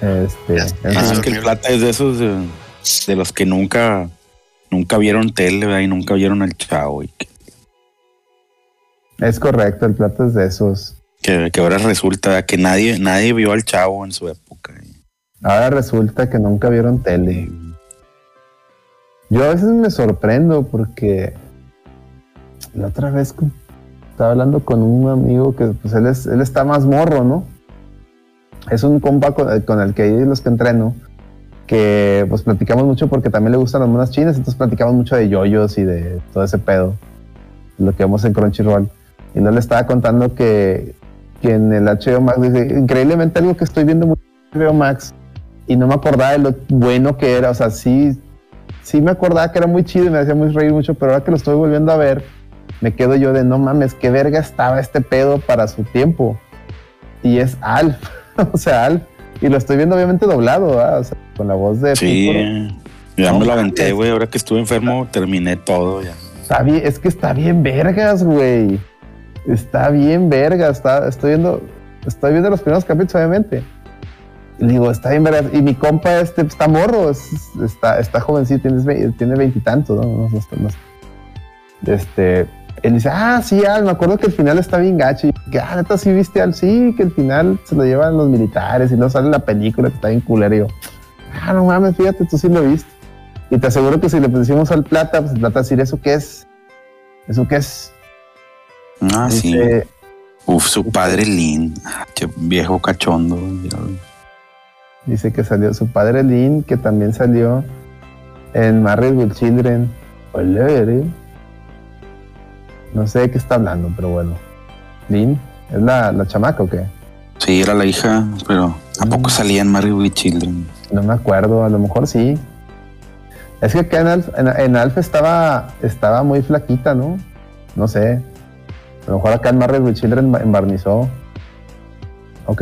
Este, en. Ah, es que el plata es de esos de, de los que nunca, nunca vieron tele, ¿verdad? Y nunca vieron al chavo. Y que, es correcto, el Platas es de esos. Que, ahora resulta que nadie, nadie vio al chavo en su época. Ahora resulta que nunca vieron tele. Yo a veces me sorprendo porque la otra vez estaba hablando con un amigo que pues él, es, él está más morro, ¿no? Es un compa con, el que ahí los que entreno, que pues platicamos mucho porque también le gustan las monas chinas, entonces platicamos mucho de yoyos y de todo ese pedo, lo que vemos en Crunchyroll. Y no le estaba contando que, que en el HBO Max, dice, increíblemente algo que estoy viendo mucho en HBO Max y no me acordaba de lo bueno que era, o sea, sí, sí me acordaba que era muy chido y me hacía muy reír mucho, pero ahora que lo estoy volviendo a ver, me quedo yo de no mames, qué verga estaba este pedo para su tiempo. Y es Alf, o sea, Alf. Y lo estoy viendo obviamente doblado. O sea, con la voz de Sí, Piccolo. ya No me lo aventé, güey. Ahora que estuve enfermo, terminé todo ya. Está bien, es que está bien vergas, güey. Está bien vergas. Está, estoy viendo, estoy viendo los primeros capítulos, obviamente. Y digo, está bien vergas. Y mi compa este está morro, es- está, está jovencito, tiene ve- tiene veintitantos, ¿no? No. Este, él dice, ah, sí, Al, me acuerdo que el final está bien gacho. Y que, ah, neta, sí viste Al, sí, que el final se lo llevan los militares y no sale la película que está bien culera. Y yo, ah, no mames, fíjate, tú sí lo viste. Y te aseguro que si le decimos al plata, pues el plata decir, ¿eso qué es? ¿Eso qué es? Ah, sí. Dice, Uf, su padre Lin. Qué viejo cachondo. dice que salió su padre Lynn, que también salió en Married with Children. No sé de qué está hablando, pero bueno. Lynn, ¿es la, la chamaca o qué? Sí, era la hija, pero ¿a poco salía en Married with Children? No me acuerdo, a lo mejor sí. Es que acá en Alf, en, en Alf estaba, estaba muy flaquita, ¿no? No sé. A lo mejor acá en Married with Children embarnizó. Ok.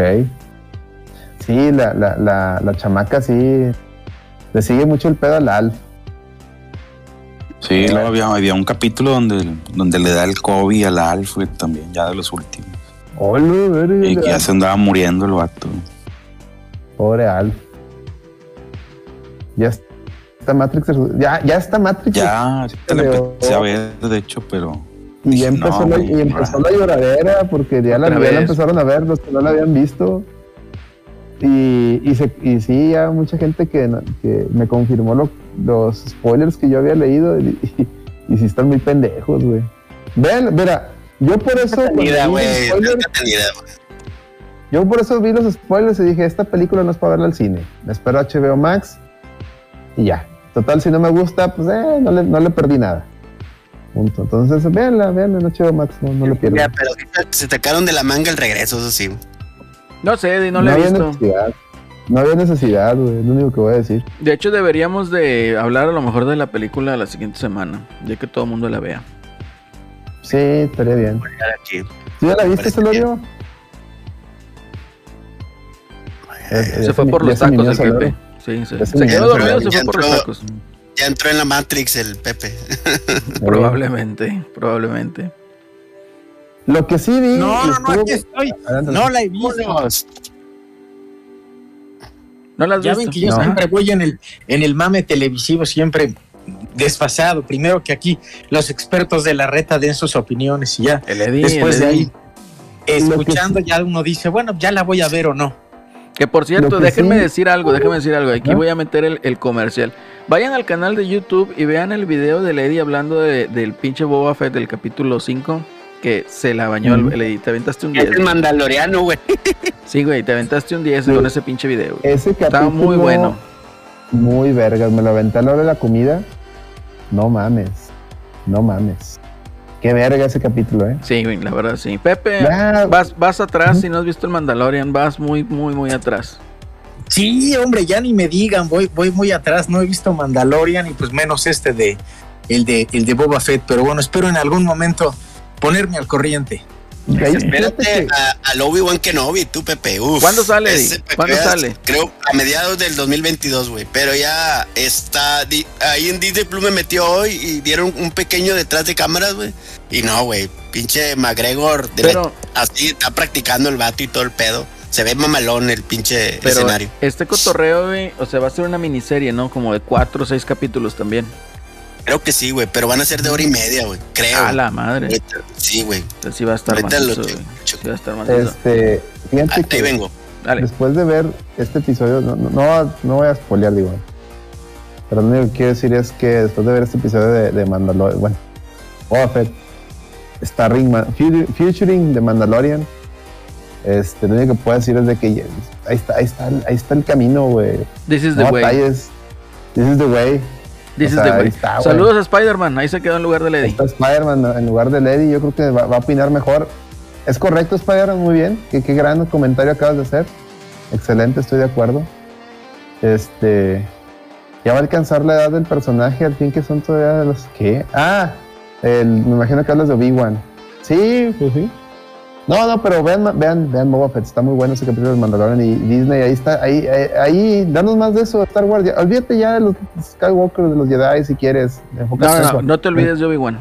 Sí, la, la, la, la chamaca sí. Le sigue mucho el pedo al Alf. Sí, luego había, había un capítulo donde, donde le da el COVID al Alf, güey, también, ya de los últimos. Hola. Y que ya se andaba muriendo el vato. Pobre Alf. Ya está Matrix. Ya, ya está Matrix. Ya, la Pero- empecé a ver, de hecho, pero Y ya empezó, no, la, y empezó la lloradera porque ya la, ya la empezaron a ver los que no la habían visto. Y, y, se- y sí, ya mucha gente que, que me confirmó lo- los spoilers que yo había leído y, y, y sí están muy pendejos, güey. Ven, mira, yo por eso... spoilers- yo por eso vi los spoilers y dije, esta película no es para verla al cine. Me espero HBO Max y ya. Total, si no me gusta, pues eh, no, le, no le perdí nada. Punto. Entonces, véanla, véanla en HBO Max, no, no le Ya, pierdan. pero sí se sacaron de la manga el regreso, eso sí. No sé, Eddie, no lo he visto. necesidad. No había necesidad, güey. Es lo único que voy a decir. De hecho, deberíamos de hablar a lo mejor de la película la siguiente semana, ya que todo el mundo la vea. Sí, estaría bien. Ya. ¿Tú ya la viste, Celorio? Se fue por los tacos del Pepe. Sí, se, Ya quedó dormido, se fue por los tacos. Ya entró en la Matrix el Pepe. Probablemente, probablemente. Lo que sí vi. No, no, no, estuvo- aquí estoy. No la he visto. ¿No la has Ya visto? ven que yo No. siempre voy en el, en el mame televisivo, siempre desfasado. Primero que aquí los expertos de la reta den sus opiniones y ya. Después de ahí, escuchando, ya uno dice, bueno, ya la voy a ver o no. Que por cierto, que déjenme sí- decir algo, déjenme decir algo. Aquí ¿Ah? voy a meter el, el comercial. Vayan al canal de YouTube y vean el video de Lady hablando de- del pinche Boba Fett del capítulo 5. Que se la bañó el Lady. Te aventaste un Es 10. el mandaloriano, güey. Sí, güey, te aventaste un 10 Sí. con ese pinche video. güey. Ese Estaba capítulo. muy bueno. Muy vergas. Me lo aventé a la hora de la comida. No mames. No mames. Qué verga ese capítulo, ¿eh? Sí, güey, la verdad sí. Pepe, Ya, vas, vas atrás Ujú. si no has visto el Mandalorian, vas muy, muy, muy atrás. Sí, hombre, ya ni me digan, voy, voy muy atrás, no he visto Mandalorian y pues menos este de el de el de Boba Fett, pero bueno, espero en algún momento ponerme al corriente. Fíjate Espérate al Obi-Wan Kenobi, tú, Pepe. Uf, ¿Cuándo sale, ese, ¿Cuándo sale? Creo a mediados del 2022, güey. Pero ya está. di- Ahí en Disney Plus me metió hoy y dieron un pequeño detrás de cámaras, güey. Y no, güey. Pinche McGregor. Pero- la- así está practicando el vato y todo el pedo. Se ve mamalón el pinche Pero escenario. este cotorreo, güey, o sea, va a ser una miniserie, ¿no? Como de cuatro o seis capítulos también. Creo que sí, güey. Pero van a ser de hora y media, güey. Creo. A la madre. Ahorita- Sí, güey. Entonces sí va a estar checo. Sí va a estar macizo. Este, Ah, fíjate ahí que vengo. Dale. después de ver este episodio, no, no, no, voy a spoilear, digo. Pero lo único que quiero decir es que después de ver este episodio de, de Mandalorian, bueno, Boba Fett, starring, Ma- fu- featuring de Mandalorian, este, lo único que puedo decir es de que ahí está, ahí está, el- ahí está el camino, güey. This is the way. This is the way. O sea, está, güey. Saludos a Spider-Man. Ahí se quedó en lugar de Lady. Está Spider-Man en lugar de Lady, yo creo que va, va a opinar mejor. Es correcto, Spider-Man, muy bien. Qué, qué gran comentario acabas de hacer. Excelente, estoy de acuerdo. Este. Ya va a alcanzar la edad del personaje, al fin que son todavía de los que. Ah, el, me imagino que hablas de Obi-Wan. Sí, pues sí. No, no, pero vean, vean, vean Boba Fett, está muy bueno ese capítulo de Mandalorian y Disney, ahí está, ahí, ahí, ahí, danos más de eso, Star Wars. Ya, olvídate ya de los Skywalker, de los Jedi, si quieres. enfócate No, no, no, no te olvides de Obi-Wan.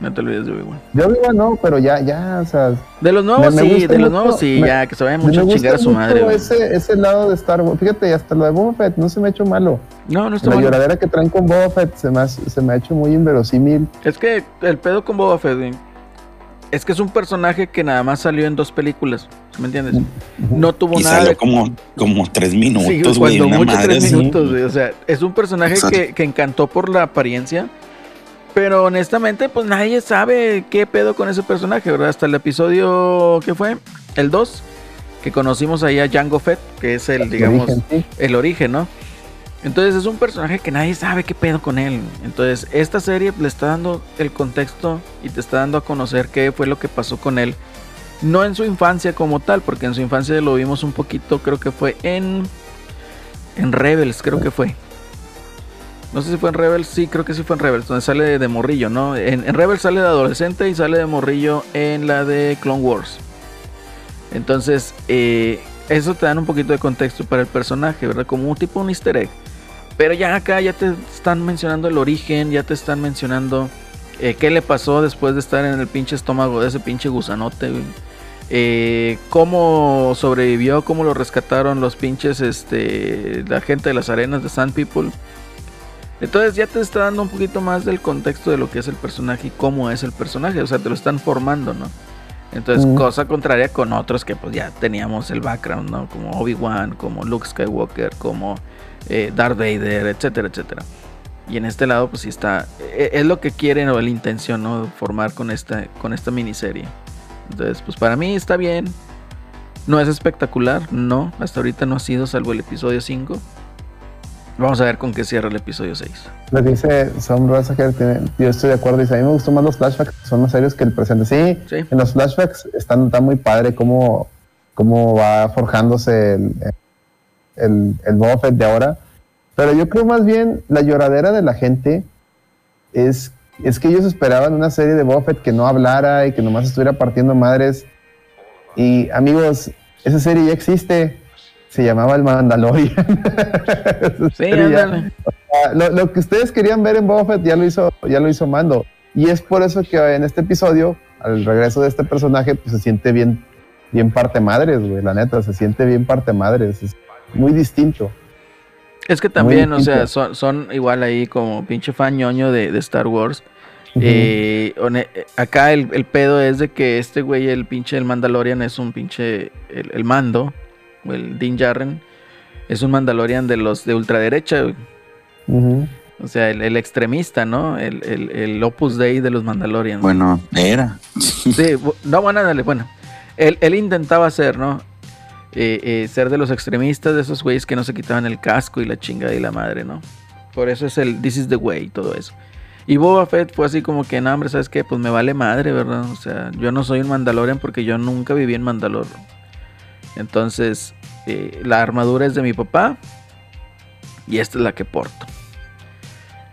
No te olvides de Obi-Wan. Yo digo no, pero ya, ya, o sea, De los nuevos Me- sí, de los nuevos sí, me- ya, que se vaya me mucho a chingar a su madre. ese, ese lado de Star Wars. Fíjate, hasta lo de Boba Fett no se me ha hecho malo. No, no está La lloradera que traen con Boba Fett se me ha, se me ha hecho muy inverosímil. Es que el pedo con Boba Fett, es que es un personaje que nada más salió en dos películas. ¿sí ¿Me entiendes? No tuvo Y nada salió de como, como tres Sí, minutos, güey. cuando mucho madre tres minutos, güey. O sea, es un personaje que, que encantó por la apariencia. Pero honestamente, pues nadie sabe qué pedo con ese personaje, ¿verdad? Hasta el episodio, ¿qué fue? El 2, que conocimos ahí a Jango Fett, que es el, digamos, Origen, sí. el origen, ¿no? Entonces es un personaje que nadie sabe qué pedo con él. Entonces esta serie le está dando el contexto y te está dando a conocer qué fue lo que pasó con él. No en su infancia como tal, porque en su infancia lo vimos un poquito, creo que fue en... En Rebels, creo que fue. No sé si fue en Rebels, sí, creo que sí fue en Rebels, donde sale de, morrillo, ¿no? En, en Rebels sale de adolescente y sale de morrillo en la de Clone Wars. Entonces, eh, eso te dan un poquito de contexto para el personaje, ¿verdad? Como un tipo un easter egg. Pero ya acá ya te están mencionando el origen, ya te están mencionando eh, qué le pasó después de estar en el pinche estómago de ese pinche gusanote, güey. Eh, cómo sobrevivió, cómo lo rescataron los pinches, este, la gente de las arenas de Sand People. Entonces ya te está dando un poquito más del contexto de lo que es el personaje y cómo es el personaje, o sea, te lo están formando, ¿no? Entonces, cosa contraria con otros que pues ya teníamos el background, ¿no? Como Obi-Wan, como Luke Skywalker, como eh, Darth Vader, etcétera, etcétera. Y en este lado, pues sí está. eh, Es lo que quieren o la intención, ¿no? Formar con esta, con esta miniserie. Entonces, pues para mí está bien. No es espectacular, no. Hasta ahorita no ha sido, salvo el episodio 5. Vamos a ver con qué cierra el episodio 6. Lo que dice Sam tiene- yo estoy de acuerdo. Dice, a mí me gustó más los flashbacks, son más serios que el presente. Sí, Sí. en los flashbacks están, está muy padre cómo, cómo va forjándose el, el, el Boba Fett de ahora. Pero yo creo más bien la lloradera de la gente es, es que ellos esperaban una serie de Boba Fett que no hablara y que nomás estuviera partiendo madres. Y amigos, esa serie ya existe. Se llamaba El Mandalorian. Sí, ya- lo, lo que ustedes querían ver en Boba Fett ya lo hizo, ya lo hizo Mando. Y es por eso que en este episodio, al regreso de este personaje, pues se siente bien, bien parte madres, güey. La neta, se siente bien parte madres. Es muy distinto. Es que también, o sea, son, son igual ahí como pinche fan ñoño de, de Star Wars. Eh, eh, acá el, el pedo es de que este güey, el pinche el Mandalorian, es un pinche. El, el mando, o el Din Djarin, es un Mandalorian de los de ultraderecha, güey. O sea, el, el extremista, ¿no? El, el, el Opus Dei de los Mandalorians. Bueno, era. Sí, no, bueno, dale, bueno. Él, él intentaba ser, ¿no? Eh, eh, ser de los extremistas, de esos güeyes que no se quitaban el casco y la chingada y la madre, ¿no? Por eso es el This is the way todo eso. Y Boba Fett fue así como que, no, hombre, ¿sabes qué? Pues me vale madre, ¿verdad? O sea, yo no soy un Mandalorian porque yo nunca viví en Mandalor. Entonces, eh, la armadura es de mi papá y esta es la que porto.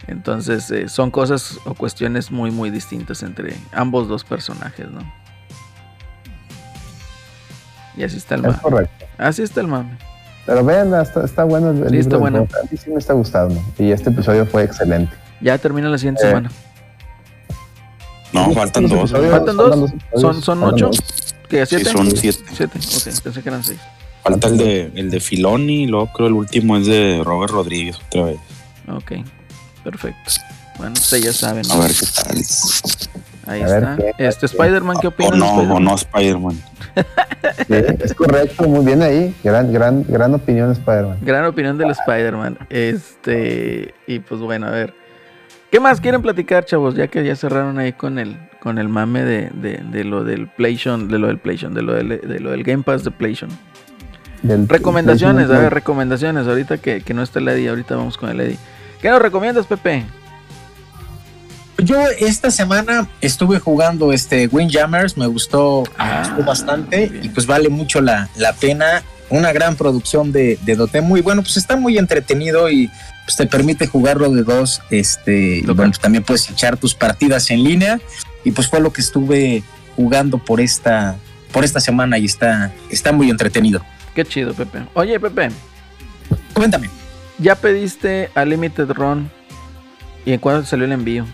Entonces, son cosas o cuestiones muy, muy distintas entre ambos dos personajes, ¿no? Y así está el Es mame. correcto. Así está el mame. Pero vean, está, está bueno el, el Sí, está libro bueno. A mí sí me está gustando. Y este episodio fue excelente. Ya termina la siguiente Eh, semana. No, faltan Los dos. ¿Faltan dos? ¿Son, son faltan ocho? dos. ¿Qué? Sí, ¿Siete? son siete. Siete, ok, pensé que eran seis. Falta el de, el de Filoni y luego creo el último es de Robert Rodríguez otra vez. Ok, perfecto. Bueno, ustedes ya saben. A ver qué tal. Ahí A ver está. qué- Este Spider-Man, ¿qué O opinas? de no, o no Spider-Man. Sí, es correcto, muy bien ahí. Gran, gran, gran opinión, Spider-Man. Gran opinión del Spider-Man. Este, y pues bueno, a ver. ¿Qué más quieren platicar, chavos? Ya que ya cerraron ahí con el, con el mame de, de, de lo del PlayStation, de lo del PlayStation, de lo del, de lo del Game Pass de PlayStation. Del- Recomendaciones, a ver, recomendaciones. Ahorita que, que no está el Eddie, ahorita vamos con el Eddie. ¿Qué nos recomiendas, Pepe? Yo esta semana estuve jugando este Windjammers, me gustó, me Ah, gustó bastante bien. y pues vale mucho la, la pena. Una gran producción de, de Dotemu muy bueno, pues está muy entretenido y pues te permite jugarlo de dos. Este, y bueno, pues también puedes echar tus partidas en línea y pues fue lo que estuve jugando por esta, por esta semana y está, está muy entretenido. Qué chido, Pepe. Oye, Pepe, Cuéntame. ¿ya pediste a Limited Run? ¿Y en cuándo salió el envío?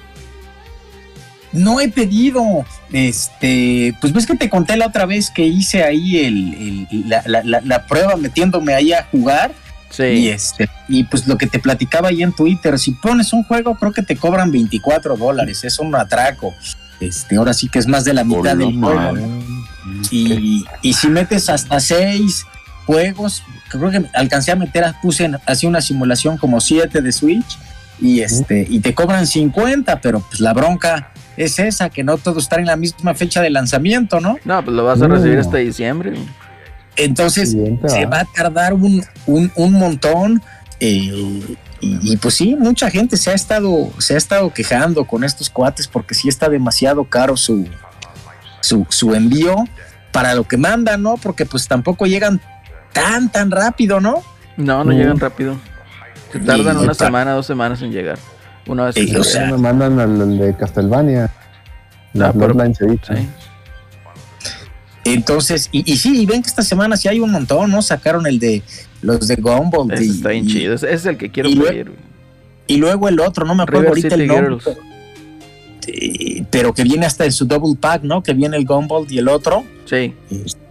No he pedido, este, pues ves que te conté la otra vez que hice ahí el, el- la, la- la- la prueba metiéndome ahí a jugar. Y Sí. este, y pues lo que te platicaba ahí en Twitter, si pones un juego creo que te cobran 24 dólares, es un atraco, este, ahora sí que es más de la mitad del juego. y, y si metes hasta seis juegos, creo que alcancé a meter, puse en- así una simulación como siete de Switch y este y te cobran 50, pero pues la bronca es esa, que no todos están en la misma fecha de lanzamiento, ¿no? No, pues lo vas a recibir No. hasta diciembre. güey. Entonces Siguiente, se va. a tardar un, un, un montón. eh, y, y, pues sí, mucha gente se ha estado, se ha estado quejando con estos cuates porque sí está demasiado caro su, su, su envío para lo que mandan, ¿no? Porque pues tampoco llegan tan, tan rápido, ¿no? No, no Mm. llegan rápido. Se tardan Y- una semana, dos semanas en llegar. Una vez que o se- sea, me mandan al, al de Castlevania. La Ah, Bloodline Ceviche. sí. Entonces, y, y sí, y ven que esta semana sí hay un montón, ¿no? Sacaron el de los de Gumball. Ese y- está bien y- chido. Ese es el que quiero y luego- pedir. güey. Y luego el otro, no me acuerdo River ahorita City el nombre. Eh, pero que viene hasta en su double pack, ¿no? Que viene el Gumball y el otro. Sí. Este,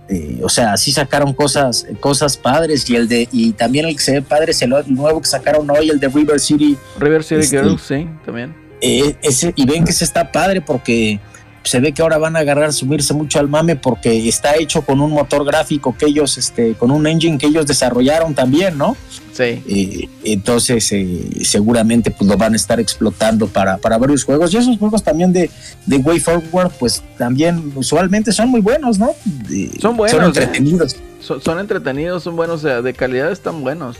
o sea, sí sacaron cosas, cosas padres y el de y también el que se ve padre es el, el nuevo que sacaron hoy, el de River City. River City Este- Girls, sí, también. Eh, ese, y ven que se está padre porque se ve que ahora van a agarrar, sumirse mucho al mame porque está hecho con un motor gráfico que ellos, este, con un engine que ellos desarrollaron también, ¿no? Sí. Eh, entonces eh, seguramente pues lo van a estar explotando para, para varios juegos y esos juegos también de, de Way Forward pues también usualmente son muy buenos, ¿no? De- Son buenos, Son ¿eh? entretenidos. Son, son entretenidos, son buenos, o sea, de calidad están buenos.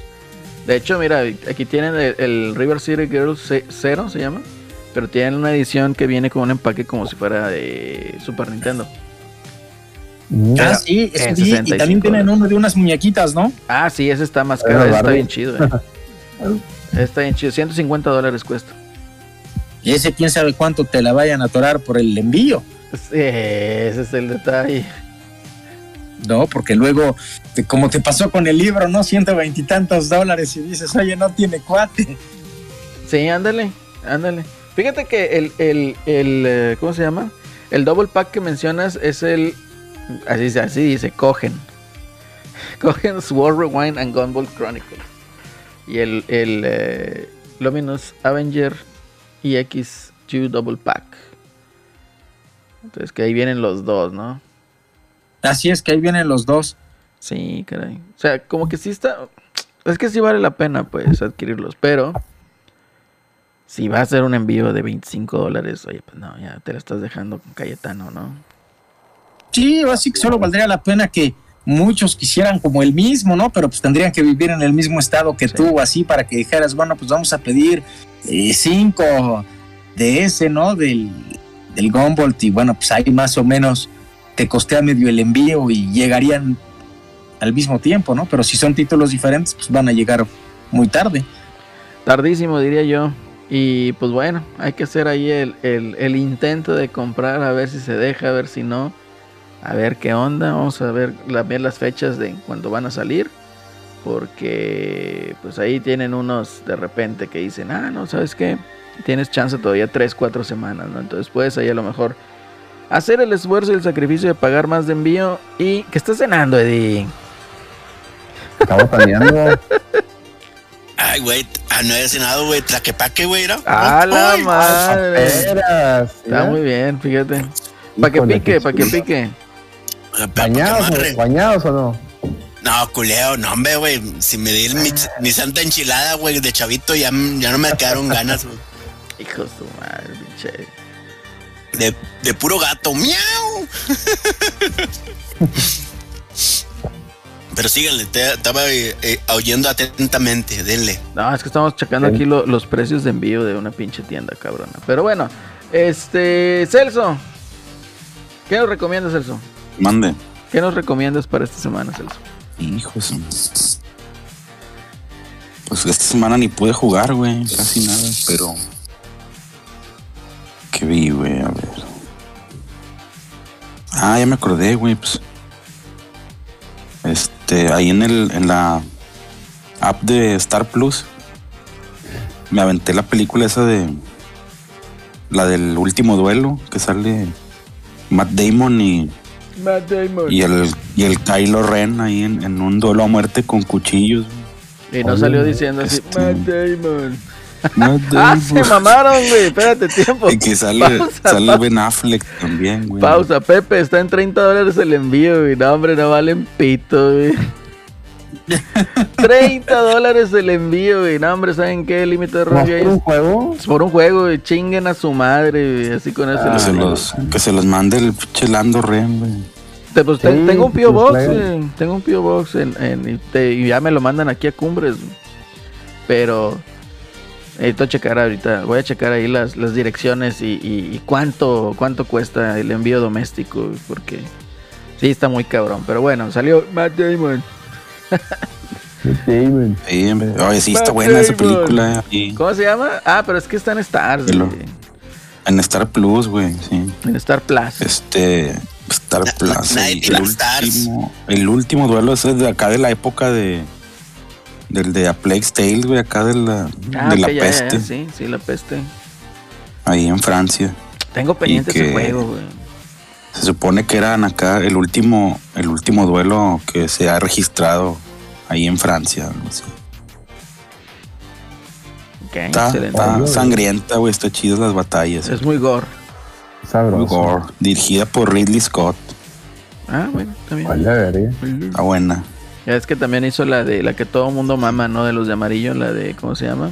De hecho, mira, aquí tienen el, el River City Girls ce- Zero, se llama. Pero tienen una edición que viene con un empaque como si fuera de Super Nintendo. Ah, sí, eso sí, y 65 también tienen uno de unas muñequitas, ¿no? Ah, sí, ese está más caro. ese está bien chido. eh. Está bien chido. 150 dólares cuesta. Y ese quién sabe cuánto te la vayan a atorar por el envío, Sí, ese es el detalle. ¿no? Porque luego, te- como te pasó con el libro, ¿no? Ciento veintitantos dólares y dices, oye, no tiene cuate. Sí, ándale, ándale. Fíjate que el, el, el, eh, ¿cómo se llama? El double pack que mencionas es el, así, dice- así dice, cogen. Cogen Sword Rewind and Gunvolt Chronicles. Y el, el eh, Luminous Avenger EX2 double pack. Entonces que ahí vienen los dos, ¿no? Así es que ahí vienen los dos. Sí, caray. O sea, como que sí está. Es que sí vale la pena, pues, adquirirlos. Pero. Si va a ser un envío de 25 dólares, oye, pues no, ya te lo estás dejando con Cayetano, ¿no? Sí, así que solo valdría la pena que muchos quisieran como el mismo, ¿no? Pero pues tendrían que vivir en el mismo estado que Sí. tú, así para que dijeras, bueno, pues vamos a pedir eh, cinco de ese, ¿no? Del, del Gumboldt y bueno, pues ahí más o menos te costea medio el envío y llegarían al mismo tiempo, ¿no? Pero si son títulos diferentes, pues van a llegar muy tarde. Tardísimo, diría yo. Y pues bueno, hay que hacer ahí el, el- el intento de comprar, a ver si se deja, a ver si no. A ver qué onda. Vamos a ver, la- ver las fechas de cuando van a salir. Porque pues ahí tienen unos de repente que dicen, ah, no, ¿sabes qué? Tienes chance todavía 3, 4 semanas, ¿no? Entonces puedes ahí a lo mejor hacer el esfuerzo y el sacrificio de pagar más de envío. ¿Y qué estás cenando, Eddie? Estaba planeando. Ay, güey. Ah, no había cenado, güey. Traquepaque, güey. era. ¡A la Ay, madre! Está muy bien, fíjate. Para que pique, qué para que pique. ¿Bañados ¿Bañados o no? No, culeo, no, hombre, güey. Si me di mi, mi santa enchilada, güey, de chavito, ya, ya no me quedaron ganas, güey. Hijo de su madre, pinche. De, de puro gato. ¡Miau! Pero síganle, te- estaba eh, eh, oyendo atentamente, denle. No, es que estamos checando Sí. aquí lo- los precios de envío de una pinche tienda, cabrona. Pero bueno, este. Celso. ¿Qué nos recomiendas, Celso? Mande. ¿Qué nos recomiendas para esta semana, Celso? Hijos. Pues esta semana ni pude jugar, güey. Casi nada, pero. ¿Qué vi, güey? A ver. Ah, ya me acordé, güey. Pues. Este, ahí en el, en la app de Star Plus. Me aventé la película esa de. La del último duelo. Que sale Matt Damon y. Matt Damon. Y el, y el Kylo Ren ahí en, en un duelo a muerte con cuchillos. Y no Oye, salió diciendo así, este- Matt Damon. Matt Ah, Damon. se mamaron, güey. Espérate, tiempo. Y que sale, Pausa, sale pausa. Ben Affleck también, güey. Pausa, Pepe, está en 30 dólares el envío, güey. No, hombre, no valen pito, güey. 30 dólares el envío, güey. No, hombre, ¿saben qué límite de ¿No rollo por un juego? Es por un juego, güey. Chinguen a su madre, güey. Así con eso. Que se, los, que se los mande el pinche Lando Ren, güey. Te- pues, te- Sí, tengo un pues, Box, güey. Tengo un P.O. Box en, en- y, te- y ya me lo mandan aquí a Cumbres. güey. Pero necesito checar ahorita. Voy a checar ahí las, las direcciones y, y- y cuánto, cuánto cuesta el envío doméstico. güey, Porque sí está muy cabrón. Pero bueno, salió Matt Damon. Sí, güey. Sí. Oye, sí, está buena esa Damon. película. ¿Cómo se llama? Ah, pero es que está en güey. En Star Plus, güey, sí. En Star Plus. Este. Star Plus. el, Stars. último, el último duelo ese es de acá de la época de. Del de A Plague's Tale, güey, acá de la, Ah, de la ok, ya, ya, peste. ya, sí, sí, la peste. Ahí en Francia. Tengo pendiente ese que- juego, güey. Se supone que eran acá el último, el último duelo que se ha registrado ahí en Francia. algo así. Ok, Está, sangrienta, güey, está chidas las batallas. Es muy gore. Muy Sabroso. gore. Dirigida por Ridley Scott. Ah, bueno, está bien. Está buena. Ya es que también hizo la de la que todo mundo mama, ¿no? De los de amarillo, la de, ¿cómo se llama?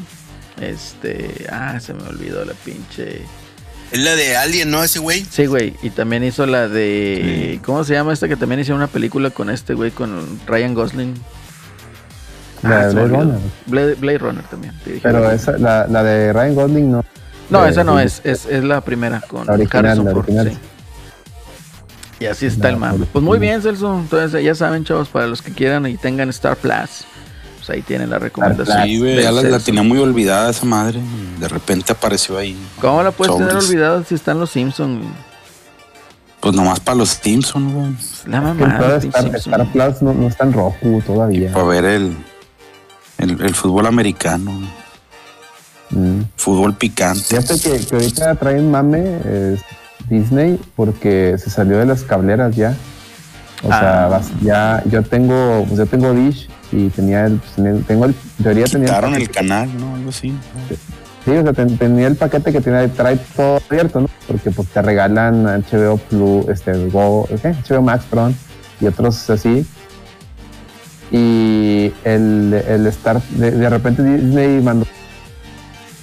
Este, ah, se me olvidó la pinche. Es la de Alien, ¿no? Ese güey. Sí, güey, y también hizo la de, ¿cómo se llama esta que también hicieron una película con este güey, con Ryan Gosling? La de me Blade. Runner. Blade, Blade Runner también. Pero esa, la, la de Ryan Gosling no. no, de- esa no es, es, es la primera con La original, Harrison la Ford, original. sí. Y así está el mame. original. Pues muy bien, Celso. Entonces, ya saben, chavos, para los que quieran y tengan Star Plus, pues ahí tienen la recomendación. Sí, güey, ya la, la tenía muy olvidada esa madre. De repente apareció ahí. ¿Cómo la puedes tener olvidada si están los Simpsons? Pues nomás para los Simpsons, güey. La Que mamá. Star, Star Plus no, no está en rojo todavía. Para ver el, el, el fútbol americano. Mm. Fútbol picante. Fíjate que, que ahorita traen mame eh, Disney porque se salió de las cableras ya. O sea, Ah. ya yo tengo, pues yo tengo Dish y tenía el, pues, tengo el, teoría tenía el paquete- canal, ¿no? Algo así. Sí, o sea, ten- tenía el paquete que tiene, trae todo abierto, ¿no? Porque pues te regalan HBO Plus, este, Go, ¿qué? HBO Max, perdón, y otros así. Y el, el Star, de, de repente Disney mandó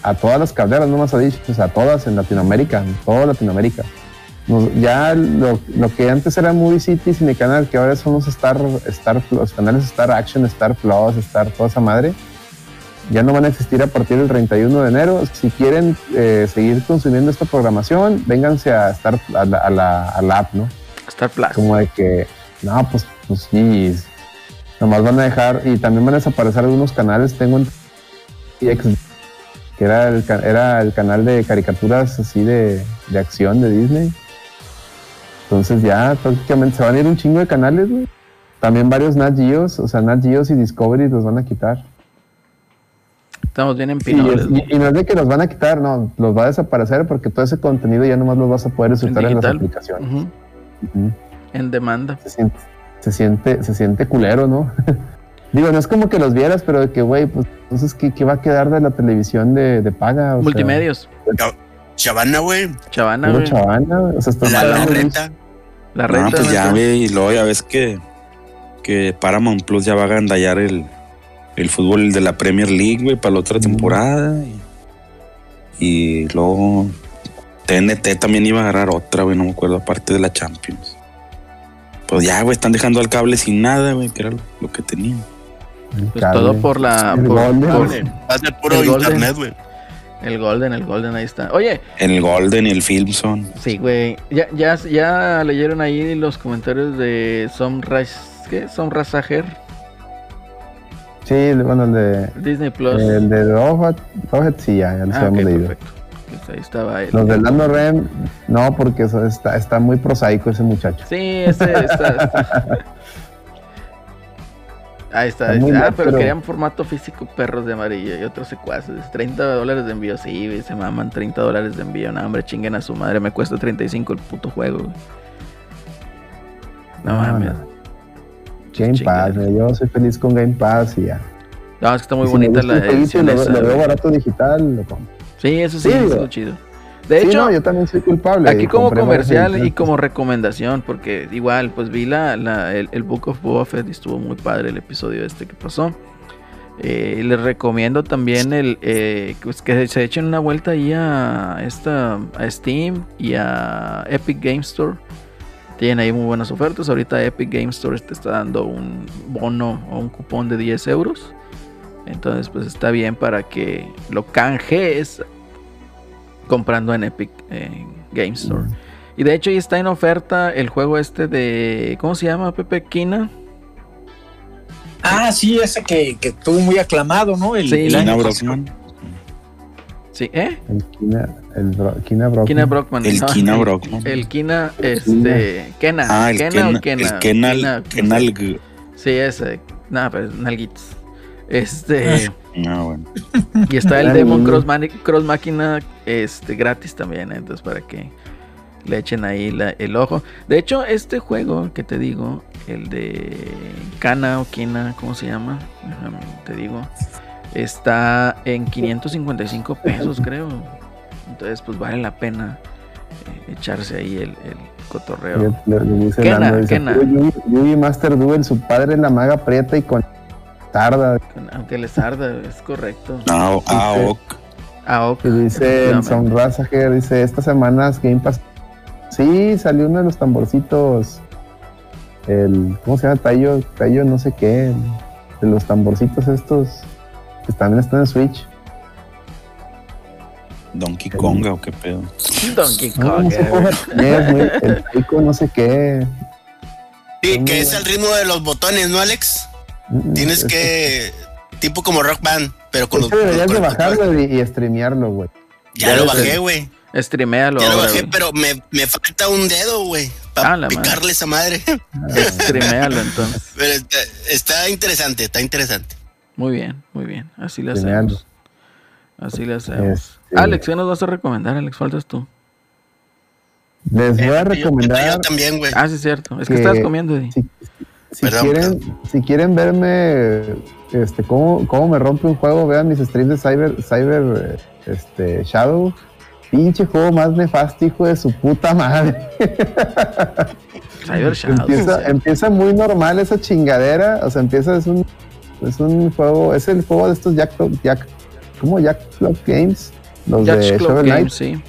a todas las cableras, no más a Dish, pues a todas en Latinoamérica, en toda Latinoamérica. Ya lo, lo que antes era Movie City, Cine Canal, que ahora son los Star, Star, los canales Star Action, Star Plus, Star, toda esa madre, ya no van a existir a partir del 31 de enero. Si quieren eh, seguir consumiendo esta programación, vénganse a estar a la, a la, a la app, ¿no? Star Plus. Como de que, no, pues, pues sí, nomás van a dejar, y también van a desaparecer algunos canales. Tengo un que era el, era el canal de caricaturas así de, de acción de Disney. Entonces ya prácticamente se van a ir un chingo de canales, güey. También varios Nat Geos, o sea, Nat Geos y Discovery los van a quitar. Estamos bien empinados. y, y no es de que los van a quitar, no, los va a desaparecer porque todo ese contenido ya nomás los vas a poder disfrutar en, las aplicaciones. En demanda. se, siente, se siente, se siente culero, ¿no? Digo, no es como que los vieras, pero de que, güey, pues entonces, ¿qué, qué va a quedar de la televisión de, de paga? O sea, Multimedios. Chavana, güey. Chavana, güey. chavana, o sea, estás La, la renta. La No, renta. pues ya, ¿no? güey, y luego ya ves que, que Paramount Plus ya va a agandallar el, el fútbol de la Premier League, güey, para la otra temporada. Y, y luego TNT también iba a agarrar otra, güey, no me acuerdo, aparte de la Champions. Pues ya, güey, están dejando al cable sin nada, güey, que era lo, lo que tenían. Pues todo por la. Por- Golden. por- Va a ser puro internet, güey. El Golden, el Golden, ahí está. Oye, El Golden y el Filmson. sí, güey. Ya, ya, ya leyeron ahí los comentarios de Somras. ¿Qué? Somrasager. Sí, bueno, el de, Disney Plus. el de Rocket, sí, ya, ya los ah, habíamos leído. perfecto. Pues ahí estaba él. Los de Lando Rem, no, porque eso está, está muy prosaico ese muchacho. Sí, ese está. está. Ahí está. Ah, pero, pero- querían formato físico perros de amarillo y otros secuaces. 30 dólares de envío, sí, güey, se maman 30 dólares de envío. No, hombre, chinguen a su madre. Me cuesta 35 el puto juego, güey. No No, mames. no. Game. Pass, yo soy feliz con Game Pass y ya. No, es que está muy si bonita la edición lo, veo barato digital, lo compro. Sí, eso sí, Sí, es chido. De Sí, hecho, no, yo también soy culpable. Aquí como comercial y como recomendación, porque igual, pues vi la, la- el, el Book of Boba Fett y estuvo muy padre el episodio este que pasó. Eh, les recomiendo también el eh, pues que se echen una vuelta ahí a esta a Steam y a Epic Game Store. Tienen ahí muy buenas ofertas. Ahorita Epic Game Store te está dando un bono o un cupón de 10 euros. Entonces, pues está bien para que lo canjees comprando en Epic eh, Game Store. Y de hecho, ahí está en oferta el juego este de. ¿Cómo se llama, Pepe Quina? Ah, sí, ese que, que estuvo muy aclamado, ¿no? El, Sí, el la- Kina Brockman. Sí, ¿eh? El Kina, el Bro- Kina Brockman. Kina Brockman. El no, Kina el- Brockman. El Kina, este. Kena. Ah, el Kena Ken, o Kena. el Kenal, Kena, Kenal. Sí, ese. Nada, pero es Nalguitos. Este. Ah, bueno. Y está el. Demon Cross, Cross Máquina este, gratis también, ¿eh? entonces para que le echen ahí la- el ojo. De hecho, este juego que te digo, el de Kana o Kina, ¿cómo se llama? Déjame, te digo, está en 555 pesos, creo. Entonces, pues vale la pena eh, echarse ahí el, el cotorreo. Le, le- le dice Kena, Kena. "Puro Yugi, Yugi Master Duel, su padre es la maga prieta y con tarda. Aunque les arda, es correcto. Ah, ok. Y dice el. Sonrasager, dice, estas semanas Game Pass. Sí, salió uno de los tamborcitos. El, ¿cómo se llama? Tayo, Tayo no sé qué. De los tamborcitos estos. Que también están en Switch. Donkey Konga o qué pedo. Donkey No, Kong. no sé eh, el Taiko no sé qué. Sí, que es el ritmo de los botones, ¿no, Alex? Tienes Es- que. Tipo como rock band, pero con los. que deberías de bajarlo y, y streamearlo, güey. Ya Ya lo bajé, güey. Streamealo Ya lo bajé, güey. pero me, me falta un dedo, güey. Ah, Para madre. picarle esa madre. Streamealo entonces. Pero está, está interesante, está interesante. Muy bien, muy bien. Así le Streamealo. hacemos. Así le hacemos. Este- Alex, ¿qué nos vas a recomendar, Alex? Faltas tú. Les voy a Eh, yo- recomendar. Yo, también, güey. Ah, sí, es cierto. Es que, Que- estabas comiendo. Eddie. si, si Perdón, quieren, si quieren verme este, cómo, cómo me rompe un juego, vean mis streams de Cyber, Cyber eh, este, Shadow. Pinche juego más nefasto, hijo de su puta madre. Cyber Shadow. empieza, sí. empieza muy normal esa chingadera. O sea, empieza, es un, es un juego, es el juego de estos Jack, Jack ¿cómo? Jack Club Games. Los Yacht de Club Shovel Knight. Games, sí.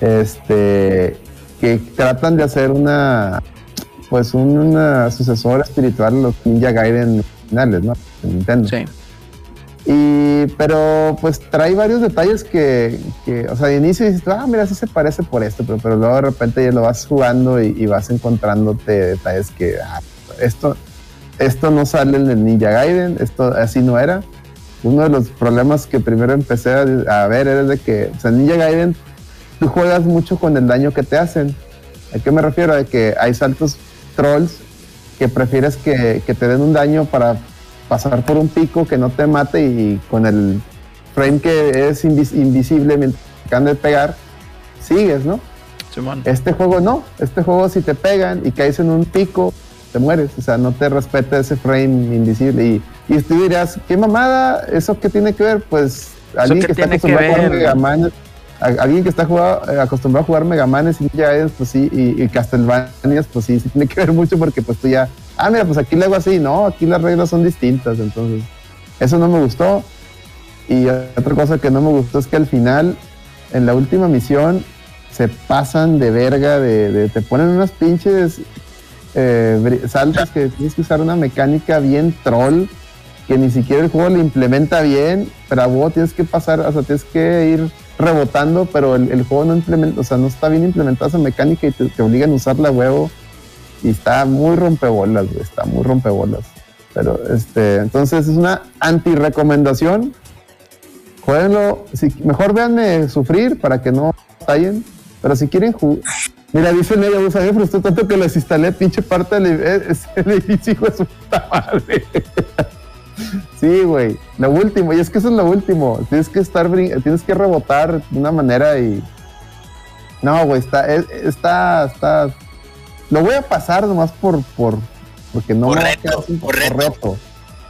este que tratan de hacer una pues un una sucesora espiritual a los Ninja Gaiden finales, ¿no? De Nintendo. Sí. Y pero pues trae varios detalles que, que, o sea, de inicio dices, ah, mira, sí se parece por esto, pero, pero luego de repente ya lo vas jugando y, y vas encontrándote detalles que ah, esto esto no sale en el Ninja Gaiden, esto así no era. Uno de los problemas que primero empecé a, a ver era de que, o sea, Ninja Gaiden tú juegas mucho con el daño que te hacen. ¿A qué me refiero? A que hay saltos trolls que prefieres que, que te den un daño para pasar por un pico que no te mate y con el frame que es invis- invisible mientras te acaban de pegar, sigues, ¿no? Este juego no. Este juego si te pegan y caes en un pico, te mueres. O sea, no te respeta ese frame invisible. Y, y tú dirás, ¿qué mamada? ¿Eso qué tiene que ver? Pues alguien que está acostumbrado a jugar ver? Megamanes, a- alguien que está eh, acostumbrado a jugar Megamanes y Ninja pues sí, y, y Castlevanias, pues sí, tiene que ver mucho porque pues tú ya, ah, mira, pues aquí le hago así. No, aquí las reglas son distintas. Entonces, eso no me gustó. Y otra cosa que no me gustó es que al final, en la última misión, se pasan de verga, de, de- te ponen unas pinches eh, que tienes que usar una mecánica bien troll, que ni siquiera el juego le implementa bien, pero a vos tienes que pasar, o sea, tienes que ir rebotando, pero el, juego no implementa, o sea, no está bien implementada esa mecánica y te, obligan a usarla a huevo. Y está muy rompebolas, güey, está muy rompebolas. Pero este, entonces es una anti-recomendación. Jueguenlo, si, mejor véanme sufrir para que no batallen. Pero si quieren jugar. Mira, dice Neya, o sea, me frustró tanto que les instalé pinche parte del el edificio, de su puta madre. Sí, güey. Lo último, y es que eso es lo último. Tienes que estar, tienes que rebotar de una manera y. No, güey, está, es- está, está. Lo voy a pasar nomás por, por, porque no Por me reto, sin- por reto.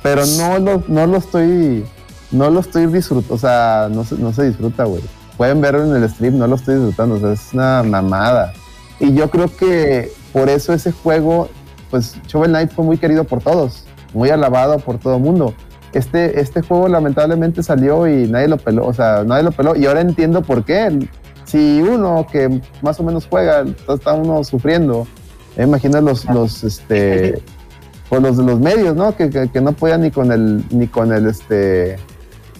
Pero no lo, no lo estoy, no lo estoy disfrutando, o sea, no se, no se disfruta, güey. Pueden verlo en el stream, no lo estoy disfrutando, o sea, es una mamada. Y yo creo que por eso ese juego, pues Shovel Knight fue muy querido por todos, muy alabado por todo el mundo. Este, este juego lamentablemente salió y nadie lo peló, o sea, nadie lo peló. Y ahora entiendo por qué. Si uno que más o menos juega, está uno sufriendo. Me imagino los, los, este, pues los de los medios, ¿no? Que, que, que no podían ni con el, ni con el, este,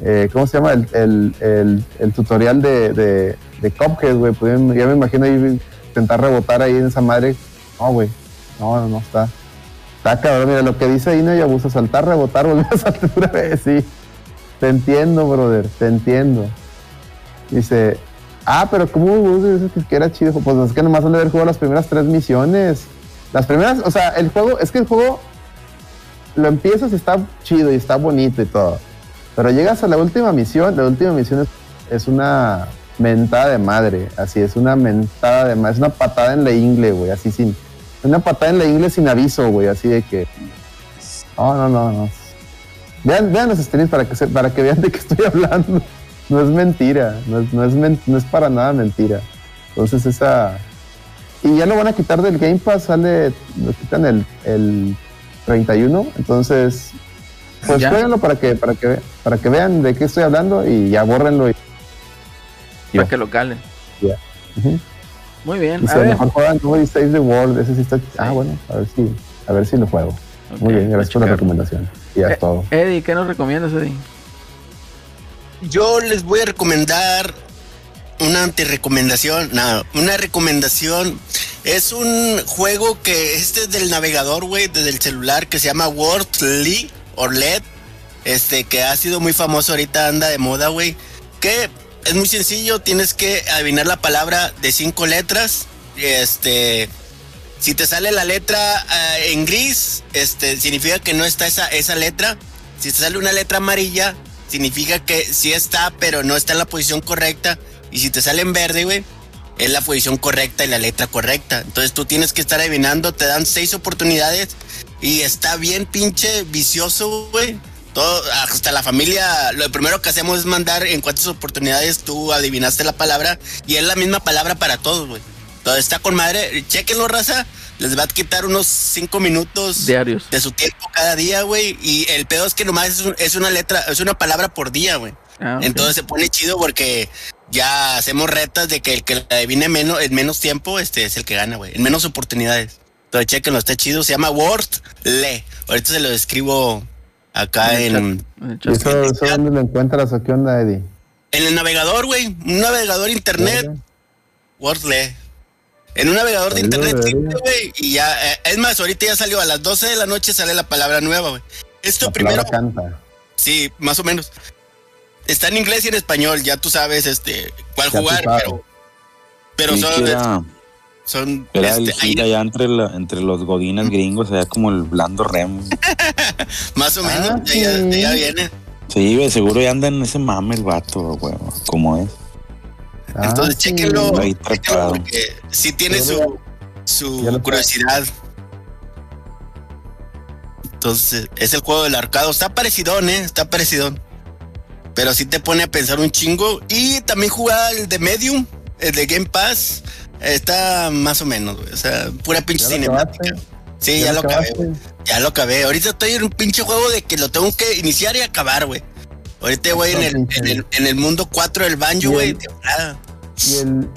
eh, ¿cómo se llama? El, el, el, el tutorial de, de, de Cuphead, güey. Pudieron- Ya me imagino ahí intentar rebotar ahí en esa madre. No, güey. No, no, no, está. Está cabrón. Mira, lo que dice no y abusa. Saltar, rebotar, volver a saltar otra vez. Sí. Te entiendo, brother. Te entiendo. Dice, ah, pero ¿cómo dices que era chido? Pues es que nomás han de haber jugado las primeras tres misiones. Las primeras, o sea, el juego, es que el juego lo empiezas y está chido y está bonito y todo. Pero llegas a la última misión, la última misión es, es una mentada de madre, así es una mentada de madre, es una patada en la ingle, güey, así sin, una patada en la ingle sin aviso, güey, así de que, no, no, no, no. Vean, vean los streams para que, se- para que vean de qué estoy hablando. No es mentira, no es, no es, men- no es para nada mentira. Entonces esa... Y ya lo van a quitar del Game Pass, sale, lo quitan el, el 31, entonces pues jueguenlo para que, para que para que vean de qué estoy hablando y ya bórrenlo. Y, Para que lo calen. Ujú. Muy bien. A ver. mejor juegan Nobody the World, ese sí está. Ah, bueno, a ver si, a ver si lo juego. Muy bien, gracias por la recomendación. Y ya Eh, es todo. Eddie, ¿qué nos recomiendas, Eddie? Yo les voy a recomendar una antirecomendación, no, una recomendación. Es un juego que este es del navegador, güey, desde el celular que se llama Wordly o LED, este que ha sido muy famoso ahorita anda de moda, güey. Que es muy sencillo, tienes que adivinar la palabra de cinco letras. Este, si te sale la letra ah, en gris, este significa que no está esa esa letra. Si te sale una letra amarilla, significa que sí está, pero no está en la posición correcta. Y si te sale en verde, güey, es la posición correcta y la letra correcta. Entonces tú tienes que estar adivinando, te dan seis oportunidades y está bien pinche vicioso, güey. Todo, hasta la familia, lo primero que hacemos es mandar en cuántas oportunidades tú adivinaste la palabra y es la misma palabra para todos, güey. Entonces está con madre, chequenlo, raza. Les va a quitar unos cinco minutos Diarios. de su tiempo cada día, güey. Y el pedo es que nomás es, un- es una letra, es una palabra por día, güey. Ah. Entonces se pone chido porque ya hacemos retas de que el que la adivine menos, en menos tiempo, este es el que gana, güey. En menos oportunidades. Entonces chequenlo, está chido. Se llama Word Le. Ahorita se lo describo acá En el en, En el ¿Y chat. eso, eso dónde lo encuentras o qué onda, Eddie? en el navegador, güey. Un navegador internet. Wordle. En un navegador de internet, güey. Y ya, eh, es más, ahorita ya salió a las 12 de la noche, sale la palabra nueva, güey. Esto La primero, canta. sí, más o menos. Está en inglés y en español, ya tú sabes este cuál Ya jugar, pero. Pero Ni son- Era este, el allá entre, la- entre los godines gringos, allá como el blando rem. más o menos, Ah, de allá, viene. Sí, seguro ya anda en ese mame el vato, güey. ¿Cómo es? Ah, Entonces, sí. trepado. porque sí tiene su, su curiosidad. Entonces, es el juego del arcado. Está parecidón, ¿eh? Está parecidón. Pero sí te pone a pensar un chingo. Y también jugaba el de Medium, el de Game Pass. Está más o menos, güey. O sea, pura pinche ¿Ya lo cinemática. Sí, ya, lo acabé, güey. Ya lo acabé. Ahorita estoy en un pinche juego de que lo tengo que iniciar y acabar, güey. Ahorita voy en el, en, el, en el mundo 4 del banjo, güey. ¿Y, el,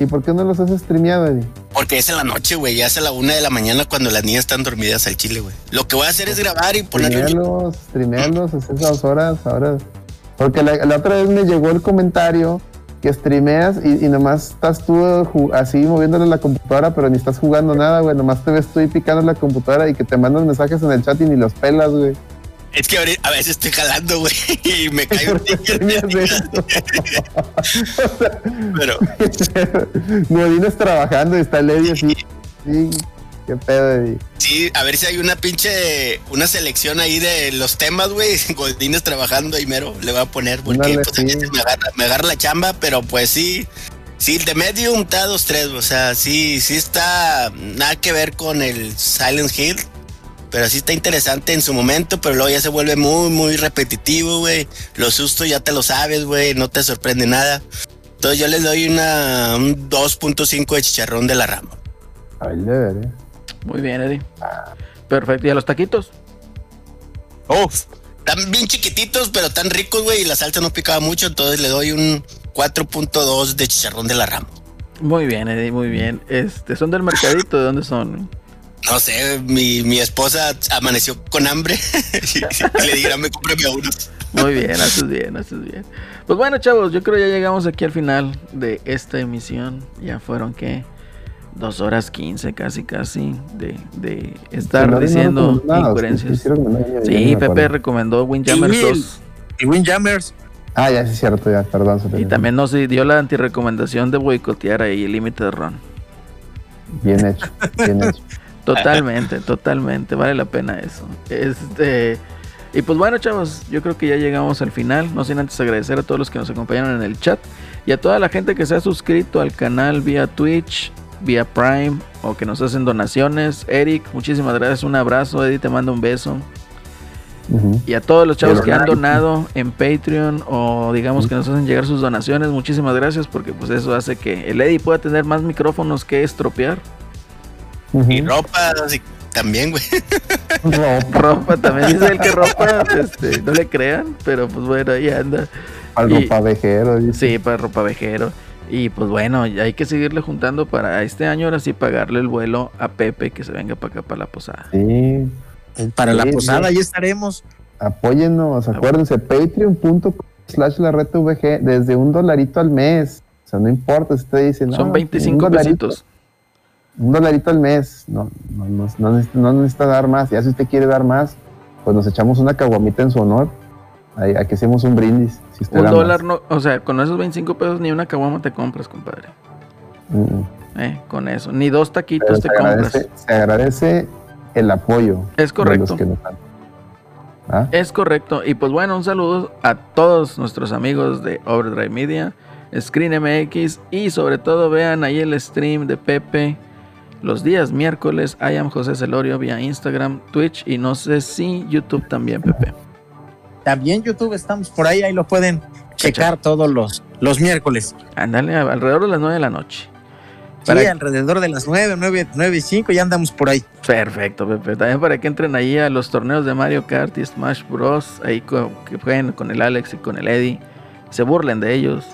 ¿Y por qué no los has streameado, Eddie? Porque es en la noche, güey. Ya es a la una de la mañana cuando las niñas están dormidas al chile, güey. Lo que voy a hacer es grabar y ponerlo. streamealos, es esas horas, ahora. Porque la, la otra vez me llegó el comentario que streameas y, y nomás estás tú ju- así moviéndole la computadora, pero ni estás jugando nada, güey. Nomás te ves tú ahí picando la computadora y que te mandan mensajes en el chat y ni los pelas, güey. Es que a veces estoy jalando, güey. Y me cae un ¿Por qué ticket. streameas eso? Pero Godines trabajando y está Lady así. Sí, qué pedo, sí, a ver si hay una pinche. Una selección ahí de los temas, güey. Goldines trabajando ahí mero. Le voy a poner porque Ándale, pues, sí. me, agarra, me agarra la chamba, pero pues sí. Sí, el de Medium está 2-3, o sea, sí, sí está nada que ver con el Silent Hill, pero sí está interesante en su momento, pero luego ya se vuelve muy, muy repetitivo, güey. Los sustos ya te lo sabes, güey, no te sorprende nada. Entonces yo les doy una un 2.5 de chicharrón de la rama. Ay, de ver, Muy bien, Eddie. Perfecto. ¿Y a los taquitos? Uf. Están bien chiquititos, pero tan ricos, güey, y la salsa no picaba mucho, entonces le doy un 4.2 de chicharrón de la rama. Muy bien, Eddie, muy bien. Este, ¿Son del mercadito? ¿De dónde son? No sé, mi, mi esposa amaneció con hambre y le dije, me cómprame unos. Muy bien, haces bien, haces bien. Pues bueno, chavos, yo creo ya llegamos aquí al final de esta emisión. Ya fueron, ¿qué? Dos horas quince, casi, casi, de, de estar no diciendo incoherencias. que no, Sí. Pepe recomendó Windjammers Y el- 2. Y Windjammers. Ah, ya sí es cierto, ya, perdón. Y también nos dio la antirecomendación de boicotear ahí el límite de ron. Bien hecho, bien hecho. Totalmente, totalmente, vale la pena eso. Este, y pues bueno, chavos, yo creo que ya llegamos al final. No sin antes agradecer a todos los que nos acompañaron en el chat y a toda la gente que se ha suscrito al canal vía Twitch, vía Prime o que nos hacen donaciones. Eric, muchísimas gracias, un abrazo. Eddie te manda un beso. Y a todos los chavos que han donado en Patreon o digamos que nos hacen llegar sus donaciones, muchísimas gracias porque pues eso hace que el Eddie pueda tener más micrófonos que estropear. Ujú. Y ropa así, también, güey. Ropa, Ropa, también dice el que ropa, este, no le crean, pero pues bueno, ahí anda. al Y- ropavejero. dice. Sí, para ropa vejero. Y pues bueno, hay que seguirle juntando para este año, ahora sí pagarle el vuelo a Pepe que se venga para acá para la posada. Sí, Para la posada, sí. ahí estaremos. apóyennos, acuérdense, patreon.com slash la red VG, desde un dolarito al mes. O sea, no importa si usted dice, no, Son 25 un dolarito, pesitos. Un dolarito al mes. No, no, no, no necesita, no necesita dar más. Ya si usted quiere dar más, pues nos echamos una caguamita en su honor. Ahí, aquí hacemos un brindis. Si Un dólar, más. no, o sea, con esos 25 pesos ni una caguama te compras, compadre. Mm. Eh, con eso. Ni dos Pero taquitos te se, compras. agradece, se agradece el apoyo. Es de correcto. los que. ¿Ah? Es correcto. Y pues bueno, un saludo a todos nuestros amigos de Overdrive Media, Screen MX y sobre todo vean ahí el stream de Pepe los días miércoles. I am José Celorio vía Instagram, Twitch y no sé si YouTube también, Pepe. También YouTube estamos por ahí, ahí lo pueden checar todos los, los miércoles. Ándale, a- alrededor de las 9 de la noche. Sí, alrededor de las 9, 9, 9 y 5 ya andamos por ahí. Perfecto, Pepe. También para que entren ahí a los torneos de Mario Kart y Smash Bros. Ahí co- que jueguen con el Alex y con el Eddie. Se burlen de ellos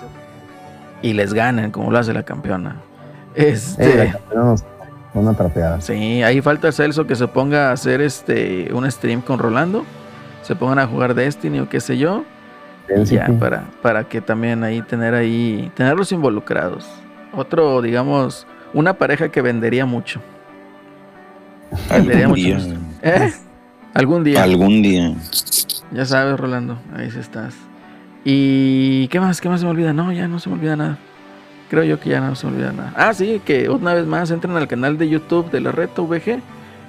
y les ganen como lo hace la campeona. Este. Eh, una trapeada. Sí, ahí falta Celso que se ponga a hacer este un stream con Rolando. Se pongan a jugar Destiny o qué sé yo. Ya, para, para que también ahí tener ahí, tenerlos involucrados. Otro, digamos, una pareja que vendería mucho. Vendería mucho. ¿Eh? Algún día. Algún día. Ya sabes, Rolando, ahí sí estás. ¿Y qué más? ¿Qué más se me olvida? No, ya no se me olvida nada. creo yo que ya no se me olvida nada. Ah, sí, que una vez más entren al canal de YouTube de la Reto VG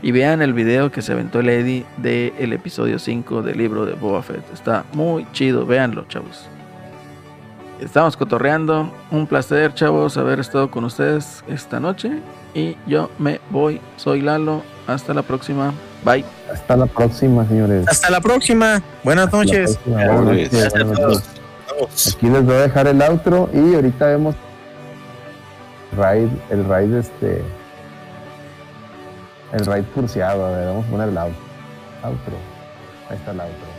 y vean el video que se aventó el Eddie del episodio 5 del libro de Boba Fett. Está muy chido, véanlo, chavos. Estamos cotorreando. Un placer, chavos, haber estado con ustedes esta noche. Y yo me voy. Soy Lalo. Hasta la próxima. Bye. Hasta la próxima, señores. Hasta la próxima. Buenas Hasta noches. próxima. Buenas noches, Gracias a buenas todos. noches. Vamos. Aquí les voy a dejar el outro y ahorita vemos raid, el raid este el raid pulseado, a ver, vamos a poner el outro. outro. Ahí está el outro.